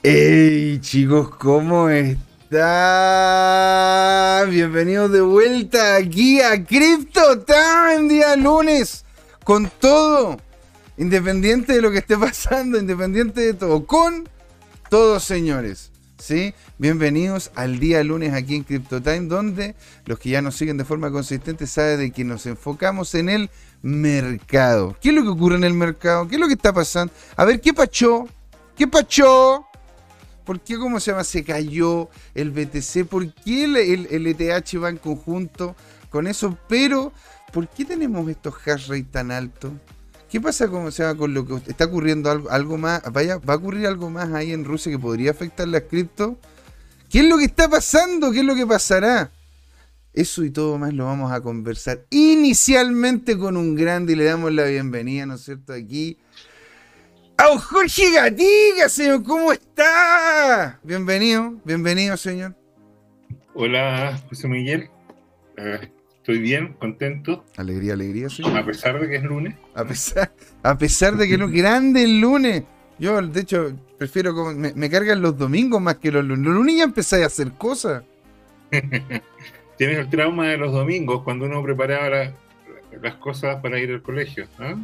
Hey chicos, ¿cómo están? Bienvenidos de vuelta aquí a Crypto Time, día lunes, con todo, independiente de lo que esté pasando, independiente de todo, con todos señores. ¿Sí? Bienvenidos al día lunes aquí en Crypto Time, donde los que ya nos siguen de forma consistente saben de que nos enfocamos en el mercado. ¿Qué es lo que ocurre en el mercado? ¿Qué es lo que está pasando? A ver, ¿qué pachó? ¿Qué pachó? ¿Por qué, cómo se llama? Se cayó el BTC. ¿Por qué el, ETH e va en conjunto con eso? Pero, ¿por qué tenemos estos hash rate tan altos? ¿Qué pasa con, se con lo que está ocurriendo algo, algo más? Vaya, ¿Va a ocurrir algo más ahí en Rusia que podría afectar la cripto? ¿Qué es lo que está pasando? ¿Qué es lo que pasará? Eso y todo más lo vamos a conversar inicialmente con un grande y le damos la bienvenida, ¿no es cierto? Aquí ¡A Jorge Gatiga, señor! ¿Cómo está? Bienvenido, bienvenido, señor. Hola, José Miguel. Eh, estoy bien, contento. Alegría, alegría, señor. A pesar de que es lunes. A pesar, a pesar de que es grande el lunes. Yo, de hecho, prefiero como, me, cargan los domingos más que los lunes. Los lunes ya empecé a hacer cosas. Tienes el trauma de los domingos cuando uno preparaba las cosas para ir al colegio. ¿ah?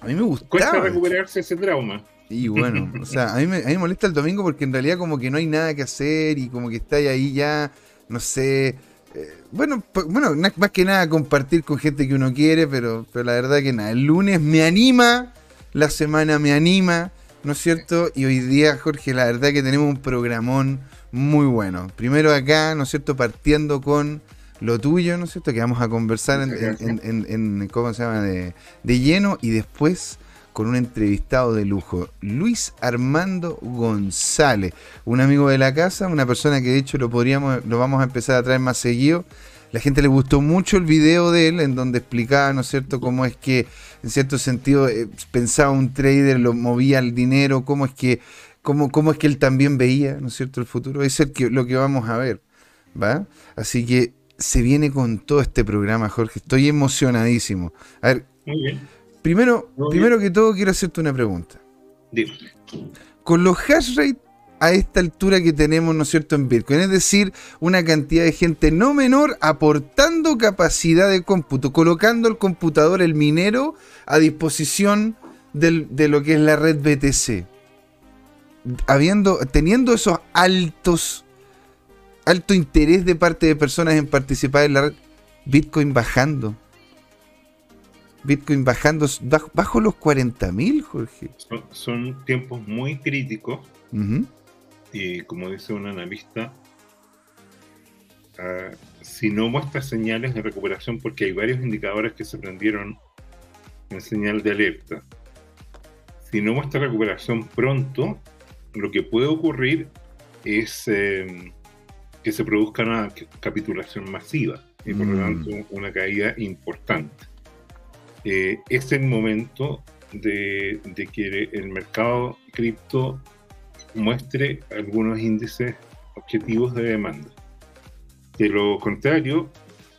A mí me gusta. Cuesta recuperarse ese trauma. Y bueno, o sea, a mí, me, molesta el domingo porque en realidad como que no hay nada que hacer y como que está ahí ya, no sé, eh, bueno, bueno, más que nada compartir con gente que uno quiere, pero, pero la verdad que nada, el lunes me anima, la semana me anima, ¿no es cierto? Y hoy día, Jorge, la verdad que tenemos un programón muy bueno. Primero acá, ¿no es cierto? Partiendo con lo tuyo, ¿no es cierto? Que vamos a conversar en, ¿cómo se llama? De, lleno y después con un entrevistado de lujo, Luis Armando González, un amigo de la casa, una persona que de hecho lo podríamos, lo vamos a empezar a traer más seguido. La gente le gustó mucho el video de él en donde explicaba, ¿no es cierto?, cómo es que, en cierto sentido, eh, pensaba un trader, lo movía el dinero, cómo es que, cómo, cómo es que él también veía, ¿no es cierto?, el futuro. Es el que, lo que vamos a ver, ¿va? Así que se viene con todo este programa, Jorge. Estoy emocionadísimo. A ver, primero, primero que todo quiero hacerte una pregunta. Dime. Con los hash rate a esta altura que tenemos, ¿no es cierto?, en Bitcoin, es decir, una cantidad de gente no menor aportando capacidad de cómputo, colocando el computador, el minero, a disposición de lo que es la red BTC. Habiendo, teniendo esos altos alto interés de parte de personas en participar en la red. Bitcoin bajando. Bitcoin bajando bajo, los 40.000, Jorge. Son, tiempos muy críticos. Y como dice un analista, ah, si no muestra señales de recuperación, porque hay varios indicadores que se prendieron en señal de alerta, si no muestra recuperación pronto, lo que puede ocurrir es em, que se produzca una capitulación masiva y por lo mm. tanto una caída importante. Eh, es el momento de, que el mercado cripto muestre algunos índices objetivos de demanda. De lo contrario,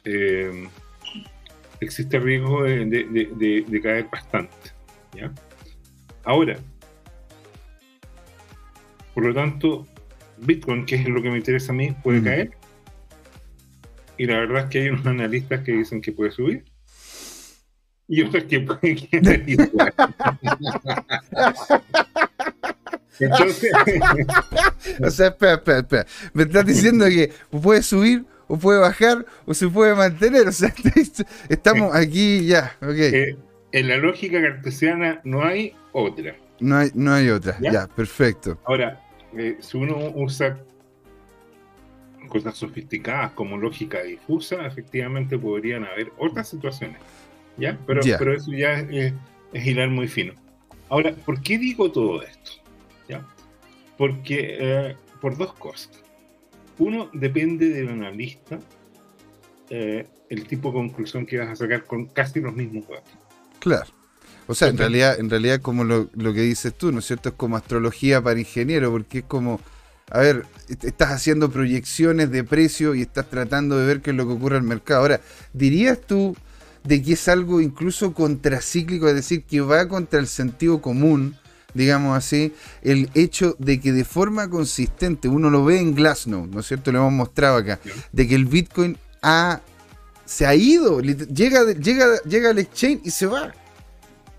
eh, existe riesgo de, caer bastante. Ahora, por lo tanto, Bitcoin, que es lo que me interesa a mí, puede caer. Y la verdad es que hay unos analistas que dicen que puede subir. Y otros que puede caer Entonces. o sea, espera, espera, espera. Me estás diciendo que puede subir o puede bajar o se puede mantener. O sea, estamos aquí ya. Okay. Eh, en la lógica cartesiana no hay otra. No hay, no hay otra. ya perfecto. Ahora, eh, si uno usa cosas sofisticadas como lógica difusa, efectivamente podrían haber otras situaciones. ¿Ya? Pero, pero eso ya es, hilar muy fino. Ahora, ¿por qué digo todo esto? ¿Ya? Porque eh, por dos cosas. Uno, depende del analista eh, el tipo de conclusión que vas a sacar con casi los mismos datos. Claro. O sea, en realidad, en realidad como lo, que dices tú, ¿no es cierto? Es como astrología para ingeniero, porque es como, a ver, estás haciendo proyecciones de precio y estás tratando de ver qué es lo que ocurre al mercado. Ahora, ¿dirías tú de que es algo incluso contracíclico, es decir, que va contra el sentido común digamos así, el hecho de que de forma consistente, uno lo ve en Glassnode, ¿no es cierto? Lo hemos mostrado acá, de que el Bitcoin ha, se ha ido, llega, llega, llega al exchange y se va.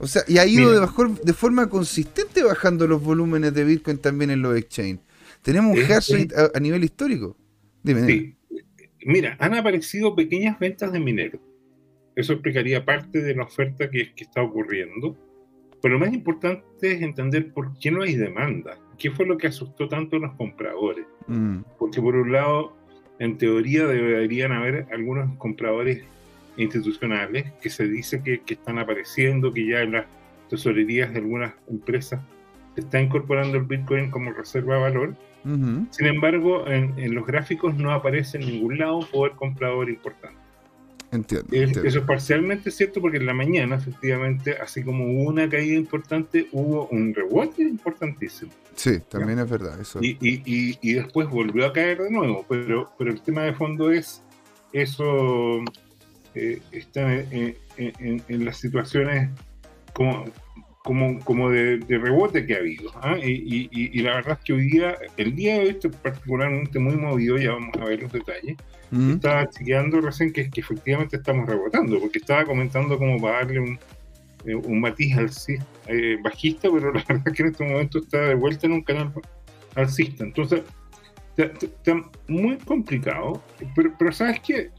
O sea, y ha ido de, de, forma consistente bajando los volúmenes de Bitcoin también en los exchanges. Tenemos un hash rate a, nivel histórico. Dime, sí. Mira, han aparecido pequeñas ventas de mineros. Eso explicaría parte de la oferta que, que está ocurriendo pero lo más importante es entender por qué no hay demanda. ¿Qué fue lo que asustó tanto a los compradores? Mm. Porque por un lado, en teoría deberían haber algunos compradores institucionales que se dice que, están apareciendo, que ya en las tesorerías de algunas empresas se está incorporando el Bitcoin como reserva de valor. Sin embargo, en, en, los gráficos no aparece en ningún lado poder comprador importante. Entiendo, Eso es parcialmente cierto porque en la mañana, efectivamente, así como hubo una caída importante, hubo un rebote importantísimo. Sí, también es verdad. Eso. Y, y, y, después volvió a caer de nuevo, pero, pero el tema de fondo es, eso eh, está en, en, las situaciones como, como, como de, rebote que ha habido. ¿ah? Y, y, la verdad es que hoy día, el día de hoy, es particularmente muy movido, ya vamos a ver los detalles estaba chequeando recién que, que, efectivamente estamos rebotando, porque estaba comentando como para darle un, eh, un matiz al eh, bajista, pero la verdad es que en este momento está de vuelta en un canal alcista. Entonces, está, muy complicado, pero, pero ¿sabes qué?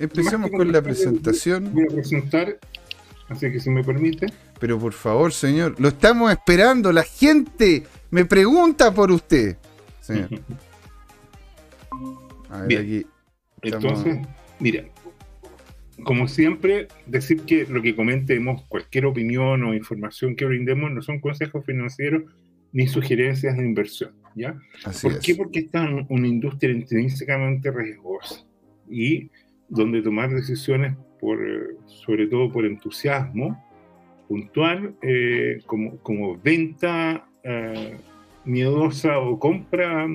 Empecemos con la presentación. Voy a presentar, así que si me permite. Pero por favor, señor, lo estamos esperando. La gente me pregunta por usted, señor. A ver, aquí entonces, mira, como siempre, decir que lo que comentemos, cualquier opinión o información que brindemos, no son consejos financieros ni sugerencias de inversión. ¿ya? ¿Por qué? Porque está en una industria intrínsecamente riesgosa y donde tomar decisiones, por, sobre todo por entusiasmo puntual, eh, como, como venta eh, miedosa o compra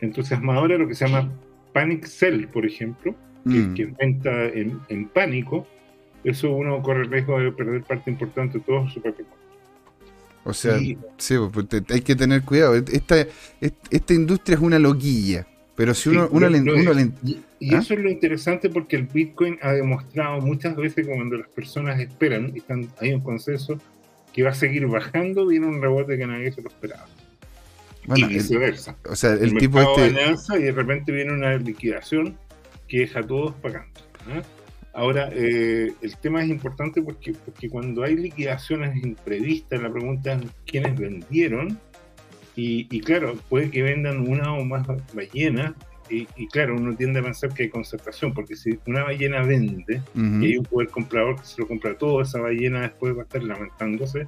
entusiasmadora, lo que se llama panic sell, por ejemplo, que, mm. venta en, pánico, eso uno corre el riesgo de perder parte importante de todo su patrimonio. O sea, sí, pues, hay que tener cuidado. Esta, esta industria es una loquilla. Pero si uno, uno, le, Y, ¿ah? eso es lo interesante porque el Bitcoin ha demostrado muchas veces que cuando las personas esperan, y están, hay un consenso, que va a seguir bajando, viene un rebote que nadie se lo esperaba y viceversa. o sea, el, tipo este... y de repente viene una liquidación que deja a todos pagando. Ahora, eh, el tema es importante porque, porque cuando hay liquidaciones imprevistas, la pregunta es quiénes vendieron. Y, claro, puede que vendan una o más ballenas. Y, claro, uno tiende a pensar que hay concentración, porque si una ballena vende y hay un poder comprador que se lo compra todo, esa ballena después va a estar lamentándose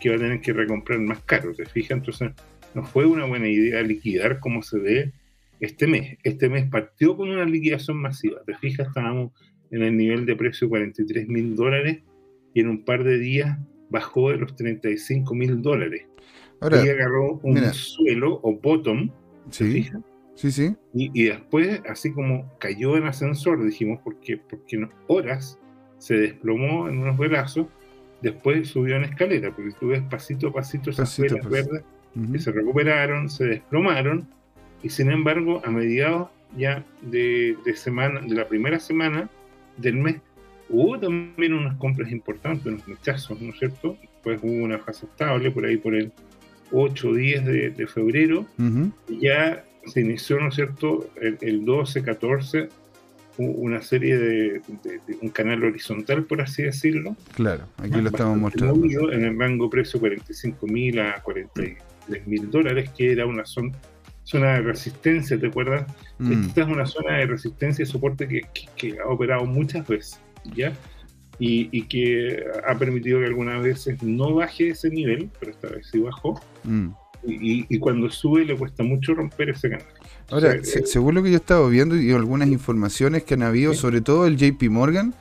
que va a tener que recomprar más caro. ¿Te fijas? Entonces, no fue una buena idea liquidar como se ve este mes. Este mes partió con una liquidación masiva. Te fijas, estábamos en el nivel de precio 43 mil dólares y en un par de días bajó de los 35 mil dólares. Ahora, y agarró un suelo o bottom. Sí. Sí, sí. Y, después, así como cayó en ascensor, dijimos, porque, porque en horas se desplomó en unos brazos, después subió en escalera, porque tú ves pasito a pasito esas velas verdes que se recuperaron, se desplomaron, y sin embargo, a mediados ya de, semana, de la primera semana del mes, hubo también unas compras importantes, unos mechazos, ¿no es cierto? Pues hubo una fase estable por ahí por el 8 o 10 de, febrero, y ya se inició, ¿no es cierto?, el, 12, 14, una serie de, un canal horizontal, por así decirlo. Claro, aquí lo estamos mostrando. En el rango precio 45 mil a 40 mil dólares, que era una zona, zona de resistencia, ¿te acuerdas? Mm. Esta es una zona de resistencia y soporte que, que, ha operado muchas veces, ¿ya? Y, y, que ha permitido que algunas veces no baje ese nivel, pero esta vez sí bajó. Mm. Y, y, cuando sube le cuesta mucho romper ese canal. Ahora, eh, según lo que yo he estado viendo y algunas informaciones que han habido, sobre todo el JP Morgan,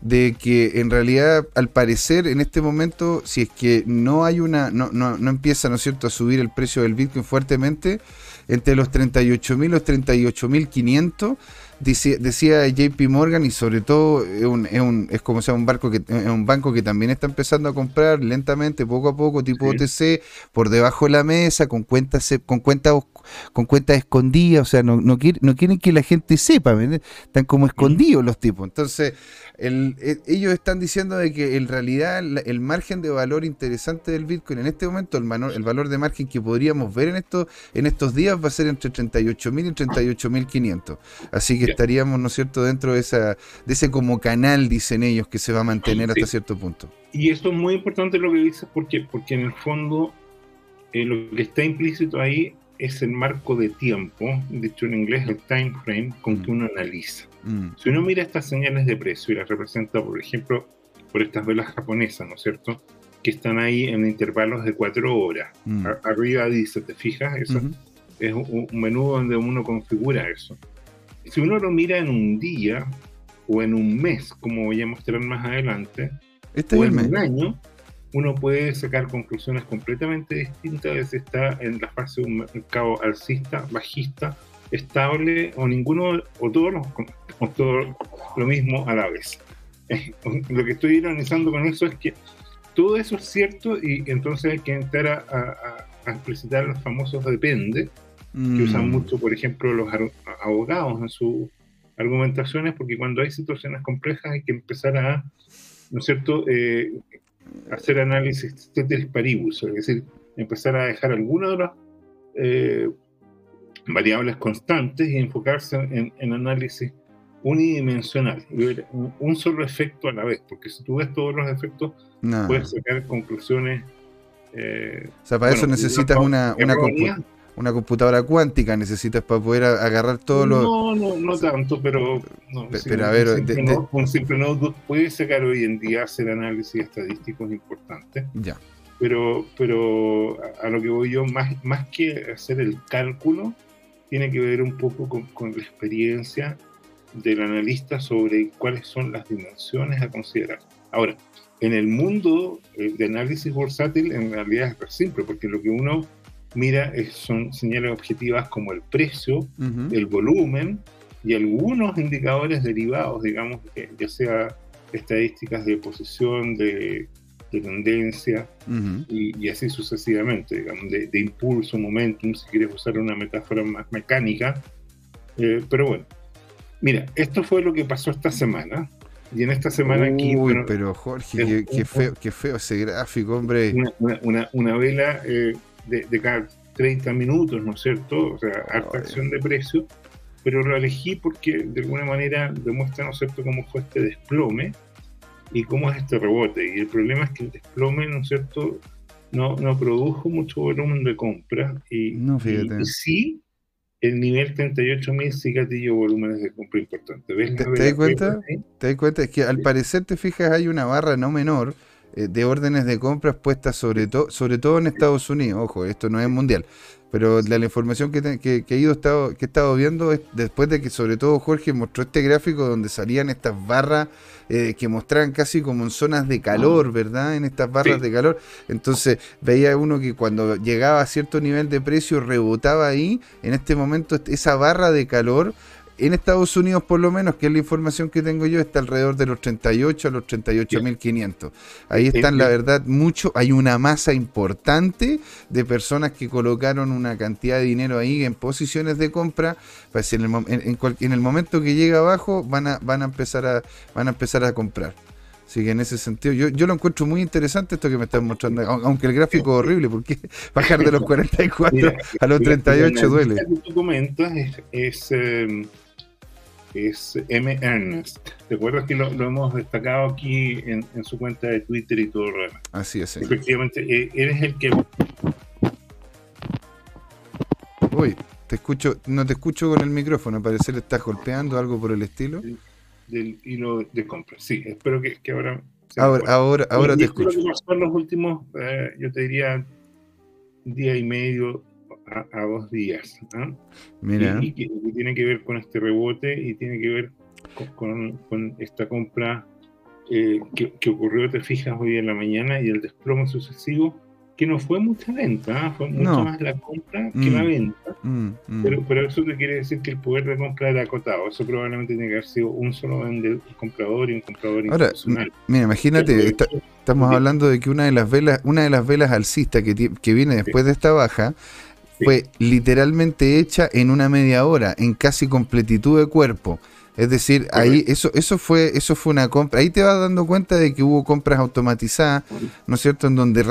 de que en realidad, al parecer, en este momento, si es que no hay una, no, no, no empieza, ¿no es cierto?, a subir el precio del Bitcoin fuertemente, entre los 38.000 y los 38.500, decía JP Morgan y sobre todo es, un, es, un, es como sea un barco que es un banco que también está empezando a comprar lentamente, poco a poco, tipo OTC, por debajo de la mesa, con cuentas con cuentas con cuentas escondidas, o sea, no, no, no quieren que la gente sepa, están como escondidos los tipos. Entonces, eh, ellos están diciendo de que en realidad el, margen de valor interesante del Bitcoin en este momento, el, el valor de margen que podríamos ver en, esto, en estos días va a ser entre 38.000 y 38.500. Así que estaríamos, ¿no es cierto?, dentro de, esa, de ese como canal, dicen ellos, que se va a mantener hasta cierto punto. Y esto es muy importante lo que dices, porque, porque en el fondo eh, lo que está implícito ahí es el marco de tiempo, dicho en inglés el time frame, con que mm. uno analiza. Mm. Si uno mira estas señales de precio y las representa, por ejemplo, por estas velas japonesas, ¿no es cierto? Que están ahí en intervalos de cuatro horas. Mm. arriba dice, ¿te fijas? Eso es un, menú donde uno configura eso. Si uno lo mira en un día o en un mes, como voy a mostrar más adelante, este o en un año, uno puede sacar conclusiones completamente distintas si está en la fase de un mercado alcista, bajista, estable o ninguno o todos los, o todo lo mismo a la vez. Lo que estoy ironizando con eso es que todo eso es cierto y entonces hay que entrar a, a, explicitar los famosos depende, que usan mm. mucho, por ejemplo, los abogados en sus argumentaciones, porque cuando hay situaciones complejas hay que empezar a, ¿no es cierto?, eh, hacer análisis de paribus, es decir, empezar a dejar algunas de las eh, variables constantes y enfocarse en, análisis unidimensional ver un, solo efecto a la vez, porque si tú ves todos los efectos, puedes sacar conclusiones. Eh, o sea, para eso necesitas una, una, una, computadora cuántica, necesitas para poder agarrar todos los. No, no, no tanto, pero. pero a ver, un simple, notebook puede sacar hoy en día hacer análisis estadísticos importantes. Ya. Pero, pero a, lo que voy yo, más, más que hacer el cálculo, tiene que ver un poco con, la experiencia del analista sobre cuáles son las dimensiones a considerar. Ahora, en el mundo eh, de análisis bursátil en realidad es simple, porque lo que uno mira son señales objetivas como el precio, el volumen y algunos indicadores derivados, digamos, ya sea estadísticas de posición, de, tendencia y, así sucesivamente, digamos, de, impulso, momentum, si quieres usar una metáfora más mecánica. Eh, pero bueno, mira, esto fue lo que pasó esta semana. Y en esta semana aquí. Uy, pero Jorge, qué, feo, qué feo ese gráfico, hombre. Una, una, vela eh, de, cada 30 minutos, ¿no es cierto? O sea, harta acción de precio, pero lo elegí porque de alguna manera demuestra, ¿no es cierto?, cómo fue este desplome y cómo es este rebote. Y el problema es que el desplome, ¿no es cierto?, no, no produjo mucho volumen de compra y, no, fíjate. sí el nivel 38.000 sí gatilló volúmenes de compra importantes. ¿Ves ¿Te, das cuenta? ¿Te das cuenta? Es que al parecer, te fijas, hay una barra no menor de órdenes de compras puestas sobre, todo sobre todo en Estados Unidos. Ojo, esto no es mundial. Pero la, información que, que, he ido estado, que he estado viendo es después de que sobre todo Jorge mostró este gráfico donde salían estas barras eh, que mostraban casi como en zonas de calor, ah. ¿verdad? En estas barras de calor. Entonces veía uno que cuando llegaba a cierto nivel de precio rebotaba ahí. En este momento esa barra de calor en Estados Unidos, por lo menos, que es la información que tengo yo, está alrededor de los 38 a los 38.500. Ahí están, la verdad, mucho. Hay una masa importante de personas que colocaron una cantidad de dinero ahí en posiciones de compra. Pues en, el, en, el momento que llega abajo, van a, van a, empezar, a, van a empezar a comprar. Así que en ese sentido, yo, yo lo encuentro muy interesante esto que me están mostrando, aunque el gráfico es horrible, porque bajar de los 44 a los 38 duele. Lo que tú comentas es, em, es M. Ernest. ¿Te acuerdas que lo, hemos destacado aquí en, su cuenta de Twitter y todo lo demás? Así es. Efectivamente, eh, eres el que... Uy, te escucho, no te escucho con el micrófono, parece que estás golpeando algo por el estilo. Del, hilo de compra, sí, espero que, ahora... Ahora, ahora, ahora te escucho. En los últimos, eh, yo te diría, día y medio, a, dos días. Mira. Y, que, tiene que ver con este rebote y tiene que ver con, esta compra eh, que, ocurrió, te fijas, hoy en la mañana y el desplome sucesivo que no fue mucha venta, ¿ah? fue mucho más la compra que la mm. venta. Mm, mm. Pero, pero eso te quiere decir que el poder de compra era acotado. Eso probablemente tiene que haber sido un solo comprador y un comprador Ahora, Mira, imagínate, estamos hablando de que una de las velas, una de las velas alcistas que, que viene después de esta baja fue literalmente hecha en una media hora, en casi completitud de cuerpo. Es decir, ahí eso eso fue eso fue una compra. Ahí te vas dando cuenta de que hubo compras automatizadas, ¿no es cierto? En donde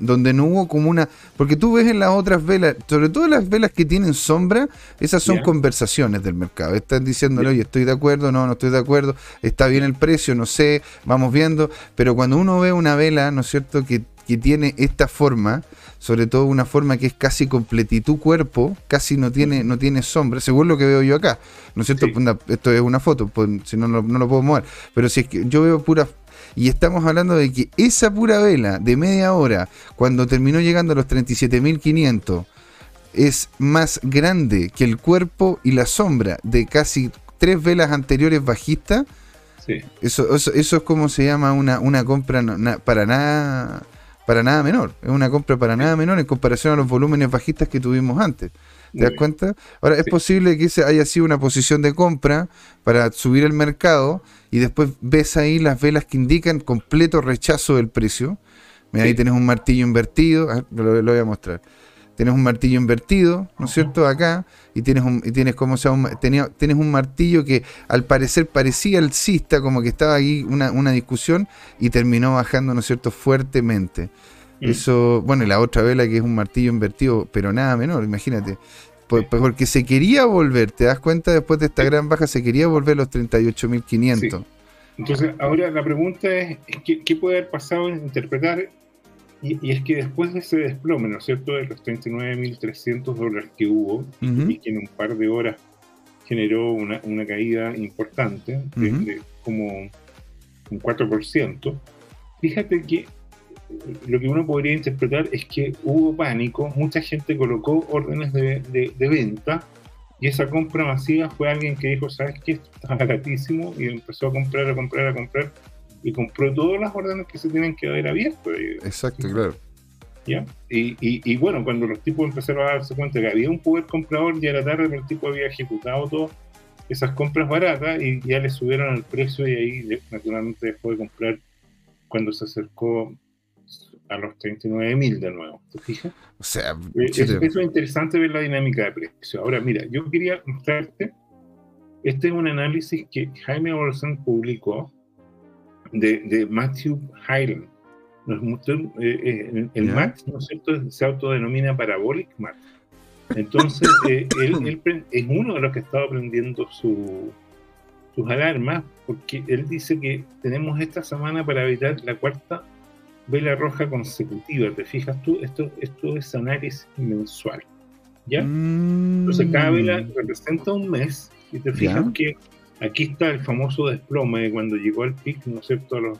donde no hubo como una porque tú ves en las otras velas, sobre todo las velas que tienen sombra, esas son conversaciones del mercado. Están diciéndole, "Oye, estoy de acuerdo, no, no estoy de acuerdo, está bien el precio, no sé, vamos viendo", pero cuando uno ve una vela, ¿no es cierto? que que tiene esta forma, sobre todo una forma que es casi completitud cuerpo, casi no tiene, no tiene sombra, según lo que veo yo acá. ¿No es cierto? Esto es una foto, pues, si no, no, lo puedo mover. Pero si es que yo veo pura y estamos hablando de que esa pura vela de media hora, cuando terminó llegando a los 37.500, es más grande que el cuerpo y la sombra de casi tres velas anteriores bajistas. Eso, eso, eso, es como se llama una, una compra para nada para nada menor. Es una compra para nada menor en comparación a los volúmenes bajistas que tuvimos antes. ¿Te das cuenta? Ahora, es posible que ese haya sido una posición de compra para subir el mercado y después ves ahí las velas que indican completo rechazo del precio. Mira, ahí tenés un martillo invertido, ah, lo, lo voy a mostrar tienes un martillo invertido, ¿no es cierto? Acá, y tienes un, y tienes como sea, un, tenía, tienes un martillo que al parecer parecía alcista, como que estaba ahí una, una discusión, y terminó bajando, ¿no es cierto?, fuertemente. Mm. Eso, bueno, y la otra vela que es un martillo invertido, pero nada menor, imagínate. porque se quería volver, ¿te das cuenta? Después de esta gran baja, se quería volver a los 38.500. Entonces, ahora la pregunta es, ¿qué, ¿qué, puede haber pasado en interpretar y, es que después de ese desplome, ¿no es cierto?, de los 39.300 dólares que hubo y que en un par de horas generó una, una caída importante, de, como un 4%, fíjate que lo que uno podría interpretar es que hubo pánico, mucha gente colocó órdenes de, de, venta y esa compra masiva fue alguien que dijo, ¿sabes qué? Esto está baratísimo y empezó a comprar, a comprar, a comprar y compró todas las órdenes que se tienen que haber abierto. Exacto, claro. ¿Ya? Y, y, bueno, cuando los tipos empezaron a darse cuenta que había un poder comprador, ya era tarde, el tipo había ejecutado todas esas compras baratas y ya le subieron el precio y ahí naturalmente dejó de comprar cuando se acercó a los 39 mil de nuevo. ¿Te fijas? O sea, eh, eso es interesante ver la dinámica de precio. Ahora, mira, yo quería mostrarte, este es un análisis que Jaime Olsen publicó de, Matthew Hyland. Eh, eh, el Max, ¿no es cierto?, se autodenomina Parabolic Max. Entonces, eh, él, es uno de los que estaba aprendiendo su, sus alarmas, porque él dice que tenemos esta semana para evitar la cuarta vela roja consecutiva. ¿Te fijas tú? Esto, esto es análisis mensual. ¿Ya? Entonces, cada vela mm. representa un mes, y te fijas que Aquí está el famoso desplome de cuando llegó al pic, ¿no es cierto?, a los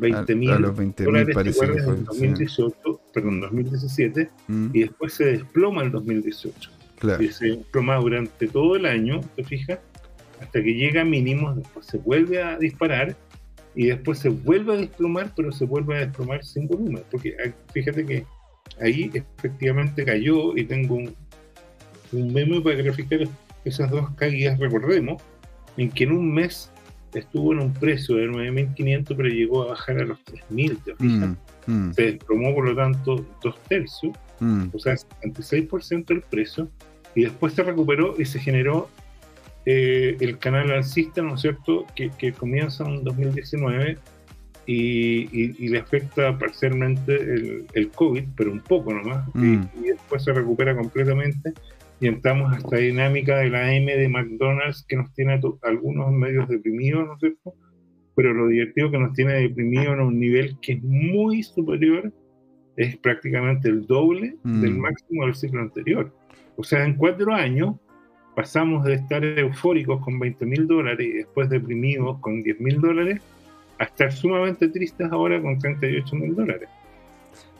20 mil dólares parece en 2018, perdón, 2017, mm. y después se desploma el 2018. Y se desploma durante todo el año, ¿te fijas? Hasta que llega a mínimos, después se vuelve a disparar y después se vuelve a desplomar, pero se vuelve a desplomar sin volumen. Porque fíjate que ahí efectivamente cayó y tengo un, un meme para graficar esas dos caídas, recordemos, en que en un mes estuvo en un precio de 9.500, pero llegó a bajar a los 3.000, mm, mm. Se desplomó, por lo tanto, dos tercios, mm. o sea, 56% del precio, y después se recuperó y se generó eh, el canal alcista, ¿no es cierto?, que, comienza en 2019 y, le afecta parcialmente el, el, COVID, pero un poco nomás, y, y después se recupera completamente y entramos a esta dinámica de la M de McDonald's que nos tiene a algunos medios deprimidos, ¿no es cierto? Pero lo divertido que nos tiene deprimidos en un nivel que es muy superior, es prácticamente el doble del mm. máximo del ciclo anterior. O sea, en cuatro años pasamos de estar eufóricos con 20 mil dólares y después deprimidos con 10 mil dólares a estar sumamente tristes ahora con 38 mil dólares.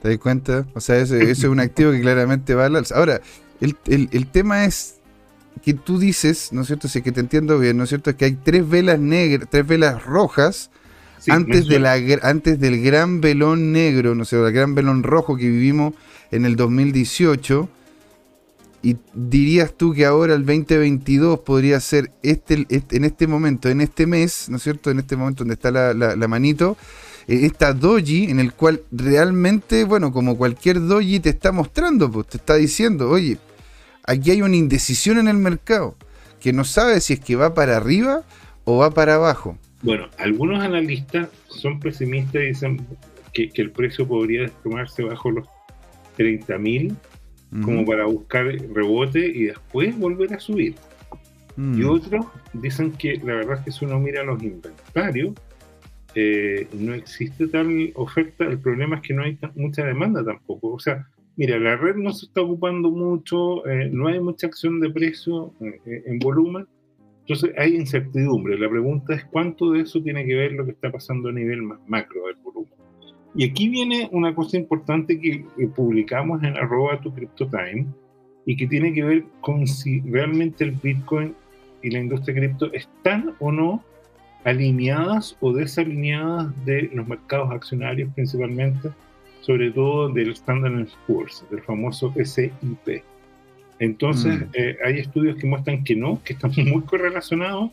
¿Te das cuenta? O sea, ese, es un activo que claramente va al alza. Ahora, el, tema es que tú dices, ¿no es cierto? Si que te entiendo bien, ¿no es cierto? Es que hay tres velas negras, tres velas rojas antes, de la, antes del gran velón negro, no sé, el gran velón rojo que vivimos en el 2018. Y dirías tú que ahora el 2022 podría ser este, este, en este momento, en este mes, ¿no es cierto? En este momento donde está la, la, manito, eh, esta doji en el cual realmente, bueno, como cualquier doji te está mostrando, pues te está diciendo, oye, aquí hay una indecisión en el mercado, que no sabe si es que va para arriba o va para abajo. Bueno, algunos analistas son pesimistas y dicen que, el precio podría desplomarse bajo los 30 mil como para buscar rebote y después volver a subir. Y mm. otros dicen que la verdad es que si uno mira los inventarios, eh, no existe tal oferta. El problema es que no hay mucha demanda tampoco. O sea, mira, la red no se está ocupando mucho, eh, no hay mucha acción de precio eh, en volumen entonces hay incertidumbre. La pregunta es cuánto de eso tiene que ver lo que está pasando a nivel más macro del volumen. Y aquí viene una cosa importante que, publicamos en arroba tu CryptoTime y que tiene que ver con si realmente el Bitcoin y la industria cripto están o no alineadas o desalineadas de los mercados accionarios principalmente, sobre todo del Standard Poor's, del famoso SIP. Entonces, mm. eh, hay estudios que muestran que no, que están muy correlacionados.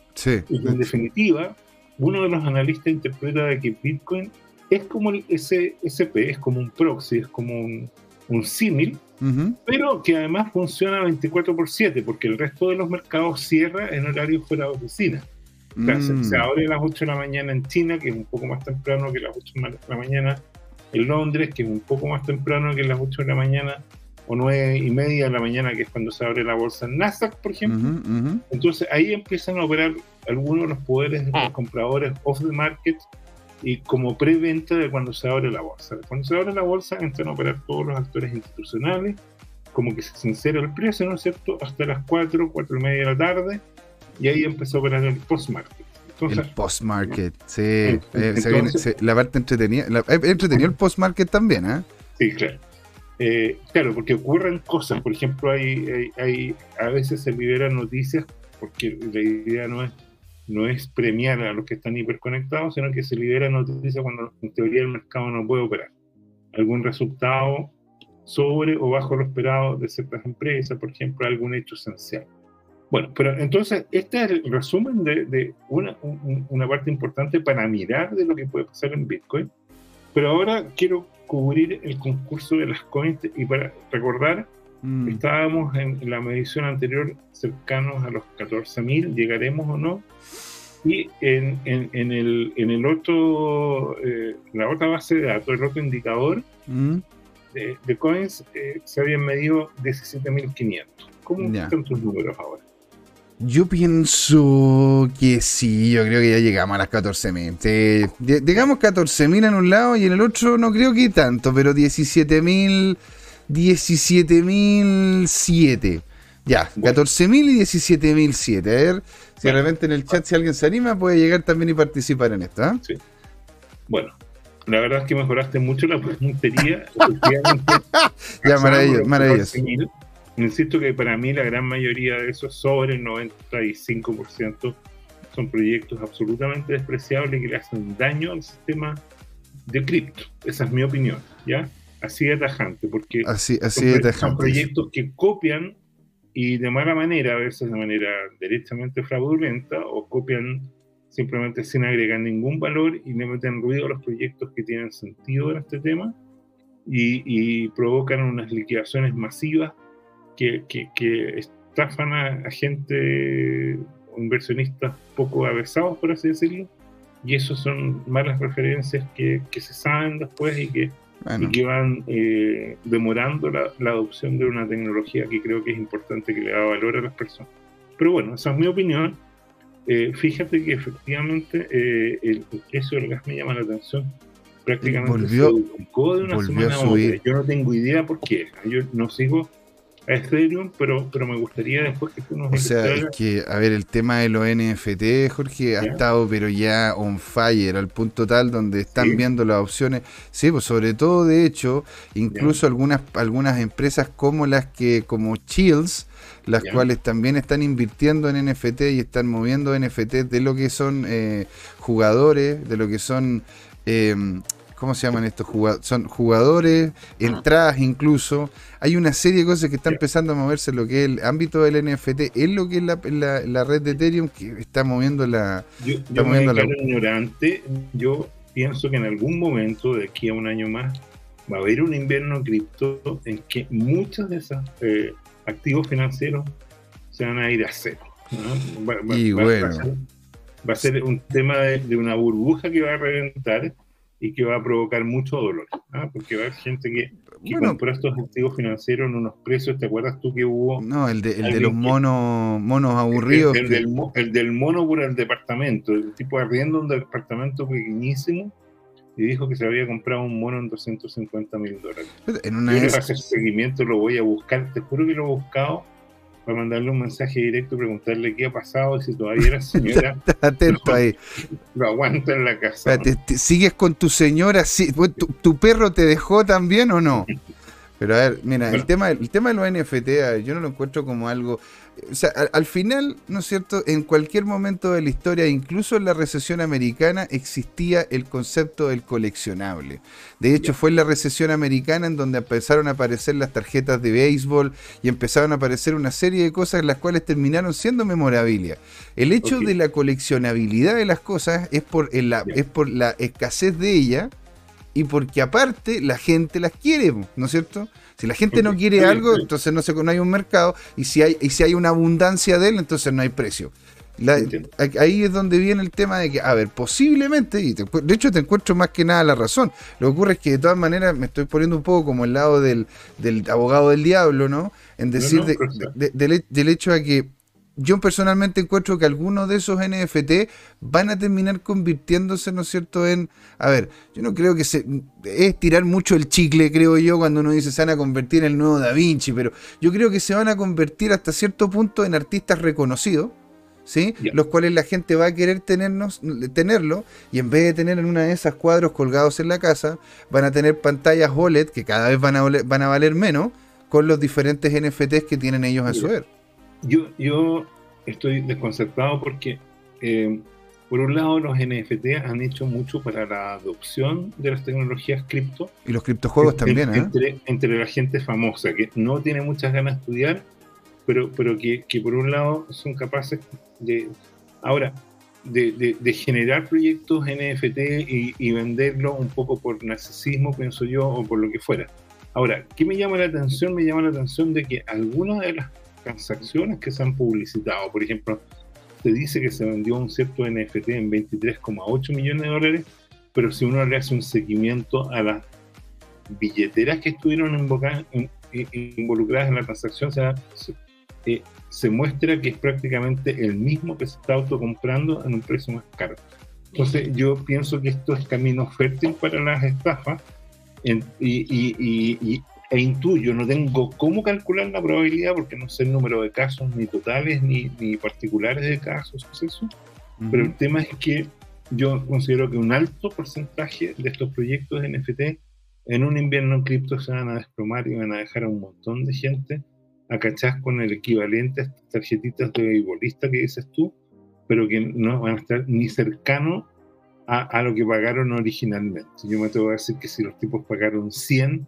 y en definitiva, uno de los analistas interpreta de que Bitcoin es como el SP, es como un proxy, es como un, un símil, pero que además funciona 24 por 7, porque el resto de los mercados cierra en horario fuera de oficina. se, mm. abre a las 8 de la mañana en China, que es un poco más temprano que las 8 de la mañana en Londres, que es un poco más temprano que las 8 de la mañana o nueve y media de la mañana, que es cuando se abre la bolsa en Nasdaq, por ejemplo. Entonces ahí empiezan a operar algunos de los poderes de los ah. compradores off the market y como preventa de cuando se abre la bolsa. Cuando se abre la bolsa entran a operar todos los actores institucionales, como que se sincera el precio, ¿no es cierto?, hasta las 4, 4 y media de la tarde, y ahí empezó a operar el post-market. El post-market, sí. Eh, se viene, la parte entretenida. Eh, entretenido el post-market también, ¿eh? Sí, claro. Eh, claro, porque ocurren cosas, por ejemplo, hay, hay, a veces se liberan noticias, porque la idea no es, no es premiar a los que están hiperconectados, sino que se liberan noticias cuando en teoría el mercado no puede operar. Algún resultado sobre o bajo lo esperado de ciertas empresas, por ejemplo, algún hecho esencial. Bueno, pero entonces este es el resumen de, de una, una parte importante para mirar de lo que puede pasar en Bitcoin. Pero ahora quiero cubrir el concurso de las coins y para recordar, mm. estábamos en, la medición anterior cercanos a los 14.000, llegaremos o no. Y en, en, el, en el otro, eh, la otra base de datos, el otro indicador mm. de, coins, eh, se habían medido 17.500. ¿Cómo están tus números ahora? Yo pienso que sí, yo creo que ya llegamos a las 14.000. Digamos 14.000 en un lado y en el otro no creo que tanto, pero 17.000, 17.007. Ya, 14.000 y 17.007. A ver si de repente en el chat, si alguien se anima, puede llegar también y participar en esto. ¿ah? Sí. Bueno, la verdad es que mejoraste mucho la puntería. ya, maravilloso. maravilloso. Insisto que para mí la gran mayoría de esos, sobre el 95%, son proyectos absolutamente despreciables que le hacen daño al sistema de cripto. Esa es mi opinión, ¿ya? Así de tajante, porque así, así son, son proyectos que copian y de mala manera, a veces de manera derechamente fraudulenta, o copian simplemente sin agregar ningún valor y le meten ruido a los proyectos que tienen sentido en este tema y, y provocan unas liquidaciones masivas que, estafan a, gente, inversionistas poco avesados, por así decirlo, y eso son malas referencias que, se saben después y que, que van eh, demorando la, adopción de una tecnología que creo que es importante que le da valor a las personas. Pero bueno, esa es mi opinión. Eh, fíjate que efectivamente eh, el, precio del gas me llama la atención. Prácticamente volvió, se de una semana a, otra. Yo no tengo idea por qué. Yo no sigo a Ethereum, pero, pero me gustaría después que tú nos O sea, es que, a ver, el tema de los NFT, Jorge, ha estado pero ya on fire, al punto tal donde están viendo las opciones. Sí, pues sobre todo, de hecho, incluso algunas, algunas empresas como las que, como Chills, las cuales también están invirtiendo en NFT y están moviendo NFT de lo que son eh, jugadores, de lo que son... Eh, ¿Cómo se llaman estos jugadores? Son jugadores, entradas incluso. Hay una serie de cosas que están empezando a moverse en lo que es el ámbito del NFT. Es lo que es la, red de Ethereum que está moviendo la. Yo, está moviendo la... ignorante. Yo pienso que en algún momento, de aquí a un año más, va a haber un invierno cripto en que muchos de esos eh, activos financieros se van a ir a cero. y bueno. Va a, ser, un tema de una burbuja que va a reventar y que va a provocar mucho dolor, ¿ah? porque va a haber gente que, compró estos activos financieros en unos precios, ¿te acuerdas tú que hubo? No, el de, el de los monos, monos aburridos. El, del, el, del, mono por el departamento, el tipo arriendo un departamento pequeñísimo y dijo que se había comprado un mono en 250 mil dólares. En una Yo hacer seguimiento, lo voy a buscar, te juro que lo he buscado para mandarle un mensaje directo y preguntarle qué ha pasado y si todavía era señora. Atento ahí. Lo aguanta en la casa. ¿Sigues con tu señora? ¿Tu, ¿Tu perro te dejó también o no? Pero a ver, mira, el, tema, el tema de los NFT, yo no lo encuentro como algo... O sea, al, final, ¿no es cierto? En cualquier momento de la historia, incluso en la recesión americana, existía el concepto del coleccionable. De hecho, fue en la recesión americana en donde empezaron a aparecer las tarjetas de béisbol y empezaron a aparecer una serie de cosas las cuales terminaron siendo memorabilia. El hecho de la coleccionabilidad de las cosas es por, la, es por la escasez de ella y porque aparte la gente las quiere, ¿no es cierto? Si la gente no quiere algo, entonces no, se, no hay un mercado, y si hay, y si hay una abundancia de él, entonces no hay precio. ahí es donde viene el tema de que, a ver, posiblemente, y de hecho te encuentro más que nada la razón. Lo que ocurre es que de todas maneras me estoy poniendo un poco como el lado del, abogado del diablo, ¿no? En decir del hecho de que yo personalmente encuentro que algunos de esos NFT van a terminar convirtiéndose, ¿no es cierto?, en... A ver, yo no creo que se... Es tirar mucho el chicle, creo yo, cuando uno dice se van a convertir en el nuevo Da Vinci, pero yo creo que se van a convertir hasta cierto punto en artistas reconocidos, ¿sí? Los cuales la gente va a querer tenernos, tenerlo, y en vez de tener en una de esas cuadros colgados en la casa, van a tener pantallas OLED que cada vez van a, van a valer menos con los diferentes NFTs que tienen ellos a su vez. Yo, yo estoy desconcertado porque, eh, por un lado, los NFT han hecho mucho para la adopción de las tecnologías cripto. Y los criptojuegos también, ¿eh? entre, entre, la gente famosa, que no tiene muchas ganas de estudiar, pero, pero que, que por un lado son capaces de... Ahora, de, de, generar proyectos NFT y, y venderlos un poco por narcisismo, pienso yo, o por lo que fuera. Ahora, ¿qué me llama la atención? Me llama la atención de que algunas de las transacciones que se han publicitado. Por ejemplo, se dice que se vendió un cierto NFT en 23,8 millones de dólares, pero si uno le hace un seguimiento a las billeteras que estuvieron involucradas en la transacción, se, eh, se muestra que es prácticamente el mismo que se está autocomprando en un precio más caro. Entonces yo pienso que esto es camino fértil para las estafas y, y, e intuyo, no tengo cómo calcular la probabilidad porque no sé el número de casos ni totales ni, ni particulares de casos, eso. pero el tema es que yo considero que un alto porcentaje de estos proyectos de NFT en un invierno en cripto se van a desplomar y van a dejar a un montón de gente a cachar con el equivalente a estas tarjetitas de beisbolista que dices tú, pero que no van a estar ni cercano a, a lo que pagaron originalmente. Yo me atrevo a decir que si los tipos pagaron 100,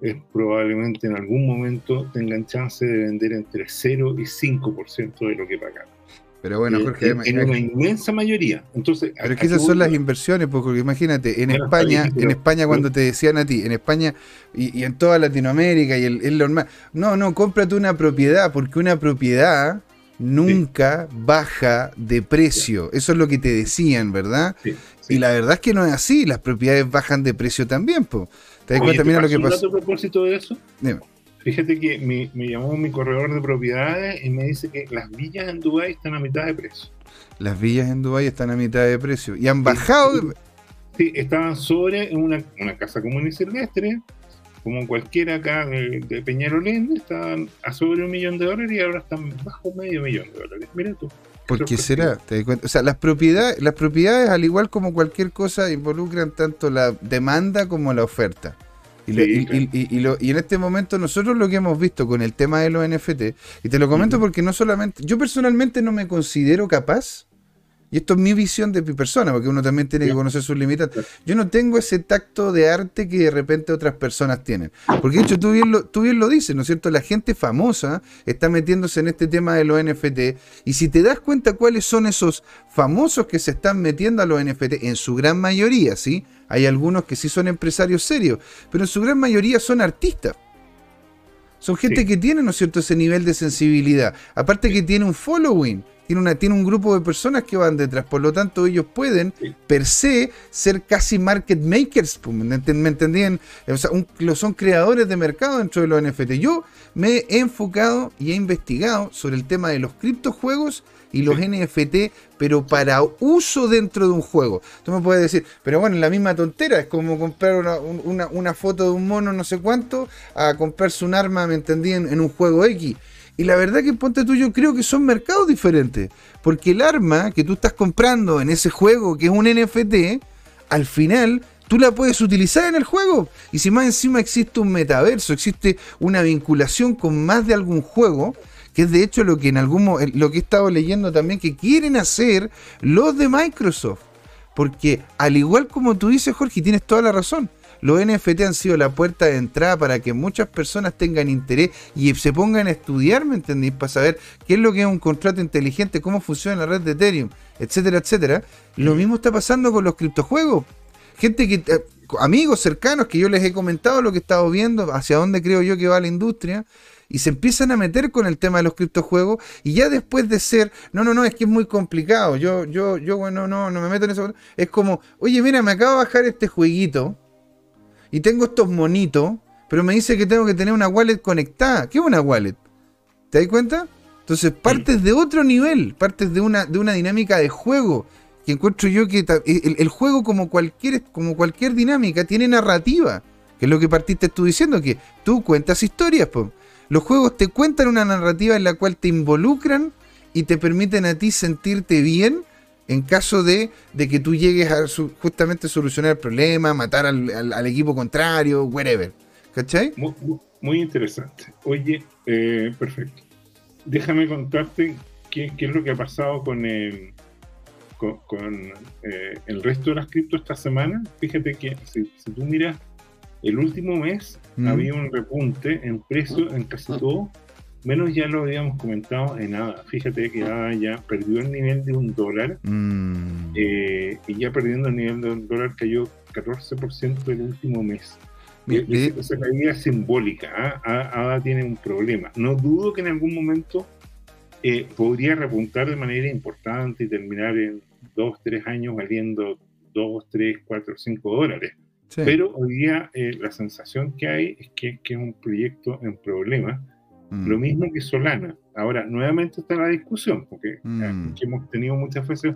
es probablemente en algún momento tengan chance de vender entre 0 y 5% de lo que pagaron. Pero bueno, eh, Jorge, en, una inmensa mayoría. Entonces, pero es que esas son las inversiones, pues, porque imagínate, en España, en España cuando te decían a ti, en España y, en toda Latinoamérica y el, normal, no, no, cómprate una propiedad, porque una propiedad nunca baja de precio. Eso es lo que te decían, ¿verdad? Y la verdad es que no es así, las propiedades bajan de precio también, pues. ¿Te das cuenta? Mira lo que pasó. a propósito de eso? Fíjate que me, llamó mi corredor de propiedades y me dice que las villas en Dubái están a mitad de precio. Las villas en Dubái están a mitad de precio. Y han bajado. Sí, estaban sobre una, una casa común y silvestre como cualquiera acá de, Peñarolén, estaban a sobre un millón de dólares y ahora están bajo medio millón de dólares. Mira tú. ¿Por qué será? O sea, las propiedades, las propiedades, al igual como cualquier cosa, involucran tanto la demanda como la oferta. Y, y, en este momento nosotros lo que hemos visto con el tema de los NFT, y te lo comento porque no solamente, yo personalmente no me considero capaz y esto es mi visión de mi persona, porque uno también tiene que conocer sus limitantes. Yo no tengo ese tacto de arte que de repente otras personas tienen. Porque de hecho tú bien lo, tú bien lo dices, ¿no es cierto? La gente famosa está metiéndose en este tema de los NFT. Y si te das cuenta cuáles son esos famosos que se están metiendo a los NFT, en su gran mayoría, ¿sí? Hay algunos que sí son empresarios serios, pero en su gran mayoría son artistas. Son gente que tiene, ¿no es cierto?, ese nivel de sensibilidad. Aparte que tiene un following tiene, una, tiene un grupo de personas que van detrás, por lo tanto ellos pueden per se ser casi market makers, pues, ¿me, entendían? O sea, son creadores de mercado dentro de los NFT. Yo me he enfocado y he investigado sobre el tema de los criptojuegos y los NFT, pero para uso dentro de un juego. Tú me puedes decir, pero bueno, la misma tontera, es como comprar una, foto de un mono no sé cuánto a comprarse un arma, ¿me entendí? en un juego X. Y la verdad que ponte tú, yo creo que son mercados diferentes. Porque el arma que tú estás comprando en ese juego, que es un NFT, al final tú la puedes utilizar en el juego. Y si más encima existe un metaverso, existe una vinculación con más de algún juego, que es de hecho lo que en algún lo que he estado leyendo también que quieren hacer los de Microsoft. Porque al igual como tú dices, Jorge, tienes toda la razón los NFT han sido la puerta de entrada para que muchas personas tengan interés y se pongan a estudiar, ¿me entendéis? Para saber qué es lo que es un contrato inteligente, cómo funciona la red de Ethereum, etcétera, etcétera. Lo mismo está pasando con los criptojuegos. Gente que, eh, amigos cercanos que yo les he comentado lo que he estado viendo, hacia dónde creo yo que va la industria, y se empiezan a meter con el tema de los criptojuegos y ya después de ser, no, no, no, es que es muy complicado, yo, yo, yo, bueno, no, no me meto en eso, es como, oye, mira, me acabo de bajar este jueguito, y tengo estos monitos, pero me dice que tengo que tener una wallet conectada. ¿Qué es una wallet? ¿Te das cuenta? Entonces partes de otro nivel, partes de una, de una dinámica de juego. Que encuentro yo que el, juego, como cualquier, como cualquier dinámica, tiene narrativa. Que es lo que partiste tú diciendo, que tú cuentas historias. Los juegos te cuentan una narrativa en la cual te involucran y te permiten a ti sentirte bien en caso de, que tú llegues a justamente solucionar el problema, matar al, equipo contrario, whatever. ¿Cachai? Muy, interesante. Oye, eh, perfecto. Déjame contarte qué, es lo que ha pasado con, el, con, eh, el resto de las cripto esta semana. Fíjate que si, tú miras el último mes, mm. había un repunte en precio en casi todo menos ya lo habíamos comentado en nada. Fíjate que ADA ya perdió el nivel de un dólar mm. eh, y ya perdiendo el nivel de un dólar cayó 14% el último mes. Esa caída simbólica. ¿ah? ADA tiene un problema. No dudo que en algún momento eh, podría repuntar de manera importante y terminar en 2, 3 años valiendo 2, 3, 4, 5 dólares. Pero hoy día eh, la sensación que hay es que, que es un proyecto en problemas lo mm. mismo que Solana. Ahora, nuevamente está la discusión, porque mm. hemos tenido muchas veces,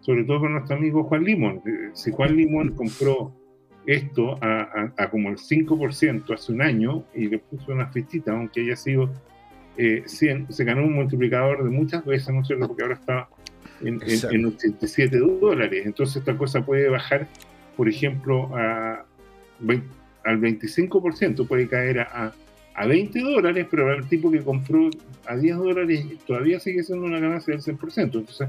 sobre todo con nuestro amigo Juan Limón. Eh, si Juan Limón compró esto a, como el 5% hace un año y le puso una fichita, aunque haya sido 100, eh, se ganó un multiplicador de muchas veces, ¿no sé, Porque ahora está en, en, 87 dólares. Entonces esta cosa puede bajar, por ejemplo, a, al 25%, puede caer a a 20 dólares, pero el tipo que compró a 10 dólares todavía sigue siendo una ganancia del 100%. Entonces,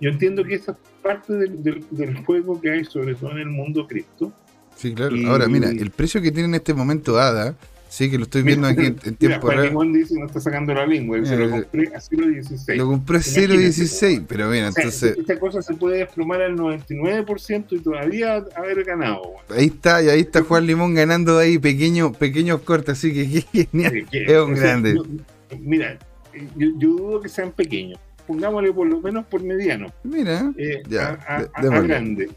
yo entiendo que esa es parte del, juego que hay, sobre todo en el mundo cripto. Sí, claro. Ahora, mira, el precio que tiene en este momento ADA Sí, que lo estoy viendo aquí en, tiempo real. Juan dice no está sacando la lengua, se lo compré a 0.16. Lo compré a 0.16, pero mira, entonces... Esta cosa se puede desplomar al 99% y todavía haber ganado. Ahí está, y ahí está Juan Limón ganando ahí pequeños pequeños cortes, así que genial. es un grande. mira, yo, dudo que sean pequeños. Pongámosle por lo menos por mediano. Mira, eh, ya, a, grande.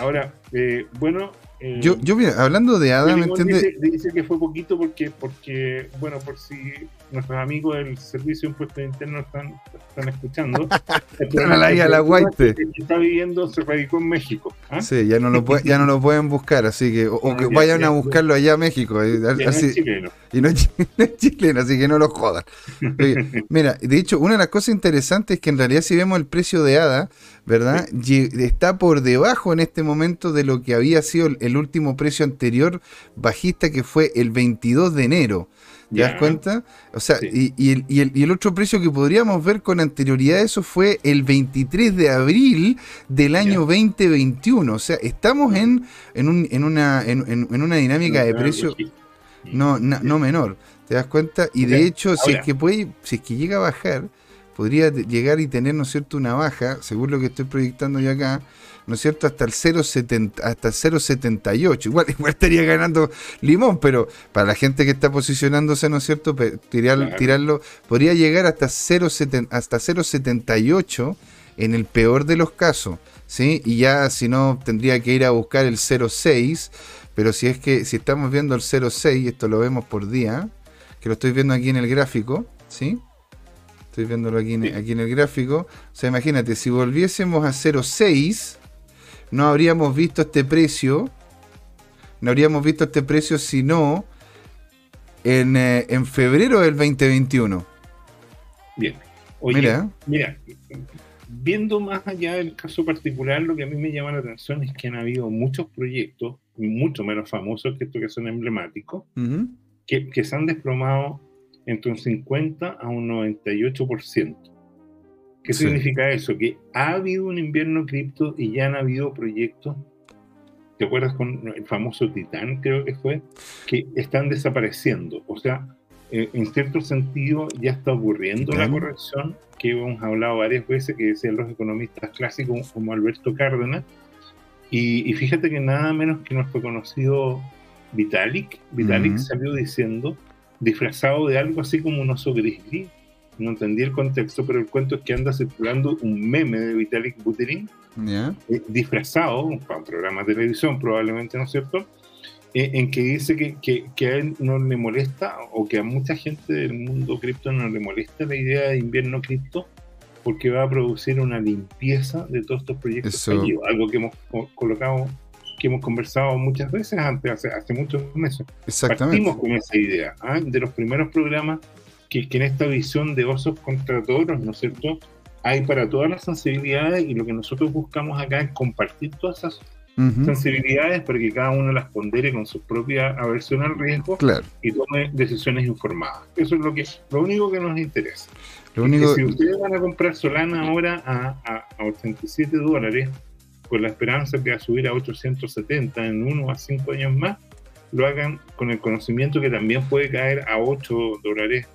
Ahora, eh, bueno, Eh, yo, yo, mira, hablando de ADA, ¿me entiendes? Dice, dice, que fue poquito porque, porque, bueno, por si nuestros amigos del Servicio de Impuestos Internos están, están escuchando. están a la, Guaite. está viviendo, se radicó en México. ¿ah? Sí, ya no, lo ya no lo pueden buscar, así que, o, que vayan a buscarlo allá a México. Eh, así, es chileno. Y no es chileno, así que no lo jodan. mira, de hecho, una de las cosas interesantes es que en realidad si vemos el precio de ADA, ¿verdad? Está por debajo en este momento de lo que había sido el último precio anterior bajista que fue el 22 de enero. ¿Te das cuenta? O sea, y, el, y, el, otro precio que podríamos ver con anterioridad a eso fue el 23 de abril del año 2021. O sea, estamos en, en, un, en, una, en, una dinámica de precio no, no, menor. ¿Te das cuenta? Y de hecho, si es que puede, si es que llega a bajar, podría llegar y tener, ¿no es cierto?, una baja, según lo que estoy proyectando yo acá, ¿no es cierto?, hasta el 0,70, hasta 0,78. Igual, igual estaría ganando Limón, pero para la gente que está posicionándose, ¿no es cierto?, tirarlo, podría llegar hasta 0,78 hasta 0,78 en el peor de los casos, ¿sí? Y ya si no, tendría que ir a buscar el 0,6, pero si es que, si estamos viendo el 0,6, esto lo vemos por día, que lo estoy viendo aquí en el gráfico, ¿sí? Estoy viéndolo aquí en, aquí en el gráfico. O sea, imagínate, si volviésemos a 0,6, no habríamos visto este precio. No habríamos visto este precio sino en, eh, en febrero del 2021. Bien. Oye, mira. mira, viendo más allá del caso particular, lo que a mí me llama la atención es que han habido muchos proyectos, mucho menos famosos que estos que son emblemáticos, que, que se han desplomado entre un 50 a un 98%. ¿Qué significa eso? Que ha habido un invierno cripto y ya han habido proyectos, ¿te acuerdas con el famoso Titán, creo que fue? Que están desapareciendo. O sea, eh, en cierto sentido ya está ocurriendo la corrección que hemos hablado varias veces, que decían los economistas clásicos como Alberto Cárdenas. Y, fíjate que nada menos que nuestro conocido Vitalik, Vitalik salió diciendo disfrazado de algo así como un oso grizzly. No entendí el contexto, pero el cuento es que anda circulando un meme de Vitalik Buterin, eh, disfrazado, para un programa de televisión probablemente, ¿no es cierto? Eh, en que dice que, que, que, a él no le molesta, o que a mucha gente del mundo cripto no le molesta la idea de invierno cripto, porque va a producir una limpieza de todos estos proyectos algo que hemos colocado que hemos conversado muchas veces antes, hace, hace muchos meses. Exactamente. Partimos con esa idea, ¿ah? de los primeros programas que, que, en esta visión de osos contra toros, ¿no es cierto? Hay para todas las sensibilidades y lo que nosotros buscamos acá es compartir todas esas sensibilidades para que cada uno las pondere con su propia aversión al riesgo y tome decisiones informadas. Eso es lo que lo único que nos interesa. Lo único... si ustedes van a comprar Solana ahora a, a, a 87 dólares, con la esperanza de a subir a 870 en uno a cinco años más, lo hagan con el conocimiento que también puede caer a 8 dólares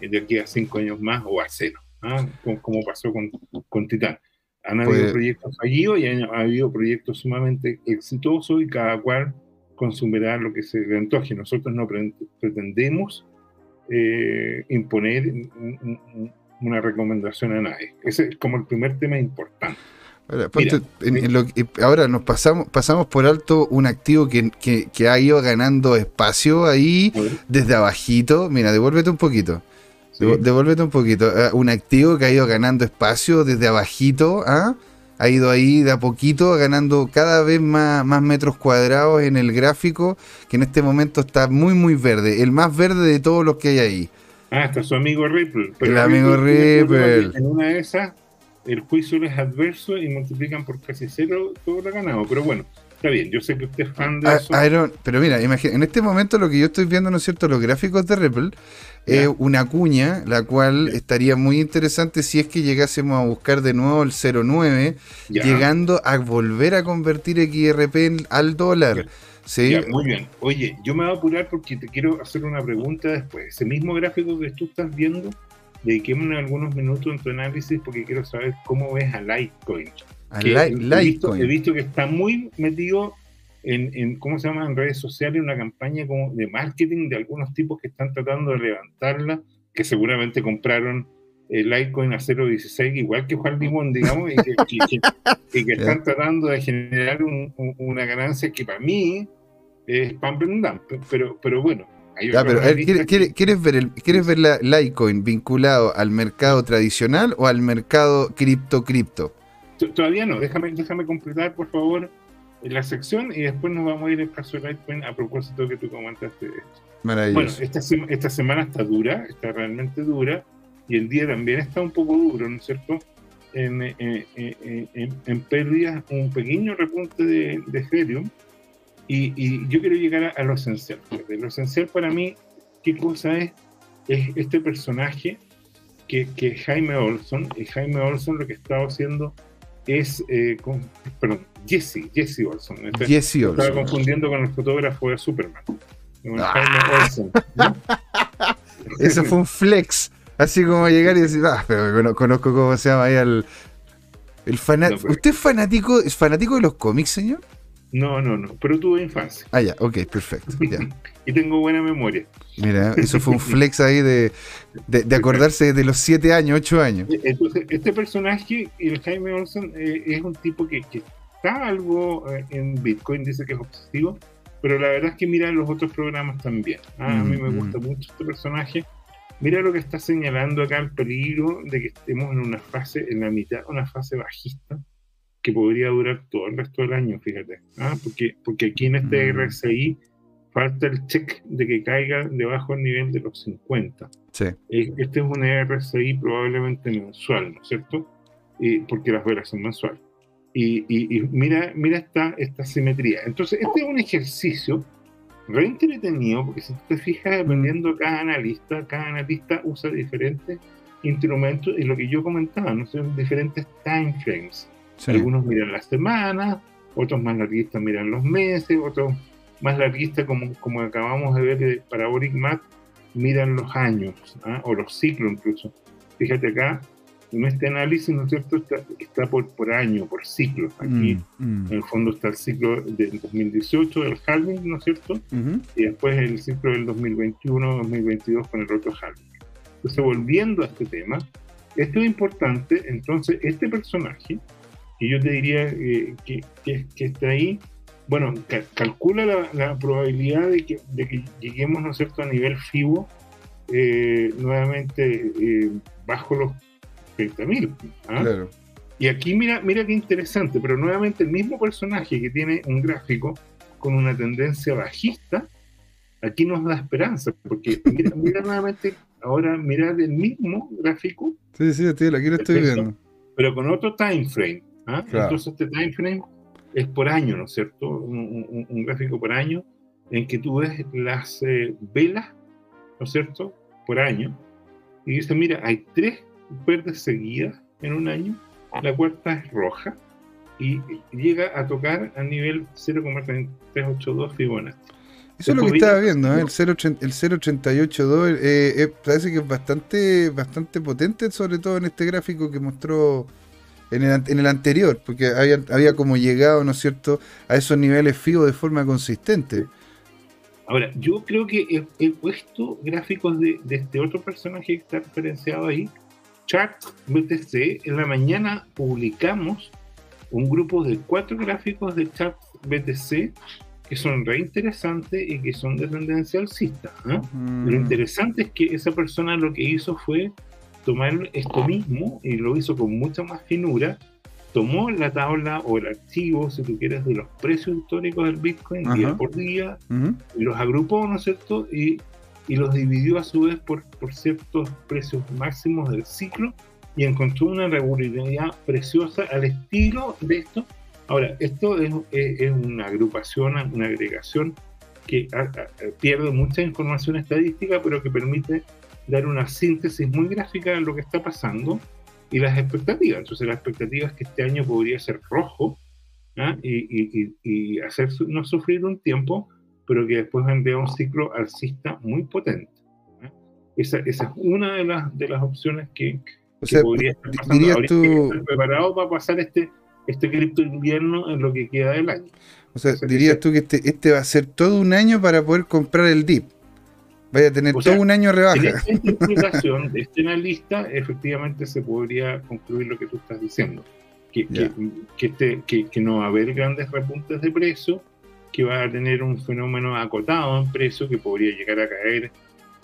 de aquí a cinco años más o a cero, ¿ah? como, pasó con, con Titán. Han habido pues- proyectos fallidos y han habido proyectos sumamente exitosos y cada cual consumirá lo que se le antoje. Nosotros no pretendemos eh, imponer una recomendación a nadie. Ese es como el primer tema importante. Ahora, nos pasamos, pasamos por alto un activo que, que, ha ido ganando espacio ahí desde abajito. Mira, devuélvete un poquito. Devuélvete un poquito. Ah, un activo que ha ido ganando espacio desde abajito. ¿ah? Ha ido ahí de a poquito ganando cada vez más, más metros cuadrados en el gráfico, que en este momento está muy, muy verde. El más verde de todos los que hay ahí. Ah, está su amigo Ripple. el amigo Ripple. En una de esas el juicio les adverso y multiplican por casi cero todo lo ganado. Pero bueno, está bien, yo sé que usted es fan de ah, eso. pero mira, en este momento lo que yo estoy viendo, ¿no es cierto?, los gráficos de Ripple, es una cuña, la cual estaría muy interesante si es que llegásemos a buscar de nuevo el 09, llegando a volver a convertir XRP al dólar. Sí. muy bien. Oye, yo me voy a apurar porque te quiero hacer una pregunta después. Ese mismo gráfico que tú estás viendo, dediquémonos algunos minutos en tu análisis porque quiero saber cómo ves a Litecoin. A Litecoin. He, visto, que está muy metido en, en, ¿cómo se llama?, en redes sociales, una campaña como de marketing de algunos tipos que están tratando de levantarla, que seguramente compraron el Litecoin a 0.16, igual que Juan Limón, digamos, y que, están tratando de generar una ganancia que para mí es pan pero, pero bueno. ¿Quieres, ver el, ¿Quieres ver la Litecoin vinculado al mercado tradicional o al mercado cripto-cripto? Todavía no, déjame, déjame completar, por favor, la sección y después nos vamos a ir al caso de Litecoin a propósito que tú comentaste de esto. Bueno, esta, esta semana está dura, está realmente dura y el día también está un poco duro, ¿no es cierto? En, en, pérdidas, un pequeño repunte de, de Ethereum. Y, yo quiero llegar a, lo esencial. Lo esencial para mí, ¿qué cosa es? Es este personaje que, que Jaime Olson, y Jaime Olson lo que estaba haciendo es, eh, perdón, Jesse, Jesse Olson. Jesse Olson. Estaba confundiendo con el fotógrafo de Superman. Jaime ah. Olson. Eso fue un flex. Así como llegar y decir, ah, pero conozco cómo se llama ahí al. El fanático. ¿Usted es fanático, es fanático de los cómics, señor? No, no, no, pero tuve infancia. Ah, ya, ok, perfecto. y tengo buena memoria. Mira, eso fue un flex ahí de, de, acordarse de los 7 años, 8 años. Entonces, este personaje, el Jaime Olsen, eh, es un tipo que, está algo eh, en Bitcoin, dice que es obsesivo, pero la verdad es que mira los otros programas también. Ah, a mí me mm, gusta mm. mucho este personaje Mira lo que está señalando acá el peligro de que estemos en una fase, en la mitad, una fase bajista que podría durar todo el resto del año, fíjate. ¿ah? Porque, porque aquí en este mm. RSI falta el check de que caiga debajo del nivel de los 50. Sí. Eh, este es un RSI probablemente mensual, ¿no es cierto? porque las velas son mensuales. Y, y, mira, mira esta, esta simetría. Entonces, este es un ejercicio re entretenido, porque si te fijas, dependiendo de cada analista, cada analista usa diferentes instrumentos y lo que yo comentaba, ¿no? son diferentes time frames. Algunos miran las semanas, otros más larguistas miran los meses, otros más larguistas, como, como acabamos de ver de Parabolic Math, miran los años, ¿ah? o los ciclos incluso. Fíjate acá, en este análisis, ¿no es cierto?, está, por, por año, por ciclo. Aquí, mm, mm. en el fondo, está el ciclo del 2018, del halving, ¿no es cierto? Y después el ciclo del 2021-2022 con el otro halving. Entonces, volviendo a este tema, esto es importante, entonces, este personaje, que yo te diría eh, que, que, está ahí, bueno, calcula la, probabilidad de que, de que, lleguemos, ¿no es cierto?, a nivel FIBO, eh, nuevamente eh, bajo los 30.000. ¿ah? Y aquí mira, mira qué interesante, pero nuevamente el mismo personaje que tiene un gráfico con una tendencia bajista, aquí nos da esperanza, porque mira, nuevamente, ahora mira el mismo gráfico. Sí, sí, aquí lo estoy viendo. Pero con otro time frame. ¿Ah? Entonces este time frame es por año, ¿no es cierto? Un, gráfico por año en que tú ves las eh, velas, ¿no es cierto? Por año. Y dice, mira, hay tres verdes seguidas en un año, la cuarta es roja y llega a tocar a nivel 0,3382 Fibonacci. Eso es lo que estaba viendo, ¿eh? el 0.882 eh, eh, parece que es bastante, bastante potente, sobre todo en este gráfico que mostró en el, en el anterior, porque había, había, como llegado, ¿no es cierto?, a esos niveles FIBO de forma consistente. Ahora, yo creo que he, puesto gráficos de, de, este otro personaje que está referenciado ahí, Chat BTC, en la mañana publicamos un grupo de cuatro gráficos de Chat BTC que son re interesantes y que son de tendencia alcista. ¿eh? Mm. Lo interesante es que esa persona lo que hizo fue tomar esto mismo y lo hizo con mucha más finura. Tomó la tabla o el archivo, si tú quieres, de los precios históricos del Bitcoin día por día y los agrupó, ¿no es cierto? Y y los dividió a su vez por, por ciertos precios máximos del ciclo y encontró una regularidad preciosa al estilo de esto. Ahora, esto es, es, una agrupación, una agregación que pierde mucha información estadística, pero que permite dar una síntesis muy gráfica de lo que está pasando y las expectativas. Entonces, la expectativa es que este año podría ser rojo ¿ah? y, y, y, hacernos sufrir un tiempo pero que después vendría un ciclo alcista muy potente. ¿eh? Esa, esa, es una de las, de las opciones que, podría estar pasando. Tú... preparado para pasar este, este cripto invierno en lo que queda del año. O sea, dirías tú que este, este va a ser todo un año para poder comprar el DIP. Vaya a tener todo un año rebaja. En esta explicación de este analista, efectivamente se podría concluir lo que tú estás diciendo. Que, que, este, que, que, no va a haber grandes repuntes de precio, que va a tener un fenómeno acotado en precio que podría llegar a caer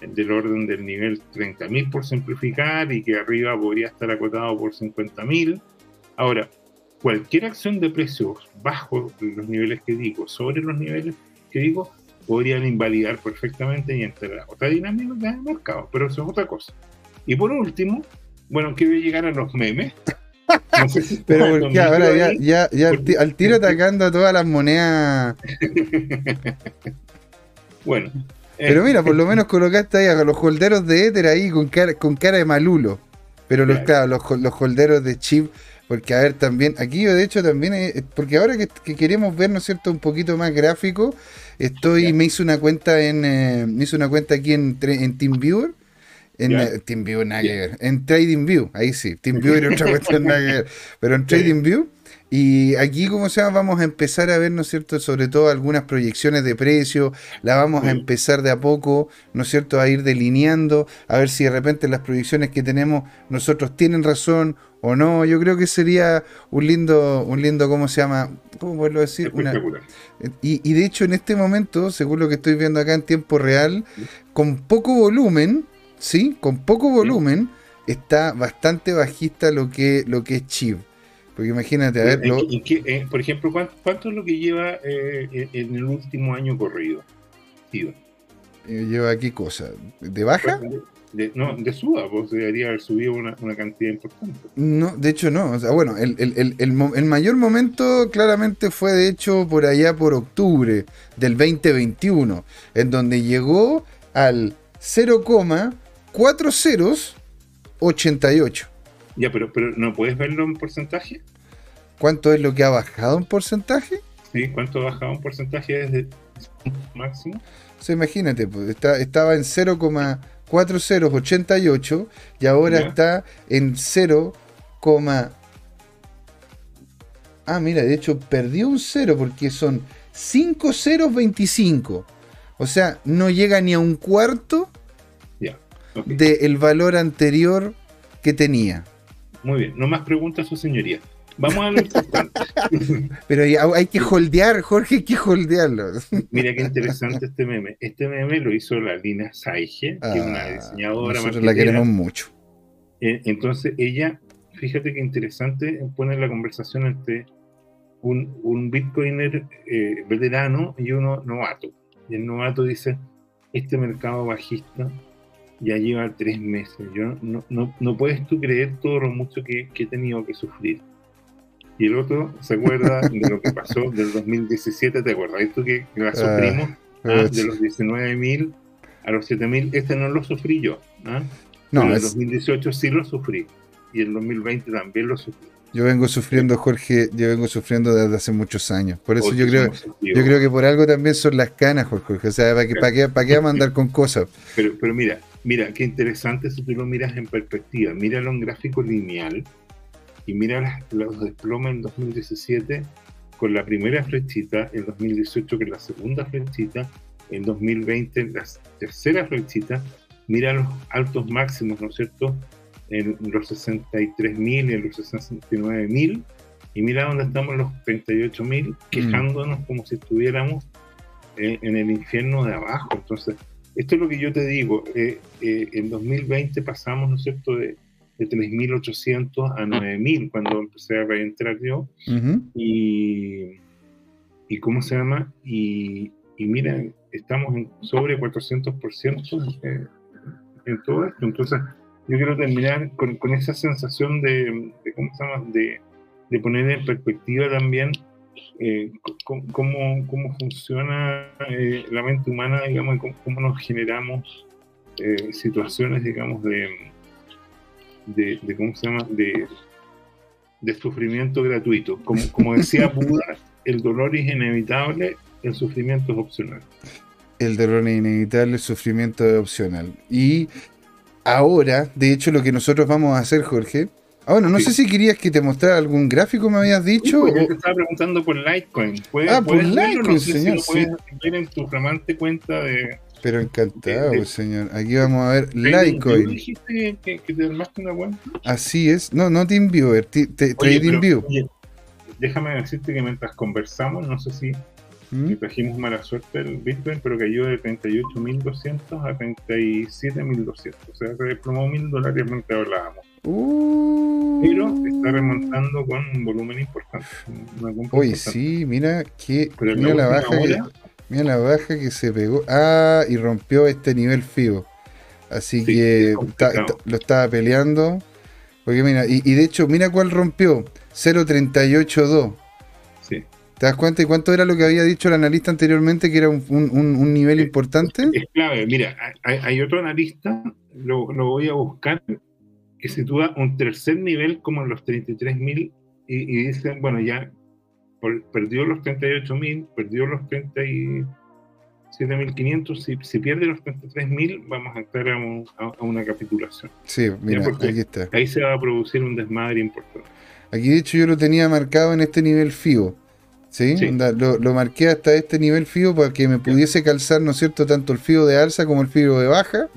del orden del nivel 30.000 por simplificar y que arriba podría estar acotado por 50.000. Ahora, cualquier acción de precios bajo los niveles que digo, sobre los niveles que digo, podrían invalidar perfectamente y entrar a otra dinámica del mercado, pero eso es otra cosa. Y por último, bueno, quiero llegar a los memes. pero porque ahora ya, ya, ya al tiro atacando a todas las monedas. bueno. Pero mira, por lo menos colocaste ahí a los holderos de Ether ahí con cara, con cara de malulo. Pero los, claro, los, los holderos de chip porque, a ver, también, aquí yo de hecho también, porque ahora que, queremos ver, ¿no es cierto?, un poquito más gráfico, estoy, me hice una cuenta en, eh, me hice una cuenta aquí en, en TeamViewer, en eh, TeamViewer nada que ver, en TradingView, ahí sí, TeamViewer es otra cuestión nada que ver, pero en TradingView, y aquí, como sea, vamos a empezar a ver, ¿no es cierto?, sobre todo algunas proyecciones de precio, la vamos a empezar de a poco, ¿no es cierto?, a ir delineando, a ver si de repente las proyecciones que tenemos nosotros tienen razón o no. Yo creo que sería un lindo, un lindo, ¿cómo se llama? ¿Cómo puedo decir? y, y de hecho, en este momento, según lo que estoy viendo acá en tiempo real, con poco volumen, ¿sí? Con poco volumen, está bastante bajista lo que, lo que es chip. Porque imagínate, a ver. Eh, por ejemplo, ¿cuánto, es lo que lleva eh, en el último año corrido? Eh, lleva aquí cosa. ¿De baja? De, no, de suba, pues debería haber subido una, cantidad importante. No, de hecho no. O sea, bueno, el, el, mayor momento claramente fue de hecho por allá por octubre del 2021, en donde llegó al 0,4088. Ya, pero, pero ¿no puedes verlo en porcentaje? ¿Cuánto es lo que ha bajado en porcentaje? Sí, ¿cuánto ha bajado en porcentaje desde máximo? O imagínate, pues, estaba en 0,4088 y ahora está en 0, ah, mira, de hecho perdió un 0 porque son 5 ceros 25. O sea, no llega ni a un cuarto del valor anterior que tenía. Muy bien, no más preguntas, su señoría. Vamos a lo importante. Pero hay que holdear, Jorge, hay que holdearlo. Mira qué interesante este meme. Este meme lo hizo la Lina Saige, que es una ah, diseñadora Nosotros la queremos mucho. Eh, entonces ella, fíjate qué interesante, pone la conversación entre un, un bitcoiner eh, veterano y uno novato. Y el novato dice, este mercado bajista ya lleva tres meses. Yo no, no, no puedes tú creer todo lo mucho que, he tenido que sufrir. Y el otro se acuerda de lo que pasó del 2017, ¿te acuerdas? Esto que, la sufrimos ah, de los 19.000 a los 7.000, este no lo sufrí yo. ¿ah? No, en el 2018 sí lo sufrí. Y el 2020 también lo sufrí. Yo vengo sufriendo, Jorge, yo vengo sufriendo desde hace muchos años. Por eso yo creo, yo creo que por algo también son las canas, Jorge. O sea, ¿para qué, para qué, para qué vamos a andar con cosas? Pero, pero mira, Mira, qué interesante si tú lo miras en perspectiva. Míralo en gráfico lineal y mira los desplomes en 2017 con la primera flechita, en 2018 con la segunda flechita, en 2020 la tercera flechita. Mira los altos máximos, ¿no es cierto? En los 63.000 y en los 69.000. Y mira dónde estamos los 38.000 mm. quejándonos como si estuviéramos en el infierno de abajo. Entonces, esto es lo que yo te digo. Eh, eh, en 2020 pasamos, ¿no es cierto?, de, de 3.800 a 9.000 cuando empecé a reentrar yo. y, y, ¿cómo se llama? Y, y mira, estamos en sobre 400% eh, en todo esto. Entonces, yo quiero terminar con, con esa sensación de, de, ¿cómo se llama?, de, de poner en perspectiva también eh, cómo, cómo, funciona eh, la mente humana, digamos, y cómo, nos generamos eh, situaciones, digamos, de, de, ¿cómo se llama?, de, de sufrimiento gratuito. Como, como decía Buda, el dolor es inevitable, el sufrimiento es opcional. El dolor es inevitable, el sufrimiento es opcional. Y ahora, de hecho, lo que nosotros vamos a hacer, Jorge, Ah, bueno, no sé si querías que te mostrara algún gráfico, me habías dicho. Pues, yo te estaba preguntando por Litecoin. ah, por Litecoin, señor. puedes ver en tu flamante cuenta de, Pero encantado, señor. Aquí vamos a ver Litecoin. dijiste que, que, te armaste una cuenta? Así es. No, no TeamViewer, TradingView. Déjame decirte que mientras conversamos, no sé si ¿Mm? trajimos mala suerte el Bitcoin, pero cayó de 38.200 a 37.200. O sea, se desplomó mil dólares mientras hablábamos. Uh. Pero está remontando con un volumen importante. Oye, sí, mira que mira la baja que, mira la baja que se pegó. Ah, y rompió este nivel FIBO. Así que lo estaba peleando. Porque mira, y, y, de hecho, mira cuál rompió. 0.382. ¿Te das cuenta? ¿Y cuánto era lo que había dicho el analista anteriormente, que era un, nivel importante? Es clave. Mira, hay, otro analista, lo, voy a buscar, que sitúa un tercer nivel como en los 33.000 y, y dicen, bueno, ya perdió los 38.000, perdió los 37.500, si, si pierde los 33.000 vamos a entrar a, una capitulación. Sí, mira, aquí está. Ahí se va a producir un desmadre importante. Aquí de hecho yo lo tenía marcado en este nivel FIBO. ¿sí? lo, marqué hasta este nivel FIBO para que me pudiese calzar, ¿no es cierto?, tanto el FIBO de alza como el FIBO de baja.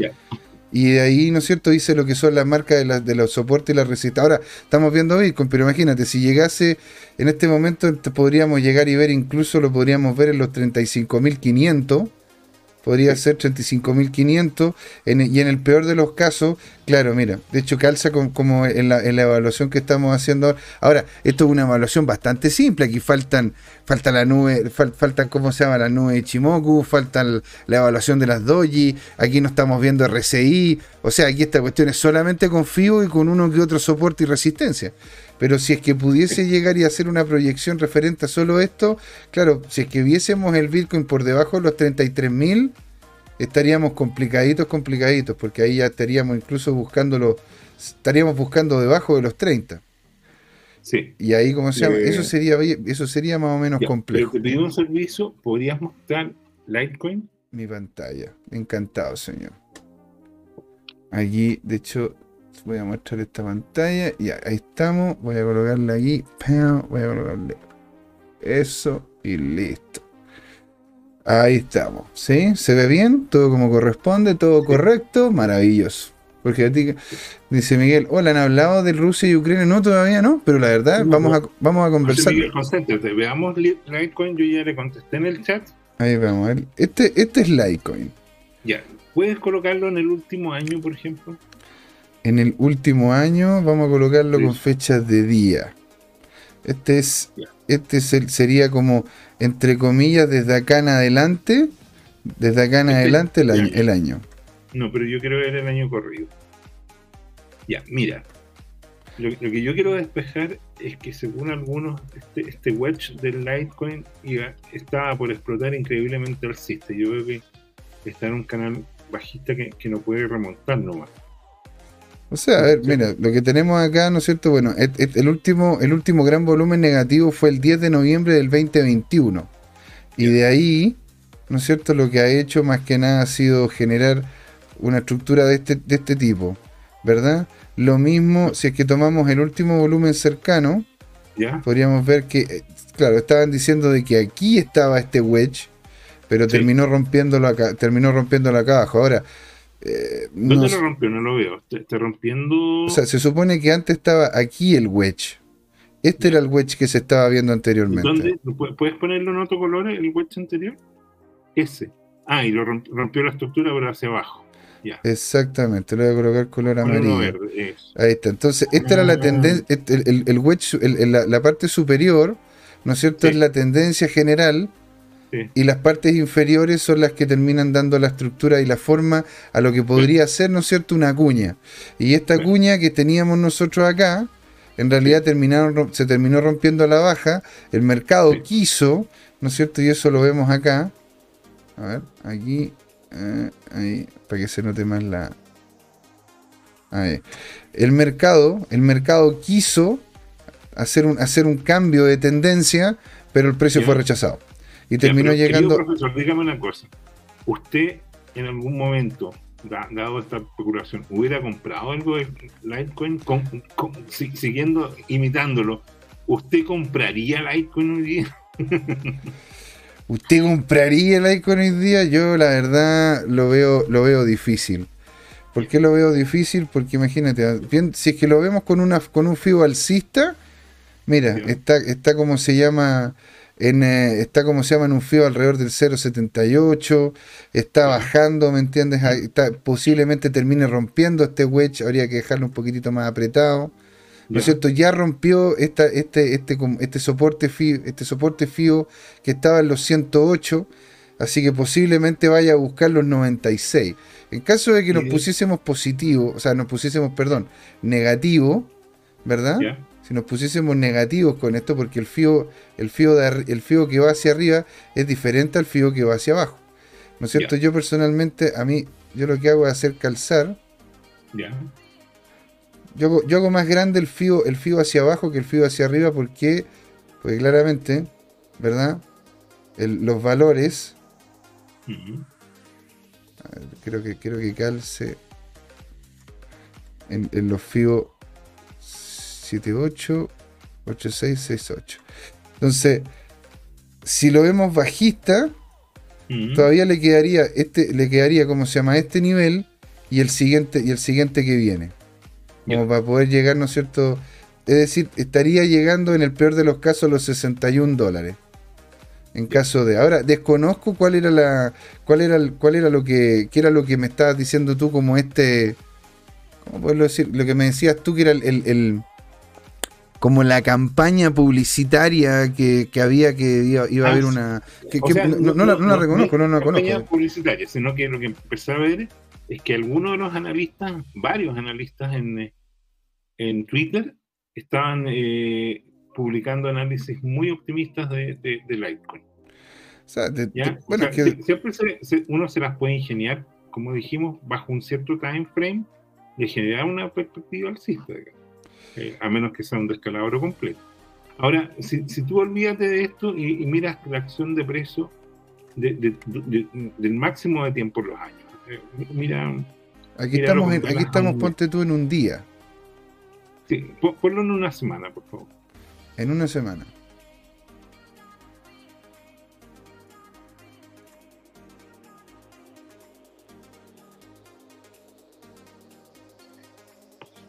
Y de ahí, ¿no es cierto?, dice lo que son las marcas de, de los soportes y la resistencia. Ahora, estamos viendo Bitcoin, pero imagínate, si llegase en este momento, podríamos llegar y ver, incluso lo podríamos ver en los 35.500 podría ser 35.500 y en el peor de los casos, claro, mira, de hecho calza como en la, evaluación que estamos haciendo ahora. Ahora, esto es una evaluación bastante simple, aquí faltan, falta la nube, faltan, ¿cómo se llama? La nube de Chimoku, falta la evaluación de las doji, aquí no estamos viendo RCI, o sea, aquí esta cuestión es solamente con FIBO y con uno que otro soporte y resistencia. Pero si es que pudiese llegar y hacer una proyección referente a solo esto, claro, si es que viésemos el Bitcoin por debajo de los 33.000, estaríamos complicaditos, complicaditos, porque ahí ya estaríamos incluso buscándolo, estaríamos buscando debajo de los 30. Sí. Y ahí, como se llama? Eh, eso sería, eso sería más o menos complejo. te pido un servicio, ¿podrías mostrar Litecoin? Mi pantalla. Encantado, señor. Allí, de hecho, voy a mostrar esta pantalla. Y ahí estamos. Voy a colocarle aquí. Voy a colocarle eso y listo. Ahí estamos. ¿Sí? ¿Se ve bien? Todo como corresponde, todo correcto. Maravilloso. Porque a ti, dice Miguel, hola, ¿han hablado de Rusia y Ucrania? No, todavía no, pero la verdad, vamos, a, vamos a conversar. Miguel, concéntrate, veamos Litecoin, yo ya le contesté en el chat. Ahí vamos, este, este es Litecoin. Ya, ¿puedes colocarlo en el último año, por ejemplo? En el último año, vamos a colocarlo con fechas de día. Este es, este sería como, entre comillas, desde acá en adelante, desde acá en este adelante el año, No, pero yo quiero ver el año corrido. Ya, mira. Lo, que yo quiero despejar es que según algunos, este, este wedge del Litecoin iba, estaba por explotar increíblemente alcista. Yo veo que está en un canal bajista que, que no puede remontar nomás. O sea, a ver, mira, lo que tenemos acá, ¿no es cierto? Bueno, el último, el último gran volumen negativo fue el 10 de noviembre del 2021. Y de ahí, ¿no es cierto? Lo que ha hecho más que nada ha sido generar una estructura de este, de este tipo, ¿verdad? Lo mismo, si es que tomamos el último volumen cercano, podríamos ver que, eh, claro, estaban diciendo de que aquí estaba este wedge, pero terminó rompiéndolo acá, terminó rompiéndolo acá abajo. Ahora, eh, ¿Dónde lo rompió? No lo veo. Está, rompiendo. O sea, se supone que antes estaba aquí el wedge. Este era el wedge que se estaba viendo anteriormente. ¿Dónde? ¿Puedes ponerlo en otro color, el wedge anterior? Ese. Ah, y lo rompió la estructura, pero hacia abajo. Ya. Exactamente, le voy a colocar color amarillo. Ahí está. Entonces, esta era la tendencia. El, wedge, la, parte superior, ¿no es cierto? Es la tendencia general y las partes inferiores son las que terminan dando la estructura y la forma a lo que podría ser, ¿no es cierto?, una cuña. Y esta cuña que teníamos nosotros acá, en realidad terminaron, se terminó rompiendo a la baja, el mercado quiso, ¿no es cierto? Y eso lo vemos acá. A ver, aquí, eh, ahí, para que se note más la... Ahí. El mercado, el mercado quiso hacer un, hacer un cambio de tendencia, pero el precio fue rechazado. Y terminó llegando. profesor, dígame una cosa. ¿Usted en algún momento, dado esta especulación, hubiera comprado algo de Litecoin siguiendo, imitándolo? ¿Usted compraría Litecoin hoy día? ¿Usted compraría el Icon hoy día? Yo la verdad lo veo, lo veo difícil. ¿Por qué lo veo difícil? Porque imagínate, si es que lo vemos con una con un FIBO alcista, mira, está, está como se llama en, eh, está como se llama en un FIBO alrededor del 0.78, está bajando, ¿me entiendes? Está, posiblemente termine rompiendo este wedge, habría que dejarlo un poquitito más apretado. ¿No es cierto? Ya rompió esta, este, este, este, soporte FIO, este soporte FIO que estaba en los 108, así que posiblemente vaya a buscar los 96. En caso de que nos pusiésemos positivo, o sea, nos pusiésemos, perdón, negativo, ¿verdad? Si nos pusiésemos negativos con esto, porque el FIO, el FIO, de, el FIO que va hacia arriba es diferente al FIO que va hacia abajo. ¿No es cierto? Yo personalmente, a mí, yo lo que hago es hacer calzar. Yo, yo, hago más grande el FIO, el FIO hacia abajo que el FIO hacia arriba, porque, porque claramente, ¿verdad? los valores creo que creo que calce en, los 78 8668. Entonces, si lo vemos bajista, todavía le quedaría este le quedaría como se llama este nivel y el siguiente y el siguiente que viene. Como para poder llegar, ¿no es cierto? Es decir, estaría llegando en el peor de los casos los 61 dólares en caso de. Ahora, desconozco cuál era la. cuál era cuál era lo que. qué era lo que me estabas diciendo tú como este. ¿Cómo puedo decir? Lo que me decías tú que era el. Como la campaña publicitaria que, había que iba, a haber ah, una. no, la, reconozco, no, la conozco. campaña publicitaria, sino que lo que empecé a ver es que algunos de los analistas, varios analistas en, en Twitter, estaban eh, publicando análisis muy optimistas de, de, de Litecoin. siempre uno se las puede ingeniar, como dijimos, bajo un cierto time frame de generar una perspectiva alcista, eh, a menos que sea un descalabro completo. Ahora, si, si tú olvídate de esto y, miras la acción de precio del máximo de tiempo en los años, eh, mira. Aquí estamos, aquí estamos, ponte tú en un día. Sí, ponlo en una semana, por favor en una semana.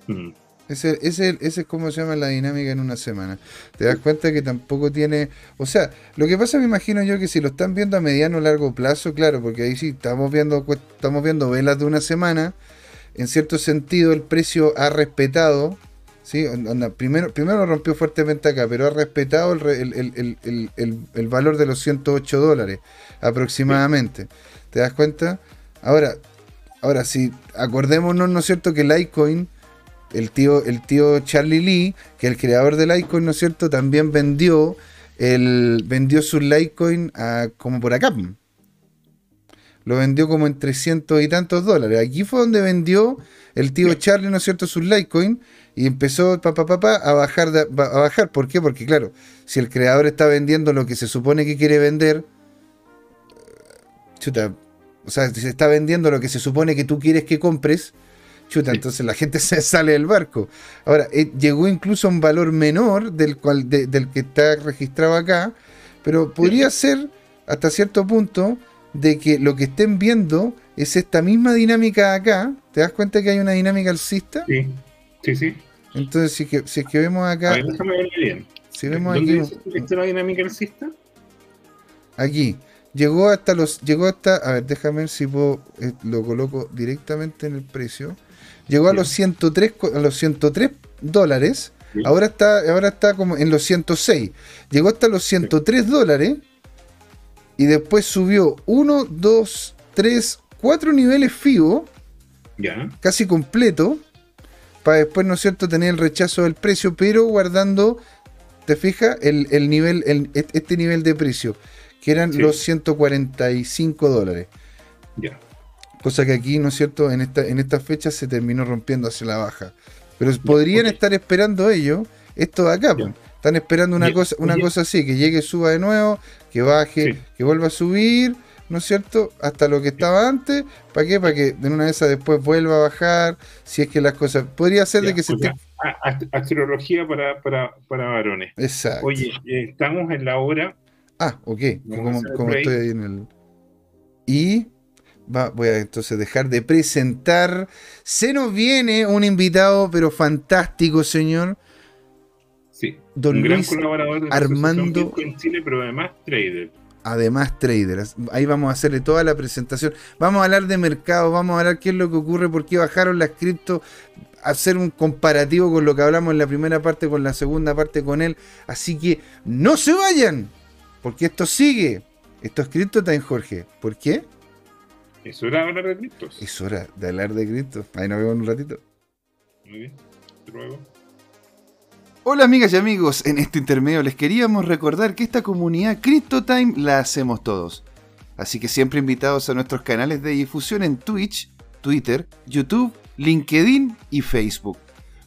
Mm. Ese, ese, ese, es como se llama la dinámica en una semana. Te das cuenta que tampoco tiene. O sea, lo que pasa, me imagino yo, que si lo están viendo a mediano o largo plazo, claro, porque ahí sí estamos viendo, estamos viendo velas de una semana. En cierto sentido, el precio ha respetado ¿sí? primero, primero lo rompió fuertemente acá, pero ha respetado el, valor de los 108 dólares aproximadamente. ¿Te das cuenta? Ahora, ahora si acordémonos, ¿no es cierto?, que el Litecoin, el tío, el tío Charlie Lee, que el creador del Litecoin, ¿no es cierto?, también vendió, el, vendió su Litecoin a, como por acá. Lo vendió como en 300 y tantos dólares. Aquí fue donde vendió el tío Charlie, ¿no es cierto?, su Litecoin y empezó papá a bajar a bajar ¿por qué? porque claro si el creador está vendiendo lo que se supone que quiere vender chuta o sea si se está vendiendo lo que se supone que tú quieres que compres chuta entonces la gente se sale del barco ahora eh, llegó incluso a un valor menor del cual del que está registrado acá pero podría ser hasta cierto punto de que lo que estén viendo es esta misma dinámica acá te das cuenta que hay una dinámica alcista sí Sí, sí. Entonces, si, que, si es que vemos acá. A ver, déjame verlo bien. Si vemos ¿Dónde aquí. Dice la dinámica alcista? Aquí. Llegó hasta los. Llegó hasta. A ver, déjame ver si puedo. Eh, lo coloco directamente en el precio. Llegó a los 103, a los 103 dólares. Ahora está, ahora está como en los 106. Llegó hasta los 103 dólares. Y después subió 1, 2, 3, 4 niveles FIBO. Ya. Casi completo para después, ¿no es cierto?, tener el rechazo del precio, pero guardando, ¿te fijas? El, nivel, el, este nivel de precio, que eran los 145 dólares. Ya. Cosa que aquí, ¿no es cierto?, en esta, en esta fecha se terminó rompiendo hacia la baja. Pero podrían estar esperando ellos esto de acá, Están esperando una cosa, una cosa así, que llegue, suba de nuevo, que baje, que vuelva a subir, ¿no es cierto? Hasta lo que estaba antes, ¿para qué? Para que de una vez después vuelva a bajar, si es que las cosas... Podría ser de que se... Astrología para, para, para, varones. Exacto. Oye, eh, estamos en la hora Ah, ok. Como, estoy ahí en el. Y voy a entonces dejar de presentar. Se nos viene un invitado, pero fantástico, señor. Sí. Don un gran colaborador de Armando en Chile, pero además trader. Además, trader. Ahí vamos a hacerle toda la presentación. Vamos a hablar de mercado, vamos a hablar qué es lo que ocurre, por qué bajaron las cripto, hacer un comparativo con lo que hablamos en la primera parte, con la segunda parte con él. Así que no se vayan, porque esto sigue. Esto es Crypto Time, Jorge. ¿Por qué? Es hora de hablar de criptos. Es hora de hablar de criptos. Ahí nos vemos en un ratito. Muy bien. Hasta luego. Hola amigas y amigos, en este intermedio les queríamos recordar que esta comunidad CryptoTime la hacemos todos. Así que siempre invitados a nuestros canales de difusión en Twitch, Twitter, YouTube, LinkedIn y Facebook.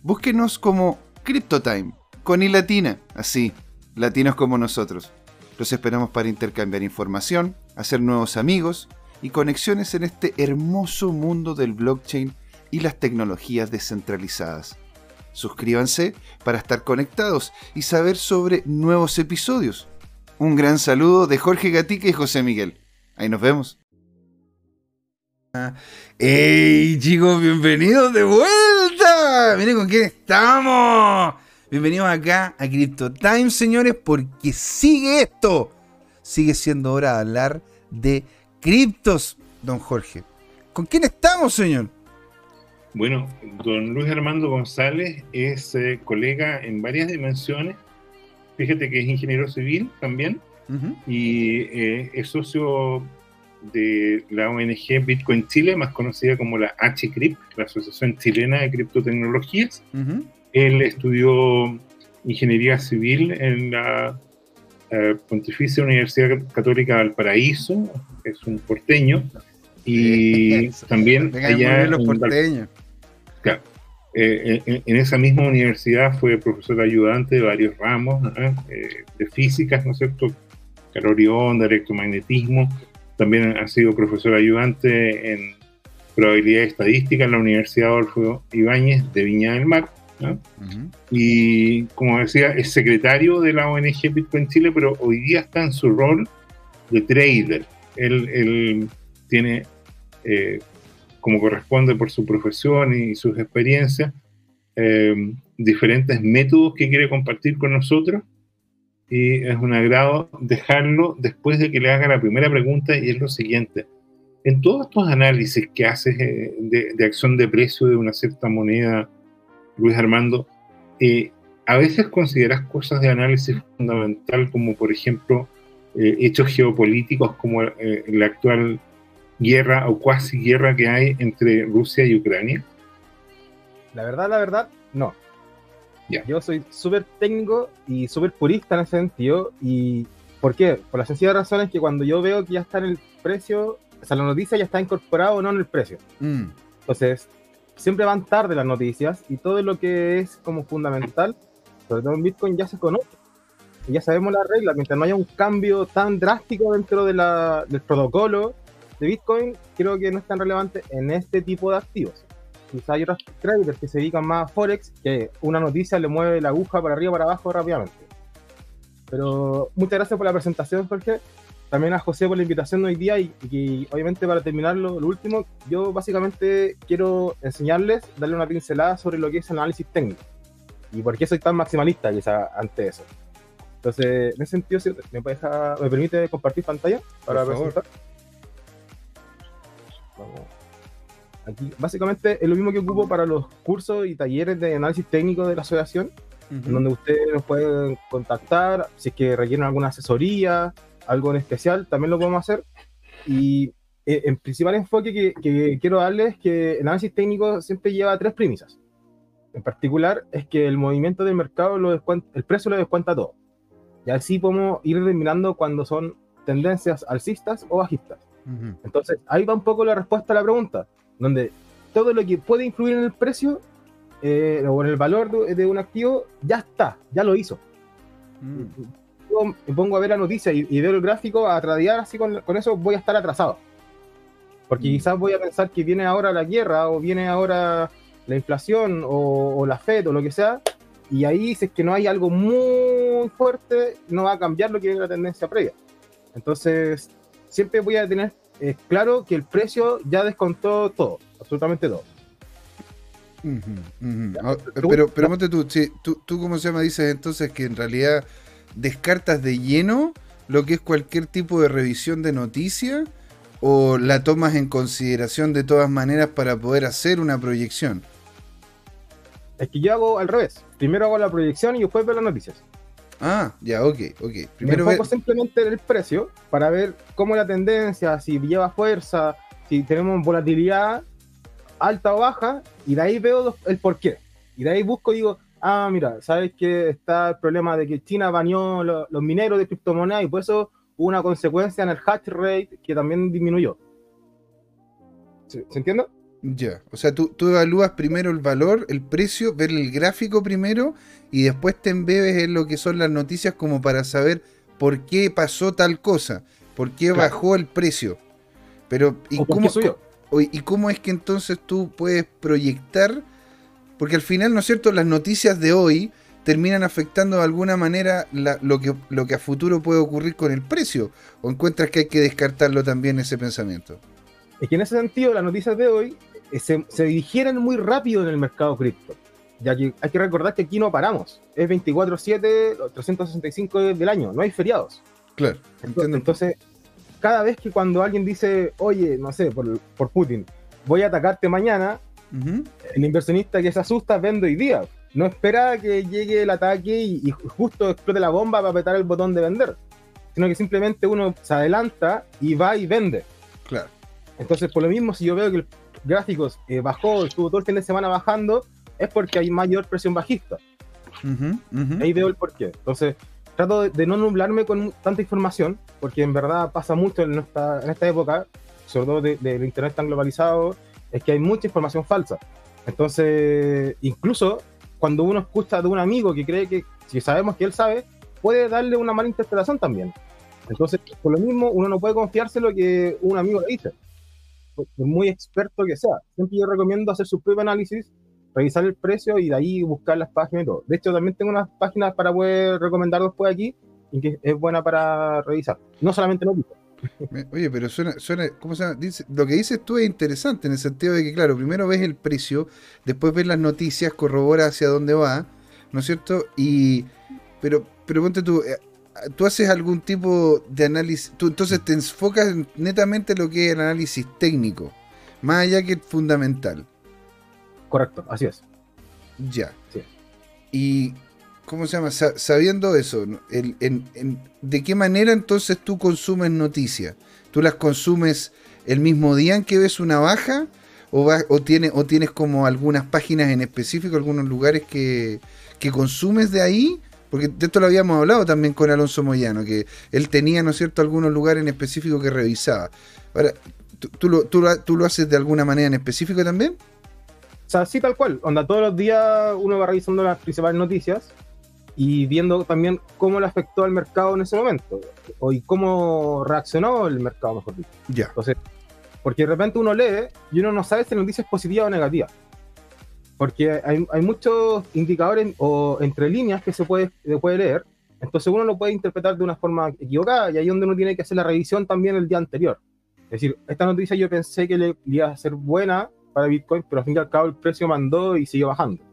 Búsquenos como CryptoTime, con y latina, así, latinos como nosotros. Los esperamos para intercambiar información, hacer nuevos amigos y conexiones en este hermoso mundo del blockchain y las tecnologías descentralizadas. Suscríbanse para estar conectados y saber sobre nuevos episodios. Un gran saludo de Jorge Gatica y José Miguel. Ahí nos vemos. ¡Hey chicos! ¡Bienvenidos de vuelta! Miren con quién estamos. Bienvenidos acá a Crypto Time, señores, porque sigue esto. Sigue siendo hora de hablar de criptos, don Jorge. ¿Con quién estamos, señor? Bueno, don Luis Armando González es eh, colega en varias dimensiones. Fíjate que es ingeniero civil también y eh, es socio de la ONG Bitcoin Chile, más conocida como la HCRIP, la Asociación Chilena de Criptotecnologías. Él estudió ingeniería civil en la eh, Pontificia Universidad Católica de Valparaíso, es un porteño, y también allá los porteños. Eh, en, esa misma universidad fue profesor ayudante de varios ramos eh, de físicas, ¿no es cierto? Calorión, de electromagnetismo. También ha sido profesor ayudante en probabilidad estadística en la Universidad Adolfo Ibáñez de Viña del Mar. Y como decía, es secretario de la ONG Bitcoin Chile, pero hoy día está en su rol de trader. Él, tiene eh, como corresponde por su profesión y sus experiencias, eh, diferentes métodos que quiere compartir con nosotros. Y es un agrado dejarlo después de que le haga la primera pregunta y es lo siguiente. En todos estos análisis que haces eh, de, acción de precio de una cierta moneda, Luis Armando, a veces consideras cosas de análisis fundamental como por ejemplo hechos geopolíticos como la actual guerra o cuasi guerra que hay entre Rusia y Ucrania? La verdad, la verdad, no. Yo soy súper técnico y súper purista en ese sentido. ¿Y por qué? Por la sencilla razón es que cuando yo veo que ya está en el precio, o sea, la noticia ya está incorporada o no en el precio. Mm. Entonces, siempre van tarde las noticias y todo lo que es como fundamental, sobre todo en Bitcoin, ya se conoce. Ya sabemos las reglas. Mientras no haya un cambio tan drástico dentro de la, del protocolo, de Bitcoin creo que no es tan relevante en este tipo de activos. Quizá hay otros traders que se dedican más a Forex, que una noticia le mueve la aguja para arriba o para abajo rápidamente. Pero muchas gracias por la presentación, Jorge. También a José por la invitación hoy día y, y obviamente para terminarlo, lo último, yo básicamente quiero enseñarles, darle una pincelada sobre lo que es análisis técnico y por qué soy tan maximalista quizá ante eso. Entonces, en ese sentido, ¿me, ¿me permite compartir pantalla para presentar? Aquí, básicamente es lo mismo que ocupo para los cursos y talleres de análisis técnico de la asociación, donde ustedes nos pueden contactar si es que requieren alguna asesoría, algo en especial, también lo podemos hacer. Y el eh, principal enfoque que, quiero darles es que el análisis técnico siempre lleva tres premisas. En particular, es que el movimiento del mercado, lo el precio lo descuenta todo. Y así podemos ir determinando cuando son tendencias alcistas o bajistas. Entonces, ahí va un poco la respuesta a la pregunta, donde todo lo que puede influir en el precio eh, o en el valor de, un activo ya está, ya lo hizo. Mm. Yo me pongo a ver la noticia y, veo el gráfico a tradear así con, eso, voy a estar atrasado. Porque mm. quizás voy a pensar que viene ahora la guerra o viene ahora la inflación o, la FED o lo que sea, y ahí es que no hay algo muy fuerte, no va a cambiar lo que es la tendencia previa. Entonces, siempre voy a tener eh, claro que el precio ya descontó todo, absolutamente todo. Ah, pero, pero tú, tú, tú, ¿cómo se llama? Dices entonces que en realidad descartas de lleno lo que es cualquier tipo de revisión de noticias o la tomas en consideración de todas maneras para poder hacer una proyección? Es que yo hago al revés. Primero hago la proyección y después veo las noticias. Ah, ya, ok, ok. Primero Me enfoco simplemente en el precio para ver cómo la tendencia, si lleva fuerza, si tenemos volatilidad alta o baja, y de ahí veo el por qué. Y de ahí busco y digo, ah, mira, ¿sabes que está el problema de que China baneó los mineros de criptomonedas y por eso hubo una consecuencia en el hash rate que también disminuyó? ¿Se, entiende? Ya, o sea, tú, tú, evalúas primero el valor, el precio, ver el gráfico primero y después te embebes en lo que son las noticias como para saber por qué pasó tal cosa, por qué bajó el precio. Pero, ¿y cómo, ¿y cómo es que entonces tú puedes proyectar? Porque al final, ¿no es cierto?, las noticias de hoy terminan afectando de alguna manera lo, que, lo que a futuro puede ocurrir con el precio. ¿O encuentras que hay que descartarlo también ese pensamiento? Es que en ese sentido las noticias de hoy se, se digieren muy rápido en el mercado cripto. Ya que hay que recordar que aquí no paramos. Es 24-7, 365 del año, no hay feriados. Claro. Entonces, entonces, cada vez que cuando alguien dice, oye, no sé, por, por Putin, voy a atacarte mañana, el inversionista que se asusta vende hoy día. No espera que llegue el ataque y, y, justo explote la bomba para apretar el botón de vender, sino que simplemente uno se adelanta y va y vende. Claro. Entonces, por lo mismo, si yo veo que el gráficos eh, bajó, estuvo todo el fin de semana bajando, es porque hay mayor presión bajista. Ahí veo el porqué. Entonces, trato de, no nublarme con tanta información, porque en verdad pasa mucho en esta, en esta época, sobre todo del Internet tan globalizado, es que hay mucha información falsa. Entonces, incluso cuando uno escucha de un amigo que cree que, si sabemos que él sabe, puede darle una mala interpretación también. Entonces, por lo mismo, uno no puede confiarse lo que un amigo le dice muy experto que sea. Siempre yo recomiendo hacer su propio análisis, revisar el precio y de ahí buscar las páginas y todo. De hecho, también tengo unas páginas para poder recomendar después aquí y que es buena para revisar. No solamente noticias. Oye, pero suena, suena, ¿cómo se llama? Dice, lo que dices tú es interesante en el sentido de que, claro, primero ves el precio, después ves las noticias, corrobora hacia dónde va, ¿no es cierto? Y, pero, pero ponte tú, eh, tú haces algún tipo de análisis, tú entonces te enfocas netamente en lo que es el análisis técnico, más allá que fundamental. Correcto, así es. Ya. Y, ¿cómo se llama? Sabiendo eso, ¿de qué manera entonces tú consumes noticias? ¿Tú las consumes el mismo día en que ves una baja? ¿O, o, tiene, o tienes como algunas páginas en específico, algunos lugares que, que consumes de ahí? Porque de esto lo habíamos hablado también con Alonso Moyano, que él tenía, ¿no es cierto?, algunos lugares en específico que revisaba. Ahora, ¿tú, lo, tú, lo, haces de alguna manera en específico también? O sea, sí, tal cual. Onda, todos los días uno va revisando las principales noticias y viendo también cómo le afectó al mercado en ese momento. O y cómo reaccionó el mercado, mejor dicho. Ya. Entonces, porque de repente uno lee y uno no sabe si la noticia es positiva o negativa porque hay, hay, muchos indicadores o entre líneas que se puede, se puede leer, entonces uno lo puede interpretar de una forma equivocada y ahí es donde uno tiene que hacer la revisión también el día anterior. Es decir, esta noticia yo pensé que le, iba a ser buena para Bitcoin, pero al fin y al cabo el precio mandó y siguió bajando.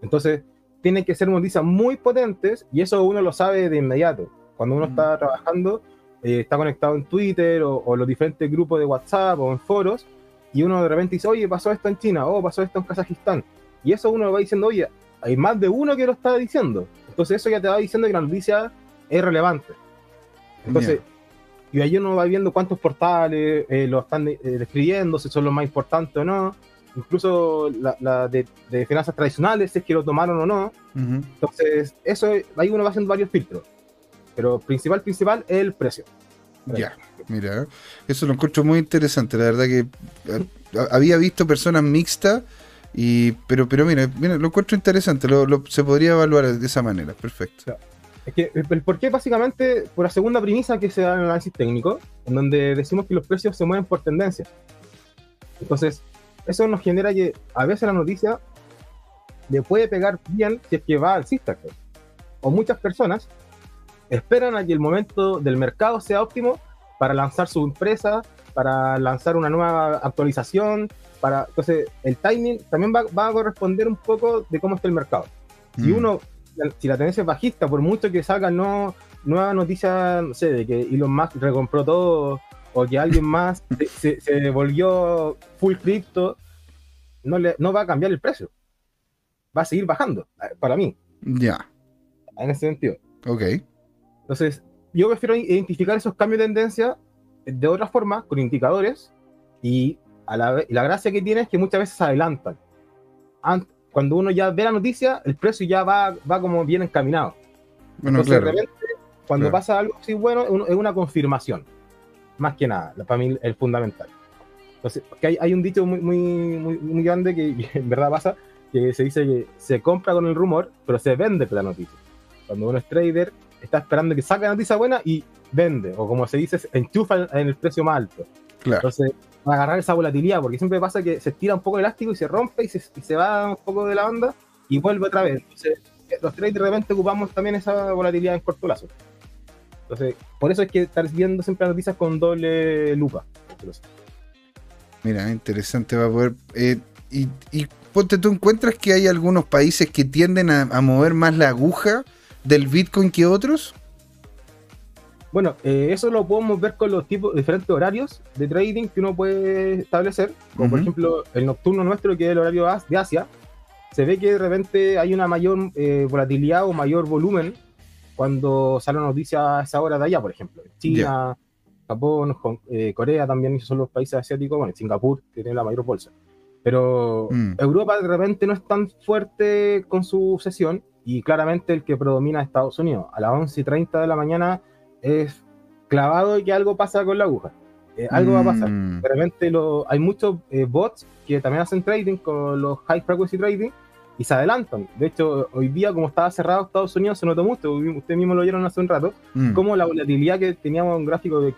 Entonces, tienen que ser noticias muy potentes y eso uno lo sabe de inmediato. Cuando uno está trabajando, eh, está conectado en Twitter o, o, los diferentes grupos de WhatsApp o en foros, y uno de repente dice, oye, pasó esto en China, o oh, pasó esto en Kazajistán. Y eso uno va diciendo, oye, hay más de uno que lo está diciendo. Entonces eso ya te va diciendo que la noticia es relevante. Entonces, y ahí uno va viendo cuántos portales eh, lo están eh, describiendo, si son los más importantes o no. Incluso la, de, finanzas tradicionales, si es que lo tomaron o no. Entonces, eso ahí uno va haciendo varios filtros. Pero principal, principal es el precio. Ya, mira, eso lo encuentro muy interesante. La verdad que eh, había visto personas mixtas y, pero, pero mira, mira, lo encuentro interesante, lo, se podría evaluar de esa manera, perfecto. Es que el, por qué básicamente por la segunda premisa que se da en el análisis técnico, en donde decimos que los precios se mueven por tendencia. Entonces, eso nos genera que a veces la noticia le puede pegar bien si es que va alcista. o muchas personas esperan a que el momento del mercado sea óptimo para lanzar su empresa, para lanzar una nueva actualización, para entonces el timing también va, a corresponder un poco de cómo está el mercado. Si mm. uno, si la tendencia es bajista, por mucho que salga no, nueva noticia, no sé, de que Elon Musk recompró todo o que alguien más se, se, volvió full cripto, no, le, no va a cambiar el precio. Va a seguir bajando, para mí. Ya. En ese sentido. Ok. Entonces, yo prefiero identificar esos cambios de tendencia de otra forma, con indicadores, y a la, la gracia que tiene es que muchas veces se adelantan. Cuando uno ya ve la noticia, el precio ya va, va como bien encaminado. Bueno, Entonces, de repente, cuando pasa algo así bueno, es una confirmación. Más que nada, para mí es fundamental. Entonces, hay, hay, un dicho muy, muy, muy, muy grande que, en verdad pasa, que se dice que se compra con el rumor, pero se vende por la noticia. Cuando uno es trader, está esperando que saque la noticia buena y vende, o como se dice, enchufa en el precio más alto. Claro. Entonces, agarrar esa volatilidad, porque siempre pasa que se tira un poco el elástico y se rompe y se, y se va un poco de la banda y vuelve otra vez. Entonces, los traders de repente ocupamos también esa volatilidad en corto plazo. Entonces, por eso es que estar viendo siempre las noticias con doble lupa. Mira, interesante, va a poder. Eh, y, y, ponte, ¿tú encuentras que hay algunos países que tienden a, mover más la aguja del Bitcoin que otros? Bueno, eh, eso lo podemos ver con los tipos diferentes horarios de trading que uno puede establecer, como por ejemplo el nocturno nuestro, que es el horario de Asia, se ve que de repente hay una mayor eh, volatilidad o mayor volumen cuando sale una noticia a esa hora de allá, por ejemplo. China, Japón, Corea también son los países asiáticos, bueno, Singapur tiene la mayor bolsa. Pero mm. Europa de repente no es tan fuerte con su sesión y claramente el que predomina es Estados Unidos. A las 11 y 30 de la mañana es clavado y que algo pasa con la aguja. Eh, algo va a pasar. Mm. De repente lo, hay muchos eh, bots que también hacen trading con los high frequency trading y se adelantan. De hecho, hoy día, como estaba cerrado Estados Unidos, se notó mucho. Ustedes mismos lo vieron hace un rato. Mm. Como la volatilidad que teníamos en un gráfico de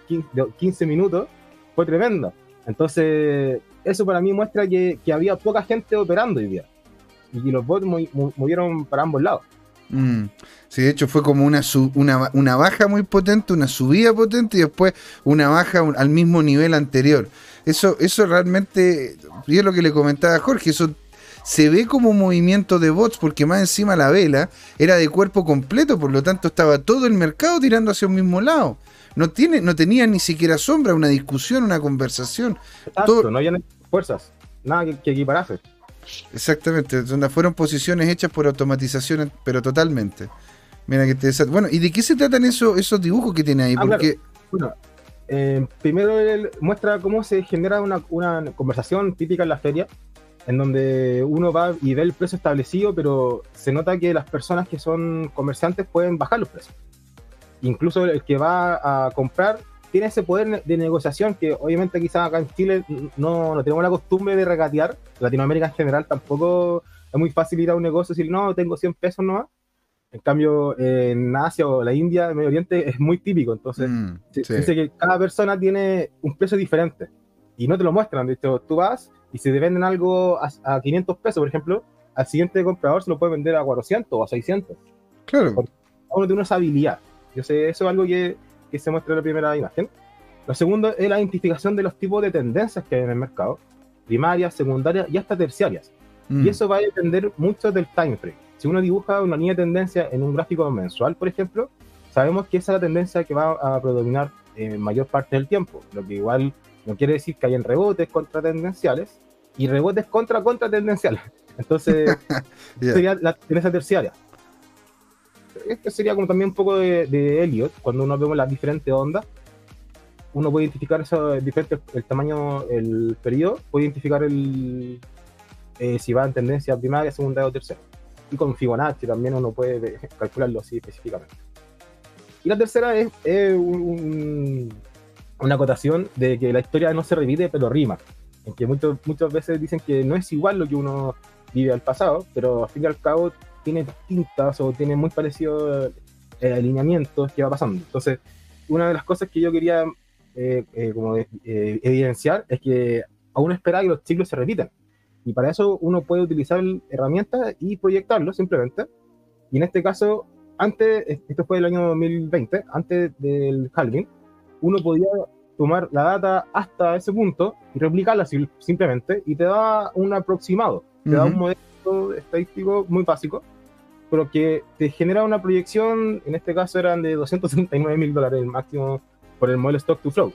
15 minutos fue tremenda. Entonces, eso para mí muestra que, había poca gente operando hoy día. Y los bots movieron para ambos lados. Mm. Sí, de hecho fue como una, una, una, baja muy potente, una subida potente y después una baja al mismo nivel anterior. Eso, eso realmente, y es lo que le comentaba a Jorge, eso se ve como un movimiento de bots porque más encima la vela era de cuerpo completo, por lo tanto estaba todo el mercado tirando hacia un mismo lado. No, tiene, no tenía ni siquiera sombra, una discusión, una conversación. no había fuerzas, nada que, que equiparase. Exactamente, donde fueron posiciones hechas por automatización, pero totalmente. Mira que te Bueno, ¿y de qué se tratan esos, esos dibujos que tiene ahí? Ah, Porque... Bueno, eh, primero él muestra cómo se genera una, una, conversación típica en la feria, en donde uno va y ve el precio establecido, pero se nota que las personas que son comerciantes pueden bajar los precios. Incluso el que va a comprar tiene ese poder de negociación que obviamente quizás acá en Chile no, no tenemos la costumbre de regatear, Latinoamérica en general tampoco es muy fácil ir a un negocio y decir, no, tengo 100 pesos nomás. En cambio, en Asia o la India, el Medio Oriente, es muy típico. Entonces, mm, dice que cada persona tiene un precio diferente y no te lo muestran. De hecho, tú vas y si te venden algo a, 500 pesos, por ejemplo, al siguiente comprador se lo puede vender a 400 o a 600. Claro. Uno tiene una habilidad. Yo sé, eso es algo que que se muestra en la primera imagen. Lo segundo es la identificación de los tipos de tendencias que hay en el mercado, primarias, secundarias y hasta terciarias. Mm. Y eso va a depender mucho del time frame. Si uno dibuja una línea de tendencia en un gráfico mensual, por ejemplo, sabemos que esa es la tendencia que va a predominar en mayor parte del tiempo, lo que igual no quiere decir que hayan rebotes contratendenciales y rebotes contra contratendenciales. Entonces, sería la tendencia terciaria este sería como también un poco de, de Elliot, cuando uno vemos las diferentes ondas, uno puede identificar eso, diferente, el tamaño, el periodo, puede identificar el, eh, si va en tendencia primaria, segunda o tercera. Y con Fibonacci también uno puede calcularlo así específicamente. Y la tercera es, una acotación de que la historia no se repite, pero rima. En que muchos, muchas veces dicen que no es igual lo que uno vive al pasado, pero al fin y al cabo tiene distintas o tiene muy parecidos eh, alineamientos que va pasando. Entonces, una de las cosas que yo quería eh, eh, como evidenciar es que aún espera que los ciclos se repitan. Y para eso uno puede utilizar herramientas y proyectarlo simplemente. Y en este caso, antes, esto fue el año 2020, antes del halving, uno podía tomar la data hasta ese punto y replicarla simplemente y te da un aproximado, te da un modelo estadístico muy básico, pero que te genera una proyección, en este caso eran de 239 mil dólares el máximo por el modelo Stock to Flow,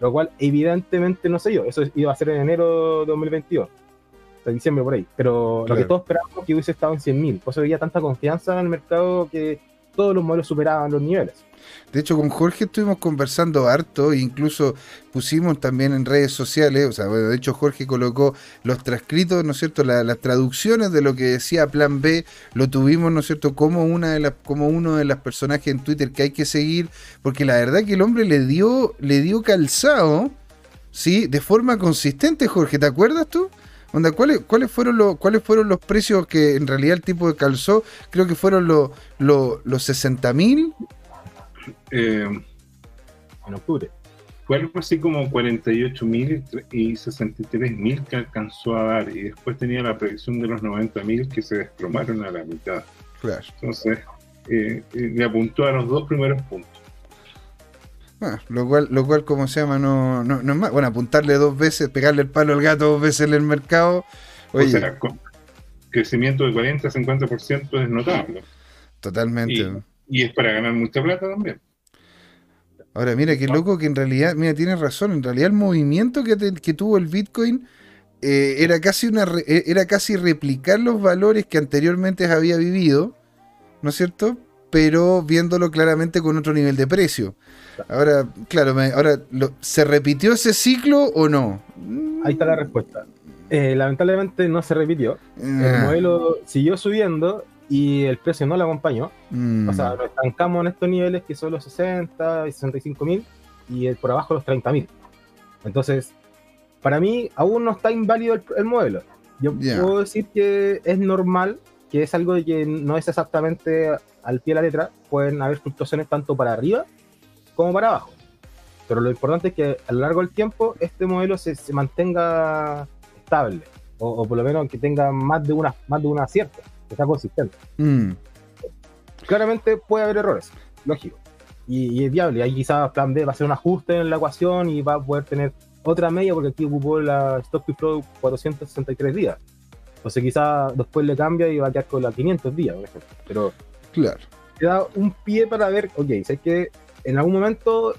lo cual evidentemente no sé yo, eso iba a ser en enero de 2022 de diciembre por ahí. Pero lo que todos esperábamos que hubiese estado en 100.000. Por eso había tanta confianza en el mercado que todos los modelos superaban los niveles. De hecho, con Jorge estuvimos conversando harto, incluso pusimos también en redes sociales, o sea, bueno, de hecho Jorge colocó los transcritos, ¿no es cierto?, las traducciones de lo que decía Plan B, lo tuvimos, ¿no es cierto?, como, una de las, como uno de los personajes en Twitter que hay que seguir, porque la verdad que el hombre le dio, le dio calzado, ¿sí?, de forma consistente, Jorge, ¿te acuerdas tú? Onda, ¿cuáles, cuáles, fueron los, ¿Cuáles fueron los precios que en realidad el tipo de calzó? Creo que fueron los, los, 60 mil. Eh, en octubre. Fue algo así como 48 mil y 63 mil que alcanzó a dar. Y después tenía la predicción de los 90 mil que se desplomaron a la mitad. Claro. Entonces, eh, eh, le apuntó a los dos primeros puntos. Ah, lo cual, lo cual, como se llama, no, no, no, es más. Bueno, apuntarle dos veces, pegarle el palo al gato dos veces en el mercado. Oye, o sea, crecimiento de 40 a 50% es notable. Totalmente. Y, es para ganar mucha plata también. Ahora, mira, qué loco que en realidad, mira, tienes razón, en realidad el movimiento que, que tuvo el Bitcoin eh, era, casi una eh, era casi replicar los valores que anteriormente había vivido, ¿no es cierto? Pero viéndolo claramente con otro nivel de precio. Ahora, claro, ahora, ¿se repitió ese ciclo o no? Ahí está la respuesta. Eh, lamentablemente no se repitió. El ah. modelo siguió subiendo y el precio no lo acompañó. Mm. O sea, lo estancamos en estos niveles que son los 60 y 65 mil y por abajo los 30 mil. Entonces, para mí aún no está inválido el, modelo. Yo puedo decir que es normal, que es algo que no es exactamente al pie de la letra. Pueden haber fluctuaciones tanto para arriba como para abajo. Pero lo importante es que a lo largo del tiempo este modelo se, mantenga estable, o, por lo menos que tenga más de una, más de una acierto, que sea consistente. Mm. Claramente puede haber errores, lógico, y, es viable. Ahí quizás plan B va a hacer un ajuste en la ecuación y va a poder tener otra media, porque aquí ocupó la Stock to Flow 463 días. Entonces quizás después le cambia y va a quedar con la 500 días, por ejemplo. Pero claro. te da un pie para ver, ok, sé que en algún momento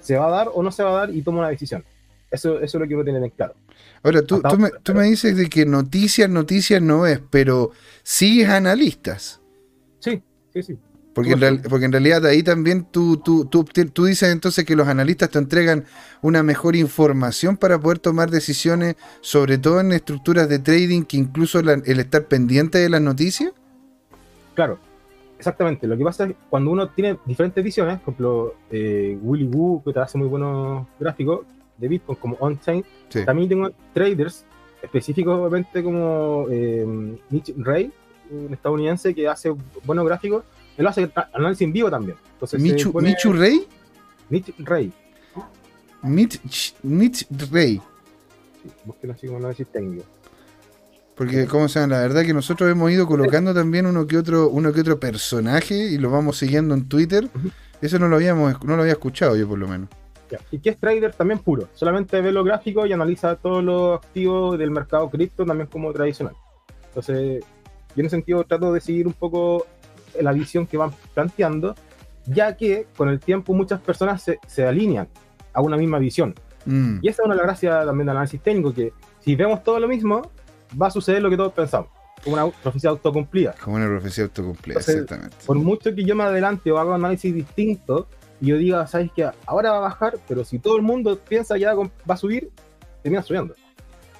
se va a dar o no se va a dar y toma una decisión. Eso, eso es lo que quiero tener en claro. Ahora, tú, tú, me, dices de que noticias, noticias no es, pero sigues analistas. Sí, sí, sí. Porque en, porque en realidad ahí también tú, tú, tú, tú, dices entonces que los analistas te entregan una mejor información para poder tomar decisiones, sobre todo en estructuras de trading, que incluso el estar pendiente de las noticias. Claro, Exactamente, lo que pasa es que cuando uno tiene diferentes visiones, por ejemplo, eh, Willy Woo, que te hace muy buenos gráficos de Bitcoin, como on-chain, también tengo traders específicamente como eh, Mitch Ray, un estadounidense que hace buenos gráficos, él hace análisis en vivo también. Entonces, Michu, Michu Ray? Mitch Ray. Mitch, Mitch Ray. Sí, búsquenlo así como análisis técnico. Porque, como saben, la verdad que nosotros hemos ido colocando también uno que otro, uno que otro personaje y lo vamos siguiendo en Twitter. Eso no lo habíamos, no lo había escuchado yo por lo menos. Y que es trader también puro. Solamente ve lo gráfico y analiza todos los activos del mercado cripto también como tradicional. Entonces, yo en ese sentido trato de seguir un poco la visión que van planteando, ya que con el tiempo muchas personas se, alinean a una misma visión. Mm. Y esa es una de las gracias también del análisis técnico, que si vemos todo lo mismo, va a suceder lo que todos pensamos. Como una profecía autocumplida. Como una profecía autocumplida, exactamente. Por mucho que yo me adelante o haga análisis distinto y yo diga, ¿sabes qué? Ahora va a bajar, pero si todo el mundo piensa que va a subir, termina subiendo.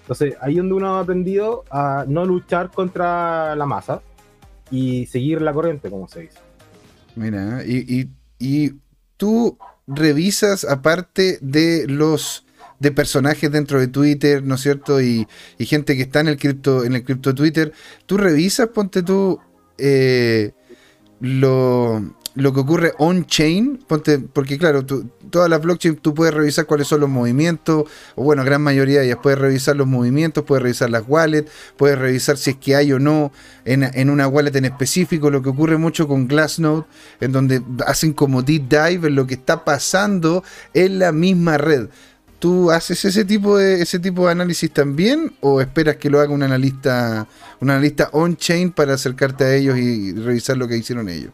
Entonces, ahí donde uno ha aprendido a no luchar contra la masa y seguir la corriente, como se dice. Mira, y, y, y tú revisas, aparte de los de personajes dentro de Twitter, ¿no es cierto? Y, gente que está en el cripto, en el cripto Twitter. Tú revisas, ponte tú, eh, lo, lo que ocurre on-chain, porque claro, todas las blockchains tú puedes revisar cuáles son los movimientos, o bueno, gran mayoría ellas, puedes revisar los movimientos, puedes revisar las wallets, puedes revisar si es que hay o no en, una wallet en específico, lo que ocurre mucho con Glassnode, en donde hacen como deep dive en lo que está pasando en la misma red. ¿Tú haces ese tipo de ese tipo de análisis también o esperas que lo haga un analista un analista on-chain para acercarte a ellos y revisar lo que hicieron ellos?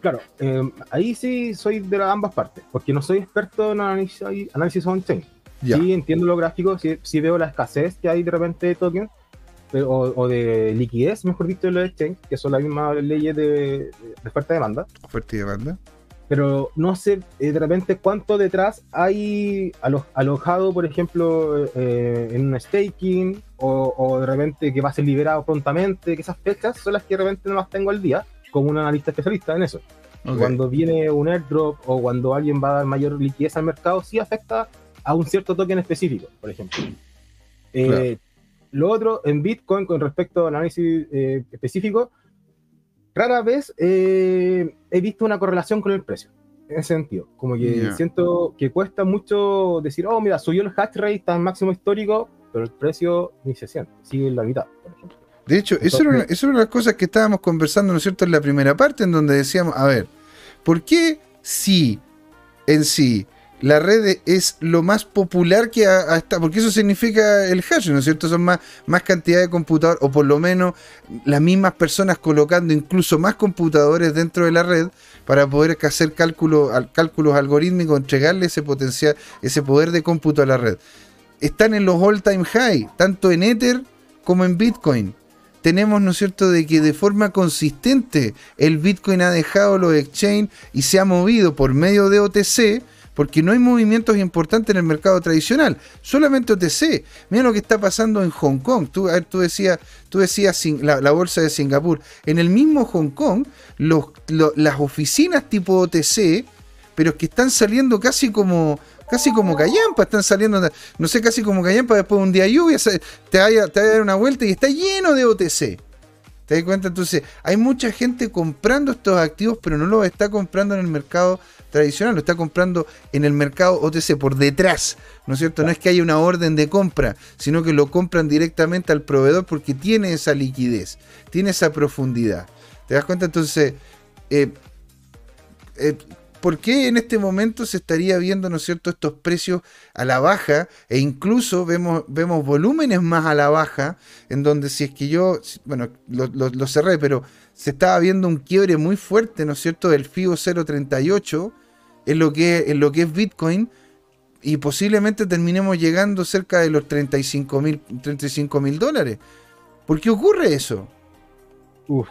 Claro, eh, ahí sí soy de ambas partes, porque no soy experto en análisis, análisis on-chain. Sí entiendo los gráficos, sí, veo la escasez que hay de repente de tokens, o, de liquidez, mejor dicho, de los exchange, que son las mismas leyes de, oferta y demanda. Oferta y demanda. Pero no sé eh, de repente cuánto detrás hay alojado, por ejemplo, eh, en un staking, o, o, de repente que va a ser liberado prontamente, que esas fechas son las que de repente no las tengo al día como un analista especialista en eso. Cuando viene un airdrop o cuando alguien va a dar mayor liquidez al mercado, sí afecta a un cierto token específico, por ejemplo. Eh, lo otro, en Bitcoin, con respecto al análisis eh, específico, rara vez eh, he visto una correlación con el precio. En ese sentido, como que siento que cuesta mucho decir, oh, mira, subió el hash rate, está en máximo histórico, pero el precio ni se siente, sigue en la mitad, por ejemplo. De hecho, eso era, una, eso era una de las cosas que estábamos conversando, ¿no es cierto?, en la primera parte, en donde decíamos, a ver, ¿por qué si en sí la red es lo más popular que hasta, porque eso significa el hash, ¿no es cierto? Son más, más cantidad de computadores, o por lo menos las mismas personas colocando incluso más computadores dentro de la red para poder hacer cálculo, cálculos algorítmicos, entregarle ese potencial, ese poder de cómputo a la red. Están en los all time high, tanto en Ether como en Bitcoin tenemos, ¿no es cierto?, de que de forma consistente el Bitcoin ha dejado los exchange y se ha movido por medio de OTC, porque no hay movimientos importantes en el mercado tradicional, solamente OTC. Mira lo que está pasando en Hong Kong. Tú, tú decías, tú decías la, bolsa de Singapur. En el mismo Hong Kong, las oficinas tipo OTC, pero que están saliendo casi como casi como callampa, están saliendo, no sé, casi como callampa después de un día de lluvia, te vaya, a dar una vuelta y está lleno de OTC. ¿Te das cuenta? Entonces, hay mucha gente comprando estos activos, pero no los está comprando en el mercado tradicional, lo está comprando en el mercado OTC por detrás, ¿no es cierto? No es que haya una orden de compra, sino que lo compran directamente al proveedor porque tiene esa liquidez, tiene esa profundidad. ¿Te das cuenta? Entonces, eh, eh, ¿Por qué en este momento se estaría viendo, ¿no es cierto?, estos precios a la baja e incluso vemos, vemos volúmenes más a la baja, en donde si es que yo, bueno, lo, cerré, pero se estaba viendo un quiebre muy fuerte, ¿no es cierto?, del FIBO 038 en lo que, en lo que es Bitcoin y posiblemente terminemos llegando cerca de los 35 mil dólares. ¿Por qué ocurre eso? Uf,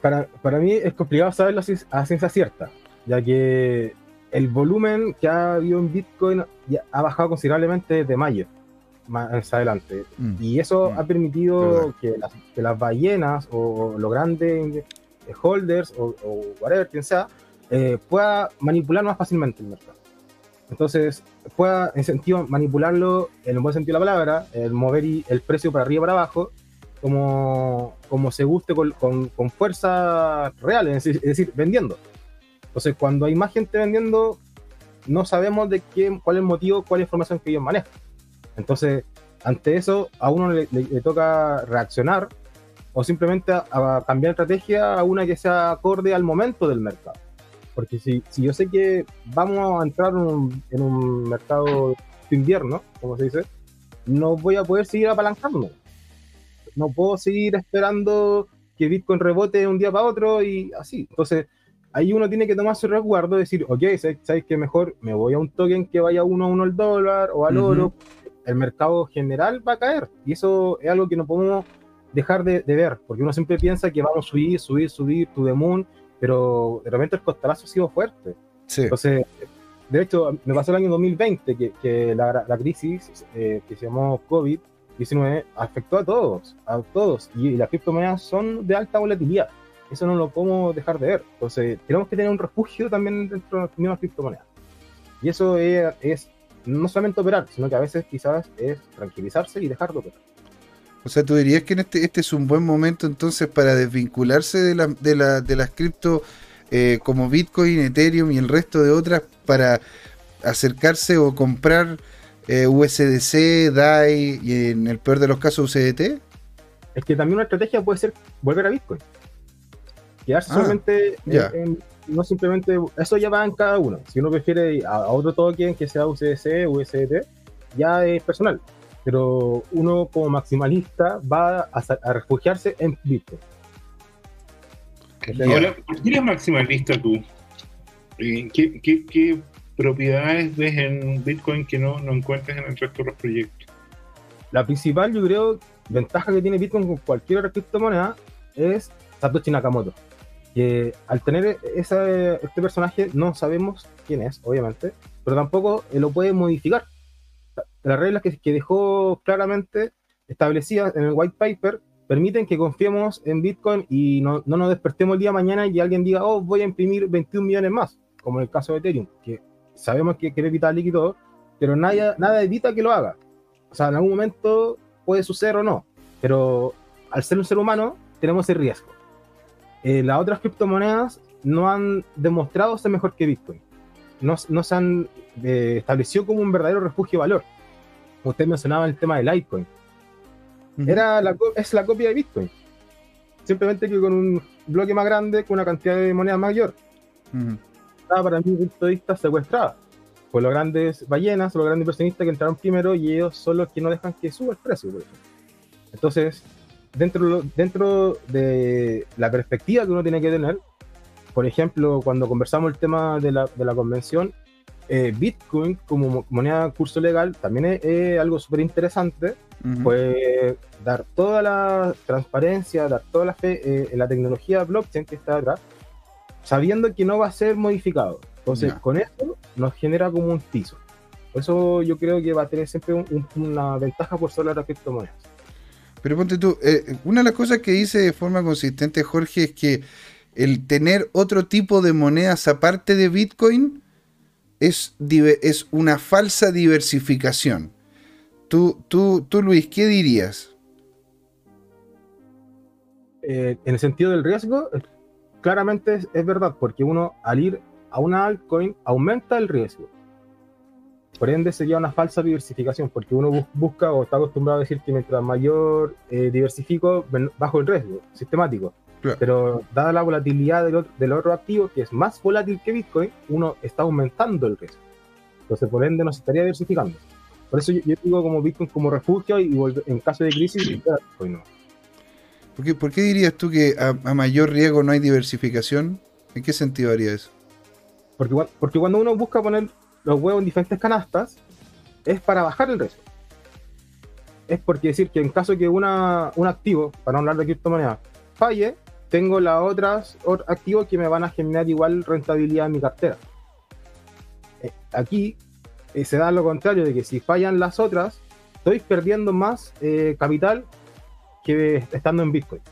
para, para mí es complicado saberlo a ciencia cierta ya que el volumen que ha habido en Bitcoin ha bajado considerablemente desde mayo más adelante. Mm. Y eso mm. ha permitido que las, ballenas o, los grandes holders o, whatever, quien sea, eh, pueda manipular más fácilmente el mercado. Entonces, pueda en sentido manipularlo en un buen sentido de la palabra, el mover el precio para arriba y para abajo, como, como se guste con, con, fuerza real, es decir, vendiendo. Entonces, cuando hay más gente vendiendo, no sabemos de quién, cuál es el motivo, cuál es la información que ellos manejan. Entonces, ante eso, a uno le, toca reaccionar o simplemente a, cambiar estrategia a una que sea acorde al momento del mercado. Porque si, si yo sé que vamos a entrar en un, mercado de invierno, como se dice, no voy a poder seguir apalancando. No puedo seguir esperando que Bitcoin rebote de un día para otro y así. Entonces, ahí uno tiene que tomar su resguardo, decir, ok, ¿sabes que mejor me voy a un token que vaya uno a uno al dólar o al oro? El mercado general va a caer. Y eso es algo que no podemos dejar de, ver, porque uno siempre piensa que vamos a subir, subir, subir, to the moon, pero de repente el costalazo ha sido fuerte. Entonces, de hecho, me pasó el año 2020 que, que la, crisis eh, que se llamó COVID-19 afectó a todos, a todos, y las criptomonedas son de alta volatilidad. Eso no lo podemos dejar de ver. Entonces, tenemos que tener un refugio también dentro de las mismas criptomonedas. Y eso es, no solamente operar, sino que a veces quizás es tranquilizarse y dejar de operar. O sea, tú dirías que en este, este es un buen momento entonces para desvincularse de, la, de, la, de las cripto eh, como Bitcoin, Ethereum y el resto de otras para acercarse o comprar eh, USDC, DAI y en el peor de los casos USDT? Es que también una estrategia puede ser volver a Bitcoin. Quedarse ah, solamente en, no simplemente, eso ya va en cada uno. Si uno prefiere a, otro token que sea USDC, USDT, ya es personal. Pero uno como maximalista va a, refugiarse en Bitcoin. Ahora, ¿por qué eres maximalista tú? Eh, ¿Qué, propiedades ves en Bitcoin que no, no encuentras en el resto de los proyectos? La principal, yo creo, ventaja que tiene Bitcoin con cualquier otra criptomoneda es Satoshi Nakamoto que al tener este personaje no sabemos quién es, obviamente, pero tampoco lo puede modificar. Las reglas que, dejó claramente establecidas en el white paper permiten que confiemos en Bitcoin y no, nos despertemos el día de mañana y alguien diga, oh, voy a imprimir 21 millones más, como en el caso de Ethereum, que sabemos que quiere evitar líquido, pero nada, nada evita que lo haga. O sea, en algún momento puede suceder o no, pero al ser un ser humano tenemos el riesgo. Eh, las otras criptomonedas no han demostrado ser mejor que Bitcoin. No, no se han eh, establecido como un verdadero refugio de valor. Usted mencionaba el tema del Litecoin. Era la, es la copia de Bitcoin. Simplemente que con un bloque más grande, con una cantidad de moneda mayor. Estaba para mí, punto de vista, secuestrada. Por los grandes ballenas, los grandes inversionistas que entraron primero y ellos son los que no dejan que suba el precio. Entonces, dentro, dentro de la perspectiva que uno tiene que tener, por ejemplo, cuando conversamos el tema de la, de la convención, eh, Bitcoin como moneda curso legal también es, algo súper interesante. Puede dar toda la transparencia, dar toda la fe eh, en la tecnología blockchain que está atrás, sabiendo que no va a ser modificado. Entonces, con eso nos genera como un piso. Por eso yo creo que va a tener siempre una ventaja por sobre las criptomonedas. Pero ponte tú, eh, una de las cosas que dice de forma consistente Jorge es que el tener otro tipo de monedas aparte de Bitcoin es, una falsa diversificación. Tú, tú, tú, Luis, ¿qué dirías? Eh, en el sentido del riesgo, claramente es, es, verdad, porque uno al ir a una altcoin aumenta el riesgo. Por ende, sería una falsa diversificación, porque uno busca o está acostumbrado a decir que mientras mayor eh, diversifico, bajo el riesgo sistemático. Pero dada la volatilidad del otro, activo, que es más volátil que Bitcoin, uno está aumentando el riesgo. Entonces, por ende, no se estaría diversificando. Por eso yo, digo como Bitcoin como refugio y, en caso de crisis, Bitcoin no. ¿Por qué, ¿Por qué, dirías tú que a, mayor riesgo no hay diversificación? ¿En qué sentido haría eso? Porque, porque cuando uno busca poner los huevos en diferentes canastas es para bajar el riesgo. Es porque decir que en caso que una, un activo, para no hablar de criptomonedas, falle, tengo las otras activos que me van a generar igual rentabilidad en mi cartera. Eh, aquí eh, se da lo contrario, de que si fallan las otras, estoy perdiendo más eh, capital que estando en Bitcoin.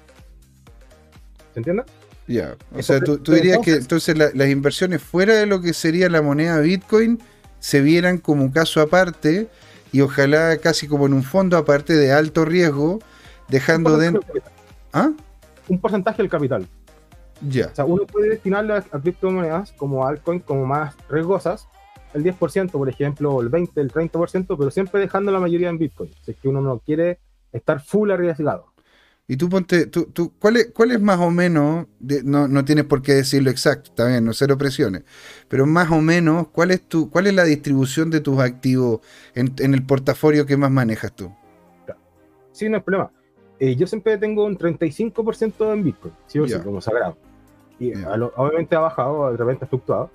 ¿Se entiende? Ya, o sea, tú, dirías que entonces las inversiones fuera de lo que sería la moneda Bitcoin se vieran como un caso aparte y ojalá casi como en un fondo aparte de alto riesgo, dejando dentro... ¿Ah? Un porcentaje del capital. Ya. O sea, uno puede destinarlo a, criptomonedas como altcoin, como más riesgosas, el 10%, por ejemplo, el 20, el 30%, pero siempre dejando la mayoría en Bitcoin. Si es que uno no quiere estar full arriesgado. Y tú ponte, tú, tú, ¿cuál, es, ¿cuál es más o menos, no, no tienes por qué decirlo exacto, está bien, no cero presiones, pero más o menos, ¿cuál es, tu, cuál es la distribución de tus activos en, el portafolio que más manejas tú? Sí, no es problema. Eh, yo siempre tengo un 35% en Bitcoin, sí o sí, como sagrado. Y obviamente ha bajado, de repente ha fluctuado.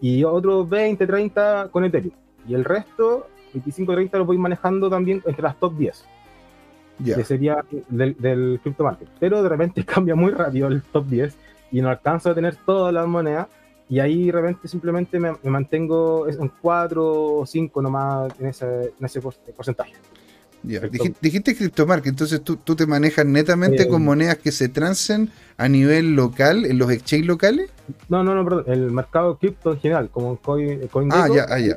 Y otro 20, 30 con Ethereum. Y el resto, 25, 30 lo voy manejando también entre las top 10 que sería del, del crypto market. Pero de repente cambia muy rápido el top 10 y no alcanzo a tener todas las monedas. Y ahí de repente simplemente me, mantengo en 4 o 5 nomás en ese, en ese porcentaje. Dijiste, Crypto Market, entonces tú, tú, te manejas netamente con monedas que se transen a nivel local, en los exchanges locales? No, no, no, perdón, el mercado cripto en general, como Coin, Ah, ya, ah, ya,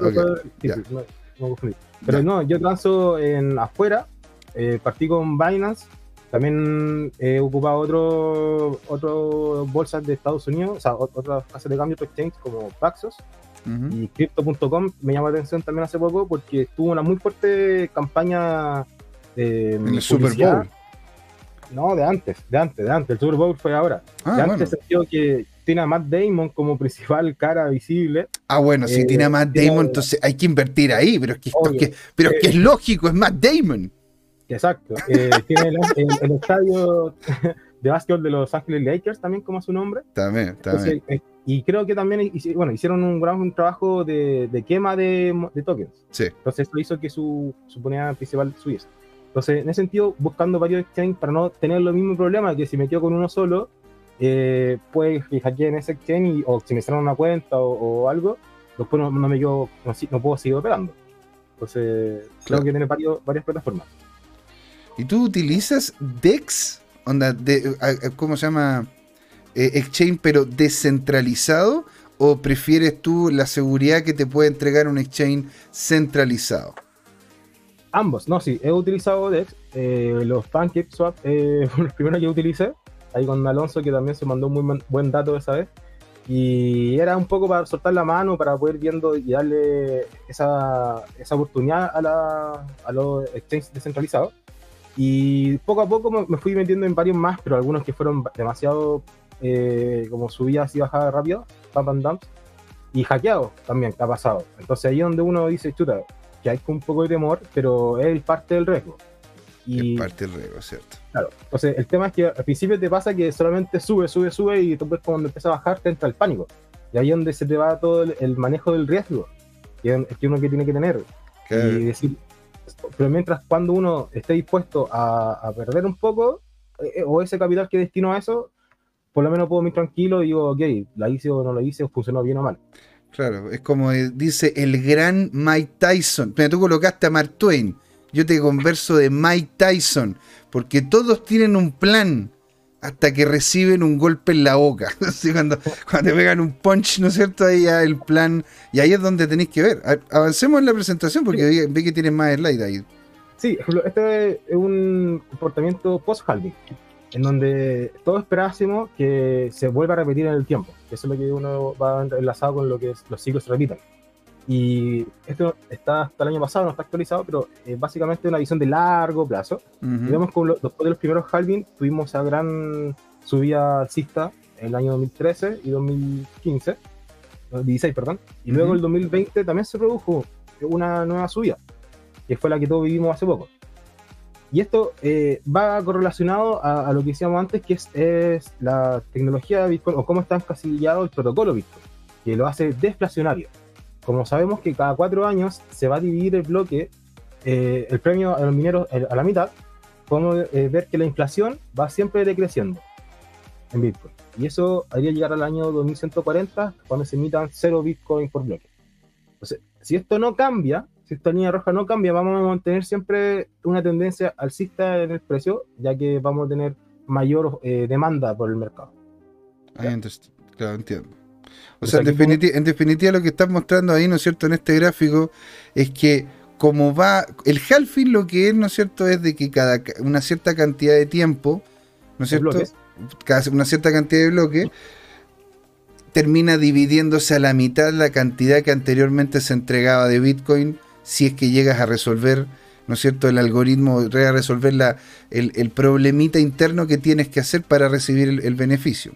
Pero no, yo transo en afuera, eh, partí con Binance También he ocupado otro, otro bolsas de Estados Unidos, o sea, otras casas de cambio, exchange como Paxos y Crypto.com me llamó la atención también hace poco porque tuvo una muy fuerte campaña de en el Super Bowl. No, de antes, de antes, de antes. El Super Bowl fue ahora. Ah, de antes bueno. que tiene a Matt Damon como principal cara visible. Ah, bueno, si tiene a Matt eh, Damon, entonces hay que invertir ahí, pero es que, pero es, que es lógico, es Matt Damon. Exacto. Eh, tiene el, estadio de básquetbol de los Angeles Lakers también como su nombre. También, también. Eh, y creo que también bueno, hicieron un gran trabajo de, quema de, tokens. Sí. Entonces eso hizo que su, su principal subiese. Entonces, en ese sentido, buscando varios exchanges para no tener los mismos problemas que si me quedo con uno solo, eh, pues que en ese exchange o si me cerran una cuenta o, algo, después no, me quedo, no, puedo seguir operando. Entonces, creo que tiene varias plataformas. ¿Y tú utilizas DEX? Onda, de, ¿Cómo se llama? Eh, exchange, pero descentralizado. ¿O prefieres tú la seguridad que te puede entregar un exchange centralizado? Ambos, no, sí, he utilizado DEX, eh, los PancakeSwap eh, los primeros que utilicé, ahí con Alonso que también se mandó muy buen dato esa vez, y era un poco para soltar la mano, para poder viendo y darle esa, esa oportunidad a, la, a los exchanges descentralizados. Y poco a poco me fui metiendo en varios más, pero algunos que fueron demasiado eh, como subidas y bajadas rápido, pump and dumps, y hackeados también, que ha pasado. Entonces ahí es donde uno dice, chuta, que hay un poco de temor, pero es parte del riesgo. Y, es parte del riesgo, ¿cierto? Claro. Entonces, el tema es que al principio te pasa que solamente sube, sube, sube y después cuando empieza a bajar te entra el pánico. Y ahí es donde se te va todo el, manejo del riesgo, que es que uno que tiene que tener. Y decir, pero mientras cuando uno esté dispuesto a, perder un poco, eh, o ese capital que destino a eso, por lo menos puedo ir tranquilo y digo, ok, la hice o no la hice, o funcionó bien o mal. Claro, es como dice el gran Mike Tyson. Pero tú colocaste a Mark Twain. Yo te converso de Mike Tyson. Porque todos tienen un plan hasta que reciben un golpe en la boca. cuando, cuando te pegan un punch, ¿no es cierto? Ahí ya el plan. Y ahí es donde tenéis que ver. Avancemos en la presentación porque ve, que tienes más slide ahí. Sí, este es un comportamiento post-halving en donde todos esperásemos que se vuelva a repetir en el tiempo. Eso es lo que uno va enlazado con lo que los ciclos se repitan. Y esto está hasta el año pasado, no está actualizado, pero es básicamente una visión de largo plazo. y vemos que después de los primeros halving tuvimos esa gran subida alcista en el año 2013 y 2015, 2016, perdón. Y luego el 2020 también se produjo una nueva subida, que fue la que todos vivimos hace poco. Y esto eh, va correlacionado a, lo que decíamos antes, que es, la tecnología de Bitcoin o cómo está encasillado el protocolo Bitcoin, que lo hace deflacionario. Como sabemos que cada cuatro años se va a dividir el bloque, eh, el premio a los mineros a la mitad, podemos eh, ver que la inflación va siempre decreciendo en Bitcoin. Y eso haría llegar al año 2140, cuando se emitan cero Bitcoin por bloque. Entonces, si esto no cambia, si esta línea roja no cambia, vamos a mantener siempre una tendencia alcista en el precio, ya que vamos a tener mayor eh, demanda por el mercado. claro, entiendo. O, sea, en, definitiva, lo que estás mostrando ahí, ¿no es cierto?, en este gráfico, es que como va, el halfing lo que es, ¿no es cierto?, es de que cada una cierta cantidad de tiempo, ¿no es cierto?, cada, una cierta cantidad de bloques, termina dividiéndose a la mitad la cantidad que anteriormente se entregaba de Bitcoin si es que llegas a resolver, ¿no es cierto?, el algoritmo, a resolver la, el, problemita interno que tienes que hacer para recibir el, beneficio.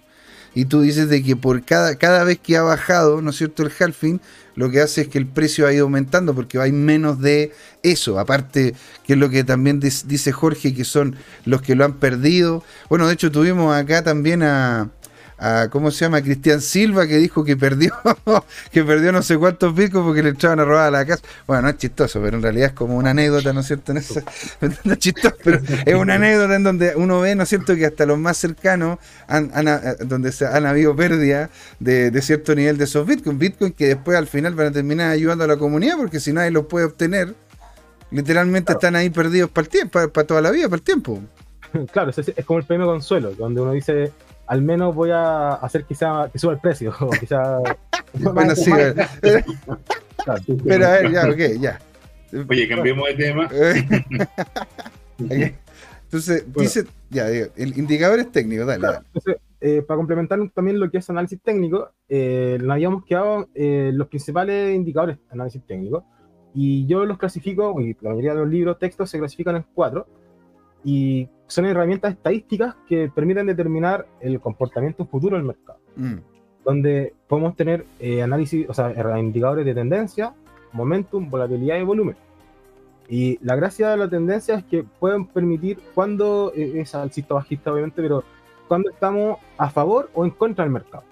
Y tú dices de que por cada, cada vez que ha bajado, ¿no es cierto?, el halfing, lo que hace es que el precio ha ido aumentando porque hay menos de eso. Aparte, que es lo que también dice Jorge, que son los que lo han perdido. Bueno, de hecho tuvimos acá también a, a ¿cómo se llama? Cristian Silva, que dijo que perdió, que perdió no sé cuántos picos porque le echaban a robar a la casa. Bueno, no es chistoso, pero en realidad es como una anécdota, ¿no es cierto? no es chistoso, pero es una anécdota en donde uno ve, ¿no es cierto?, que hasta los más cercanos han, donde se, han habido pérdidas de, cierto nivel de esos bitcoins, bitcoin que después al final van a terminar ayudando a la comunidad porque si nadie los puede obtener, literalmente están ahí perdidos para el tiempo, para, toda la vida, para el tiempo. Claro, es, es como el premio consuelo, donde uno dice, al menos voy a hacer quizá que suba el precio. O quizá, bueno, sí. Pero a ver, ya, ok, ya. Oye, cambiemos de tema. Entonces, dice, ya, el indicador es técnico, dale. Entonces, eh, para complementar también lo que es análisis técnico, eh, nos habíamos quedado eh, los principales indicadores de análisis técnico, y yo los clasifico, y la mayoría de los libros, textos se clasifican en cuatro, y son herramientas estadísticas que permiten determinar el comportamiento futuro del mercado, mm. donde podemos tener eh, análisis, o sea, indicadores de tendencia, momentum, volatilidad y volumen. Y la gracia de la tendencia es que pueden permitir cuando eh, es alcista bajista, obviamente, pero cuando estamos a favor o en contra del mercado.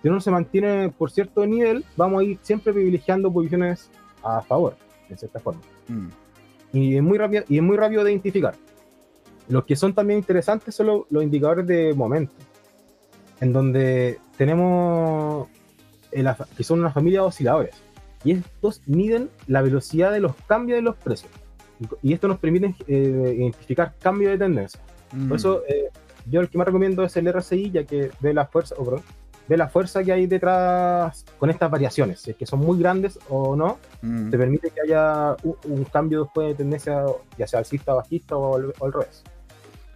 Si uno se mantiene por cierto nivel, vamos a ir siempre privilegiando posiciones a favor, de cierta forma. Mm. Y, es muy rápido, y es muy rápido de identificar. Los que son también interesantes son los, indicadores de momento, en donde tenemos que son una familia de osciladores. Y estos miden la velocidad de los cambios de los precios. Y, esto nos permite eh, identificar cambios de tendencia. Por mm. eso, eh, yo el que más recomiendo es el RSI, ya que ve la fuerza, ve la fuerza que hay detrás con estas variaciones, si es que son muy grandes o no, mm. te permite que haya un, cambio después de tendencia, ya sea alcista, bajista o, o al revés.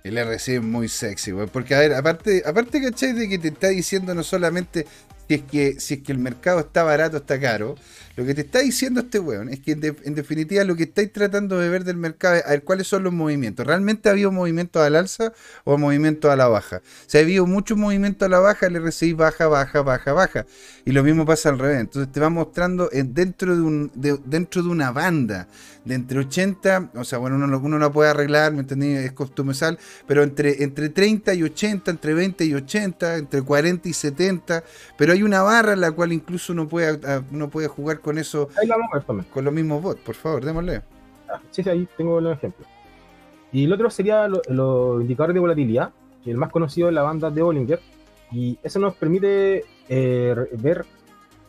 El RC es muy sexy, güey. Porque, a ver, aparte, aparte, ¿cachai? De que te está diciendo no solamente si es que, si es que el mercado está barato está caro, lo que te está diciendo este weón es que en, definitiva lo que estáis tratando de ver del mercado es a ver cuáles son los movimientos. ¿Realmente ha habido movimientos al alza o movimientos a la baja? Si ha habido mucho movimiento a la baja, el RSI baja, baja, baja, baja. Y lo mismo pasa al revés. Entonces te va mostrando dentro, de un, dentro de una banda de entre 80, o sea, bueno, uno, uno lo puede arreglar, ¿me entendí? Es costumesal, pero entre, entre 30 y 80, entre 20 y 80, entre 40 y 70, pero hay una barra en la cual incluso uno puede, uno puede jugar con eso. Ahí la vamos a ver también. Con los mismos bots, por favor, démosle. Ah, sí, sí, ahí tengo el ejemplo. Y el otro sería los indicadores de volatilidad, que el más conocido es la banda de Bollinger. Y eso nos permite eh, ver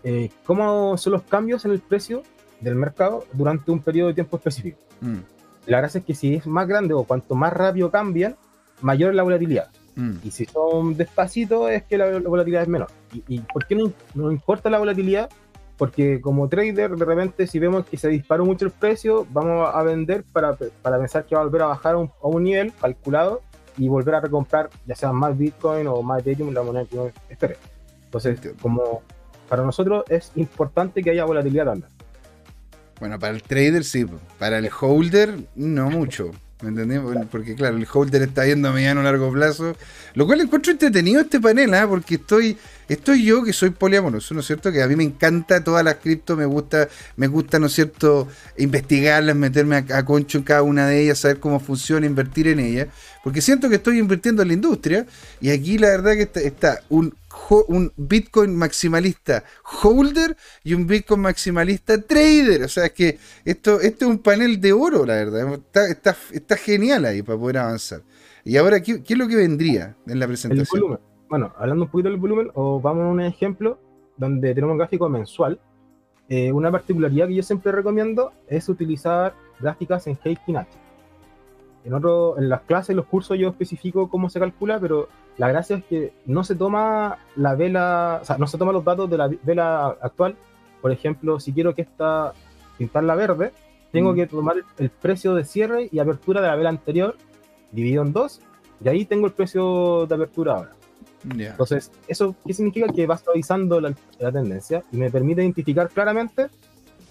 eh, cómo son los cambios en el precio del mercado durante un periodo de tiempo específico. Mm. La gracia es que si es más grande o cuanto más rápido cambian, mayor es la volatilidad. Mm. Y si son despacitos, es que la, volatilidad es menor. ¿Y, por qué no, no importa la volatilidad? Porque como trader de repente si vemos que se disparó mucho el precio, vamos a vender para, para pensar que va a volver a bajar a un, nivel calculado y volver a recomprar ya sea más Bitcoin o más Ethereum, la moneda que uno espere. Entonces, como para nosotros es importante que haya volatilidad también. Bueno, para el trader sí, para el holder no mucho. ¿Me entendí? Porque claro, el holder está yendo a mediano largo plazo. Lo cual encuentro entretenido este panel, ¿ah? porque estoy, estoy yo que soy poliamoroso, ¿no es cierto? Que a mí me encanta todas las cripto, me gusta, me gusta, ¿no es cierto?, investigarlas, meterme a, concho en cada una de ellas, saber cómo funciona, invertir en ellas. Porque siento que estoy invirtiendo en la industria. Y aquí la verdad que está un un Bitcoin maximalista holder y un Bitcoin maximalista trader. O sea, es que esto, esto es un panel de oro, la verdad. Está, está, genial ahí para poder avanzar. Y ahora, ¿qué, es lo que vendría en la presentación? Bueno, hablando un poquito del volumen, o vamos a un ejemplo donde tenemos un gráfico mensual. Eh, una particularidad que yo siempre recomiendo es utilizar gráficas en Heikin H. En, otro, en las clases, los cursos yo especifico cómo se calcula, pero la gracia es que no se toma la vela, o sea, no se toma los datos de la vela actual. Por ejemplo, si quiero que esta pintarla verde, tengo mm. que tomar el precio de cierre y apertura de la vela anterior, dividido en dos, y ahí tengo el precio de apertura ahora. Entonces, ¿eso qué significa? Que va suavizando la, tendencia y me permite identificar claramente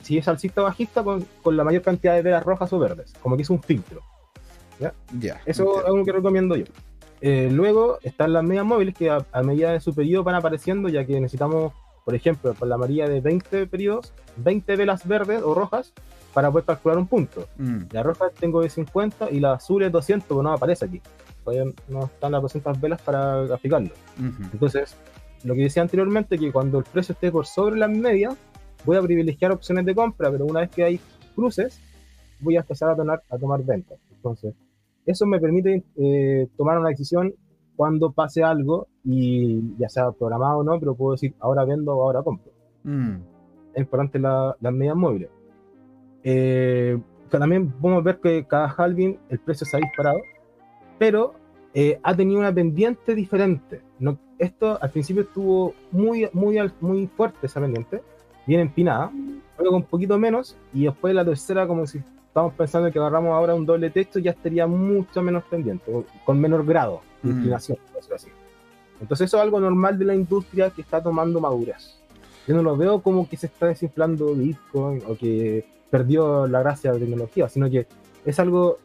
si es alcista o bajista con, con, la mayor cantidad de velas rojas o verdes, como que es un filtro. ¿Ya? Eso es algo que recomiendo yo. Eh, luego están las medias móviles que a, medida de su periodo van apareciendo, ya que necesitamos, por ejemplo, con la María de 20 periodos, 20 velas verdes o rojas para poder calcular un punto. Mm. La roja tengo de 50 y la azul es 200, pero no aparece aquí. Todavía no están las 200 velas para graficarlo. Entonces, lo que decía anteriormente, que cuando el precio esté por sobre las medias, voy a privilegiar opciones de compra, pero una vez que hay cruces, voy a empezar a, tomar, a tomar ventas. Entonces, eso me permite eh, tomar una decisión cuando pase algo y ya sea programado o no, pero puedo decir ahora vendo o ahora compro. Mm. Es importante las medidas móviles. Eh, también podemos ver que cada halving el precio se ha disparado, pero eh, ha tenido una pendiente diferente. No, esto al principio estuvo muy, muy, muy fuerte esa pendiente, bien empinada, luego un poquito menos, y después la tercera como si estamos pensando que agarramos ahora un doble texto, ya estaría mucho menos pendiente, con menor grado de mm. inclinación, así. Entonces eso es algo normal de la industria que está tomando madurez. Yo no lo veo como que se está desinflando Bitcoin o que perdió la gracia de la tecnología, sino que es algo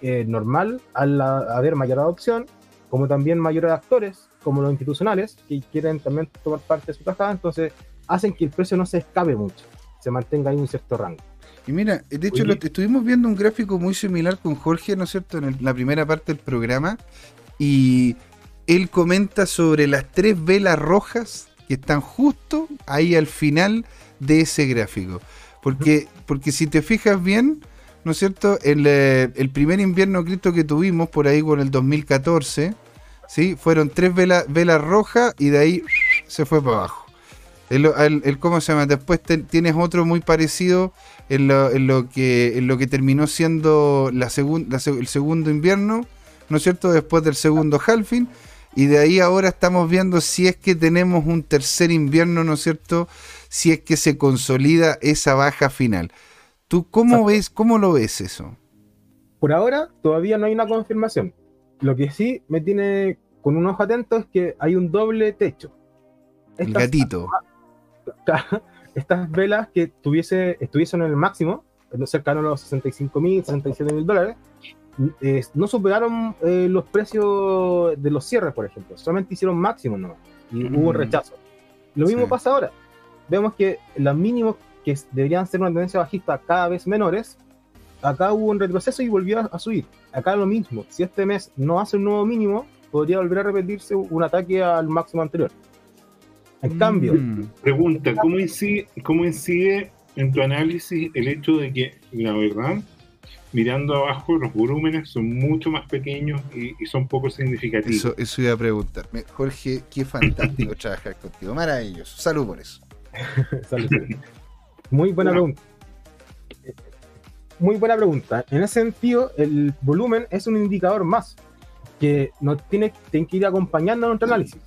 eh, normal al haber mayor adopción, como también mayores actores, como los institucionales, que quieren también tomar parte de su tajada, entonces hacen que el precio no se escape mucho, se mantenga ahí un cierto rango. Y mira, de hecho, lo, estuvimos viendo un gráfico muy similar con Jorge, ¿no es cierto?, en la primera parte del programa, y él comenta sobre las tres velas rojas que están justo ahí al final de ese gráfico. Porque, porque si te fijas bien, ¿no es cierto? El, eh, primer invierno cripto que tuvimos por ahí con el 2014, ¿sí? Fueron tres velas rojas y de ahí se fue para abajo. El, ¿Cómo se llama? Después tienes otro muy parecido en lo, que, en lo que terminó siendo la el segundo invierno, ¿no es cierto? Después del segundo halving. Y de ahí ahora estamos viendo si es que tenemos un tercer invierno, ¿no es cierto? Si es que se consolida esa baja final. ¿Tú cómo ves, cómo lo ves eso? Por ahora todavía no hay una confirmación. Lo que sí me tiene con un ojo atento es que hay un doble techo. el gatito. Estas velas que tuviese, estuviesen en el máximo, cercano a los 65 mil, 67 mil dólares, no superaron eh, los precios de los cierres, por ejemplo. Solamente hicieron máximo, ¿no? Y hubo mm. rechazo. Lo mismo pasa ahora. Vemos que los mínimos que deberían ser una tendencia bajista cada vez menores, acá hubo un retroceso y volvió a, subir. Acá lo mismo. Si este mes no hace un nuevo mínimo, podría volver a repetirse un ataque al máximo anterior. En cambio. Mm. Pregunta: ¿cómo incide, ¿cómo incide en tu análisis el hecho de que, la verdad, mirando abajo, los volúmenes son mucho más pequeños y, son poco significativos. Eso, eso, iba a preguntarme. Jorge, qué fantástico trabajar contigo. Maravilloso. Salud por eso. Salud. Muy buena pregunta. Muy buena pregunta. En ese sentido, el volumen es un indicador más que nos tiene, tiene que ir acompañando a nuestro análisis.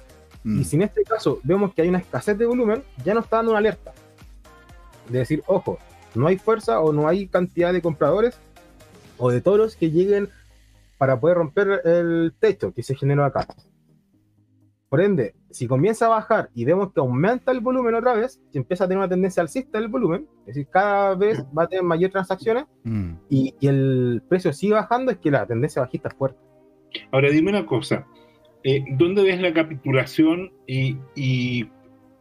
Y mm. si en este caso vemos que hay una escasez de volumen, ya nos está dando una alerta. De decir, ojo, no hay fuerza o no hay cantidad de compradores o de toros que lleguen para poder romper el techo que se generó acá. Por ende, si comienza a bajar y vemos que aumenta el volumen otra vez, si empieza a tener una tendencia alcista el volumen, es decir, cada vez va a tener mayor transacciones mm. y, el precio sigue bajando, es que la tendencia bajista es fuerte. Ahora dime una cosa, eh, ¿dónde ves la capitulación y, y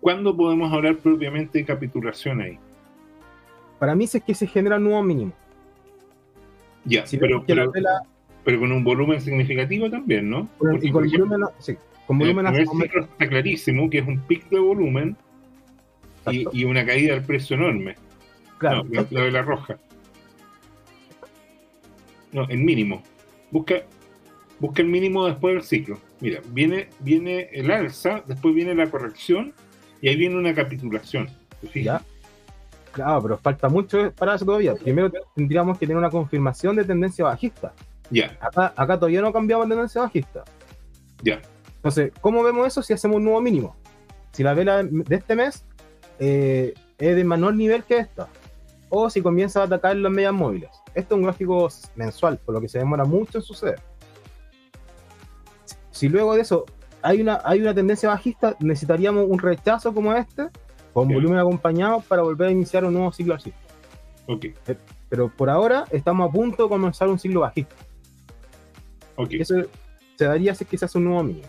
cuándo podemos hablar propiamente de capitulación ahí? Para mí es que se genera un nuevo mínimo. Ya, pero, pero, con un volumen significativo también, ¿no? y con volumen, sí, con volumen el está clarísimo que es un pico de volumen y, una caída del precio enorme. Claro. No, la, de la roja. No, el mínimo. Busca, busca el mínimo después del ciclo. Mira, viene, viene el alza, después viene la corrección y ahí viene una capitulación. Ya. Claro, pero falta mucho para eso todavía. Primero tendríamos que tener una confirmación de tendencia bajista. Ya. Acá, acá todavía no cambiamos tendencia bajista. Ya. Entonces, ¿cómo vemos eso si hacemos un nuevo mínimo? Si la vela de este mes eh, es de menor nivel que esta, o si comienza a atacar las medias móviles. Esto es un gráfico mensual, por lo que se demora mucho en suceder. Si luego de eso hay una, hay una tendencia bajista, necesitaríamos un rechazo como este, con volumen acompañado, para volver a iniciar un nuevo ciclo así. Ok. Eh, pero por ahora estamos a punto de comenzar un ciclo bajista. Ok. Eso se daría si es que se hace un nuevo mínimo.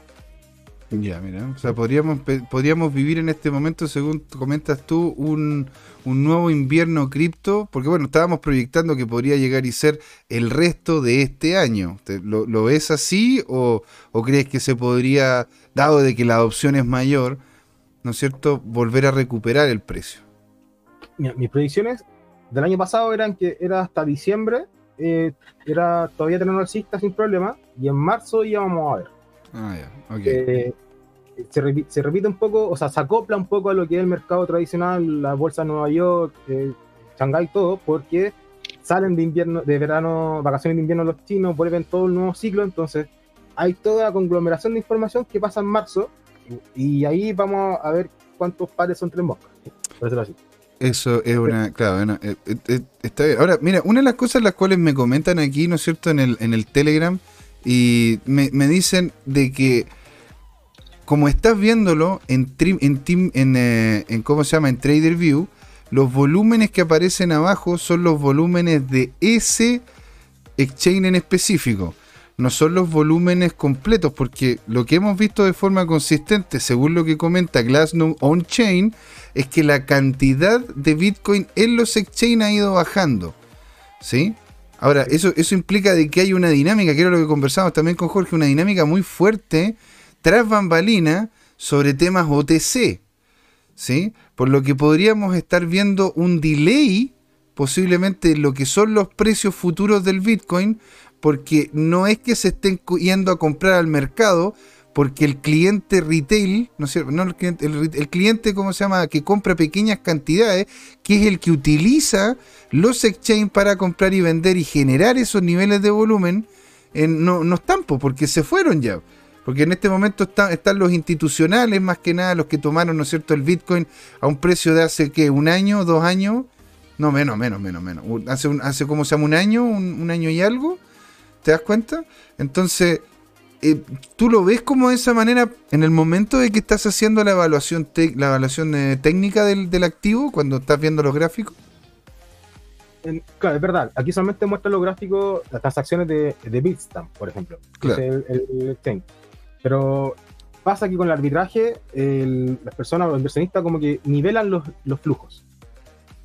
Ya, mira, o sea, podríamos, podríamos vivir en este momento, según comentas tú, un, nuevo invierno cripto, porque bueno, estábamos proyectando que podría llegar y ser el resto de este año. ¿Lo, lo ves así o, crees que se podría, dado de que la adopción es mayor, ¿no es cierto?, volver a recuperar el precio. Mira, mis predicciones del año pasado eran que era hasta diciembre, eh, era todavía tener alcista sin problema, y en marzo íbamos a ver. Ah, ya, okay se, repite, un poco, o sea, se acopla un poco a lo que es el mercado tradicional, la bolsa de Nueva York, eh, Shanghái, todo, porque salen de invierno, de verano, vacaciones de invierno los chinos, vuelven todo el nuevo ciclo, entonces hay toda la conglomeración de información que pasa en marzo y ahí vamos a ver cuántos pares son tres moscas. Eso es una, claro, eh, eh, está bien. Ahora, mira, una de las cosas las cuales me comentan aquí, ¿no es cierto?, en el, en el Telegram, y me, dicen de que como estás viéndolo en, en, en, ¿cómo se llama? En Trader View, los volúmenes que aparecen abajo son los volúmenes de ese exchange en específico. No son los volúmenes completos, porque lo que hemos visto de forma consistente, según lo que comenta Glassnode On-Chain, es que la cantidad de Bitcoin en los exchanges ha ido bajando. ¿Sí? Ahora, eso, eso implica de que hay una dinámica, que era lo que conversamos también con Jorge, una dinámica muy fuerte tras bambalina sobre temas OTC. ¿Sí? Por lo que podríamos estar viendo un delay posiblemente en lo que son los precios futuros del Bitcoin, porque no es que se estén yendo a comprar al mercado, porque el cliente retail, ¿no? No, el, cliente, el, cliente, ¿cómo se llama? Que compra pequeñas cantidades, que es el que utiliza los exchanges para comprar y vender y generar esos niveles de volumen, no, no están, porque se fueron ya. Porque en este momento están, los institucionales, más que nada los que tomaron, ¿no es cierto?, el Bitcoin a un precio de hace, ¿qué? ¿Un año? ¿Dos años? No, menos, menos, menos, menos. Hace, un, hace ¿cómo se llama? ¿Un año? Un, año y algo? ¿Te das cuenta? Entonces, eh, ¿tú lo ves como de esa manera en el momento de que estás haciendo la evaluación, la evaluación eh, técnica del, activo, cuando estás viendo los gráficos? claro, es verdad. Aquí solamente muestra los gráficos, las transacciones de, de Bitstamp, por ejemplo. Claro. el, el, pero pasa que con el arbitraje, las personas, los inversionistas, como que nivelan los, los, flujos.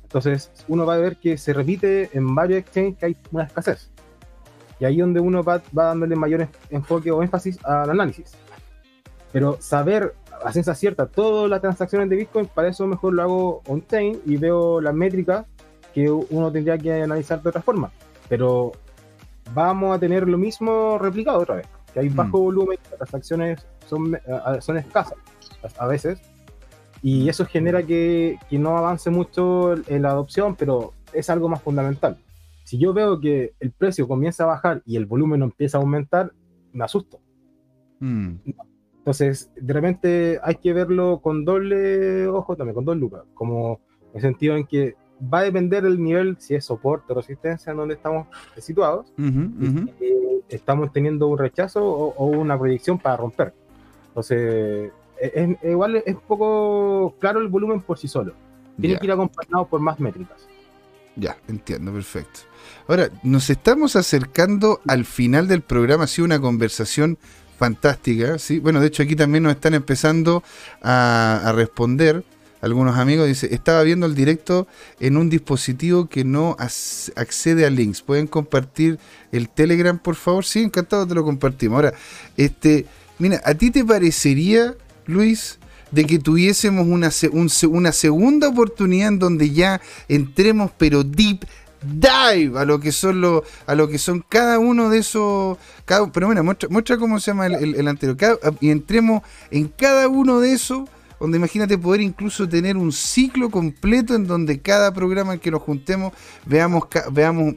Entonces, uno va a ver que se repite en varios exchanges que hay una escasez. Y ahí donde uno va, va dándole mayor enfoque o énfasis al análisis. Pero saber a ciencia cierta todas las transacciones de Bitcoin, para eso mejor lo hago on-chain y veo las métricas que uno tendría que analizar de otra forma. Pero vamos a tener lo mismo replicado otra vez que hay bajo mm. volumen, las transacciones son, son escasas a veces, y eso genera que, que, no avance mucho en la adopción, pero es algo más fundamental. Si yo veo que el precio comienza a bajar y el volumen empieza a aumentar, me asusto. Mm. Entonces, de repente hay que verlo con doble ojo también, con dos lucas, como en el sentido en que va a depender el nivel, si es soporte o resistencia en donde estamos situados estamos teniendo un rechazo o, una proyección para romper. Entonces, es, igual es poco claro el volumen por sí solo. Tiene que ir acompañado por más métricas. Ya, entiendo, perfecto. Ahora, nos estamos acercando al final del programa, ha sido una conversación fantástica, ¿sí? Bueno, de hecho aquí también nos están empezando a, a responder algunos amigos, dice, estaba viendo el directo en un dispositivo que no accede a links. ¿Pueden compartir el Telegram, por favor? Sí, encantado, te lo compartimos. Ahora, este, mira, ¿a ti te parecería, Luis, de que tuviésemos una, segunda oportunidad en donde ya entremos, pero deep dive a lo que son lo, a lo que son cada uno de esos cada, pero mira muestra, muestra cómo se llama el, anterior y entremos en cada uno de esos donde imagínate poder incluso tener un ciclo completo en donde cada programa en que nos juntemos veamos, veamos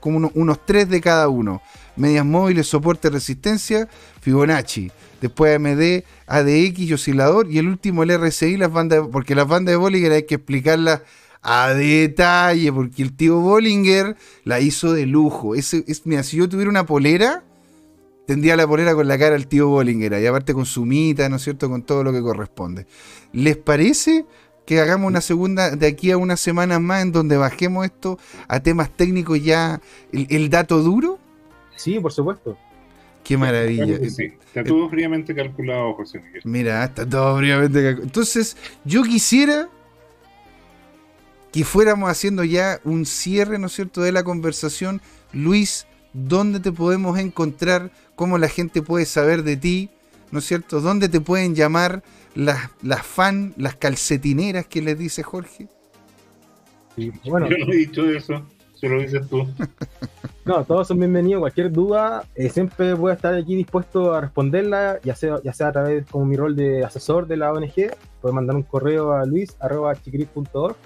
como unos tres de cada uno. Medias móviles, soporte, resistencia, Fibonacci. Después AMD, ADX oscilador. Y el último el RSI, las bandas, porque las bandas de Bollinger hay que explicarlas a detalle, porque el tío Bollinger la hizo de lujo. Ese, es, mira, si yo tuviera una polera, tendría la polera con la cara al tío Bollinger, y aparte con su mita, ¿no es cierto?, con todo lo que corresponde. ¿Les parece que hagamos una segunda de aquí a unas semanas más en donde bajemos esto a temas técnicos ya, el, dato duro? Sí, por supuesto. Qué maravilla. Está todo fríamente calculado, José Miguel. Mira, está todo fríamente calculado. Entonces, yo quisiera que fuéramos haciendo ya un cierre, ¿no es cierto?, de la conversación. Luis, ¿dónde te podemos encontrar? Cómo la gente puede saber de ti, ¿no es cierto? ¿Dónde te pueden llamar las, las fan, las calcetineras que les dice Jorge? bueno, Yo no he dicho eso, se lo dices tú. No, todos son bienvenidos. Cualquier duda, eh, siempre voy a estar aquí dispuesto a responderla, ya sea, ya sea a través como mi rol de asesor de la ONG. Pueden mandar un correo a luis.chiquiris.org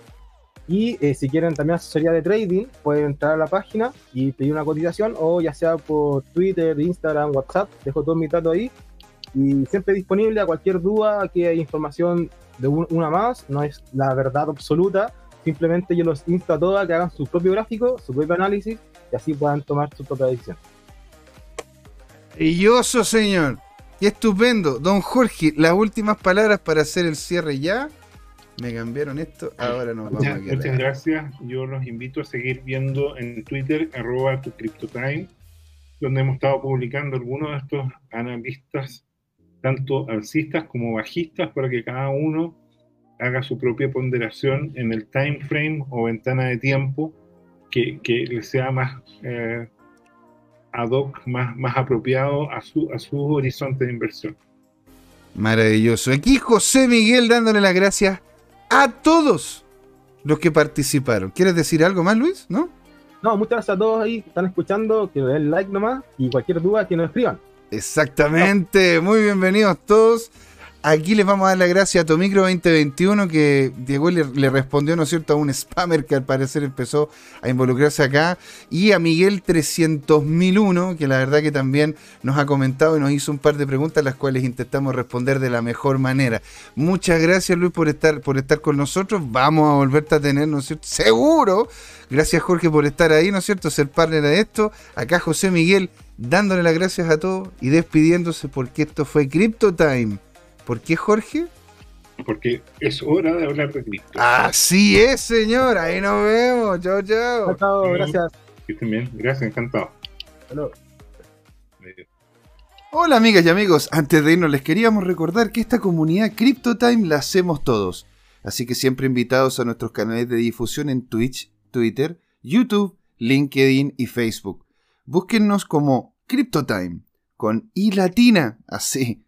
y eh, si quieren también asesoría de trading, pueden entrar a la página y pedir una cotización o ya sea por Twitter, Instagram, WhatsApp, dejo todo mi dato ahí. Y siempre disponible a cualquier duda, que hay información de una más, no es la verdad absoluta, simplemente yo los insto a todos a que hagan su propio gráfico, su propio análisis y así puedan tomar su propia decisión. Maravilloso, señor. Qué estupendo. Don Jorge, las últimas palabras para hacer el cierre ya. Me cambiaron esto, ahora nos vamos a quedar. Muchas gracias. Yo los invito a seguir viendo en Twitter, arroba tu CryptoTime, donde hemos estado publicando algunos de estos analistas, tanto alcistas como bajistas, para que cada uno haga su propia ponderación en el time frame o ventana de tiempo que, que le sea más eh, ad hoc, más, más apropiado a su, a su horizonte de inversión. Maravilloso. Aquí José Miguel dándole las gracias a todos los que participaron. ¿Quieres decir algo más, Luis? ¿No? No, muchas gracias a todos ahí que están escuchando, que den like nomás y cualquier duda que nos escriban. Exactamente, muy bienvenidos todos. Aquí les vamos a dar la gracias a Tomicro 2021 que Diego le, respondió, ¿no es cierto?, a un spammer que al parecer empezó a involucrarse acá. Y a Miguel 300.001 que la verdad que también nos ha comentado y nos hizo un par de preguntas las cuales intentamos responder de la mejor manera. Muchas gracias Luis por estar, por estar con nosotros. Vamos a volverte a tener, ¿no es cierto? Seguro. Gracias Jorge por estar ahí, ¿no es cierto?, ser partner de esto. Acá José Miguel dándole las gracias a todos y despidiéndose porque esto fue Crypto Time ¿Por qué, Jorge? Porque es hora de hablar de Cristo. Así es, señor. Ahí nos vemos. Chao, chao. Chao, gracias. Que bien. Gracias, encantado. Hola amigas y amigos, antes de irnos les queríamos recordar que esta comunidad CryptoTime la hacemos todos, así que siempre invitados a nuestros canales de difusión en Twitch, Twitter, YouTube, LinkedIn y Facebook. Búsquennos como CryptoTime, con I latina, así,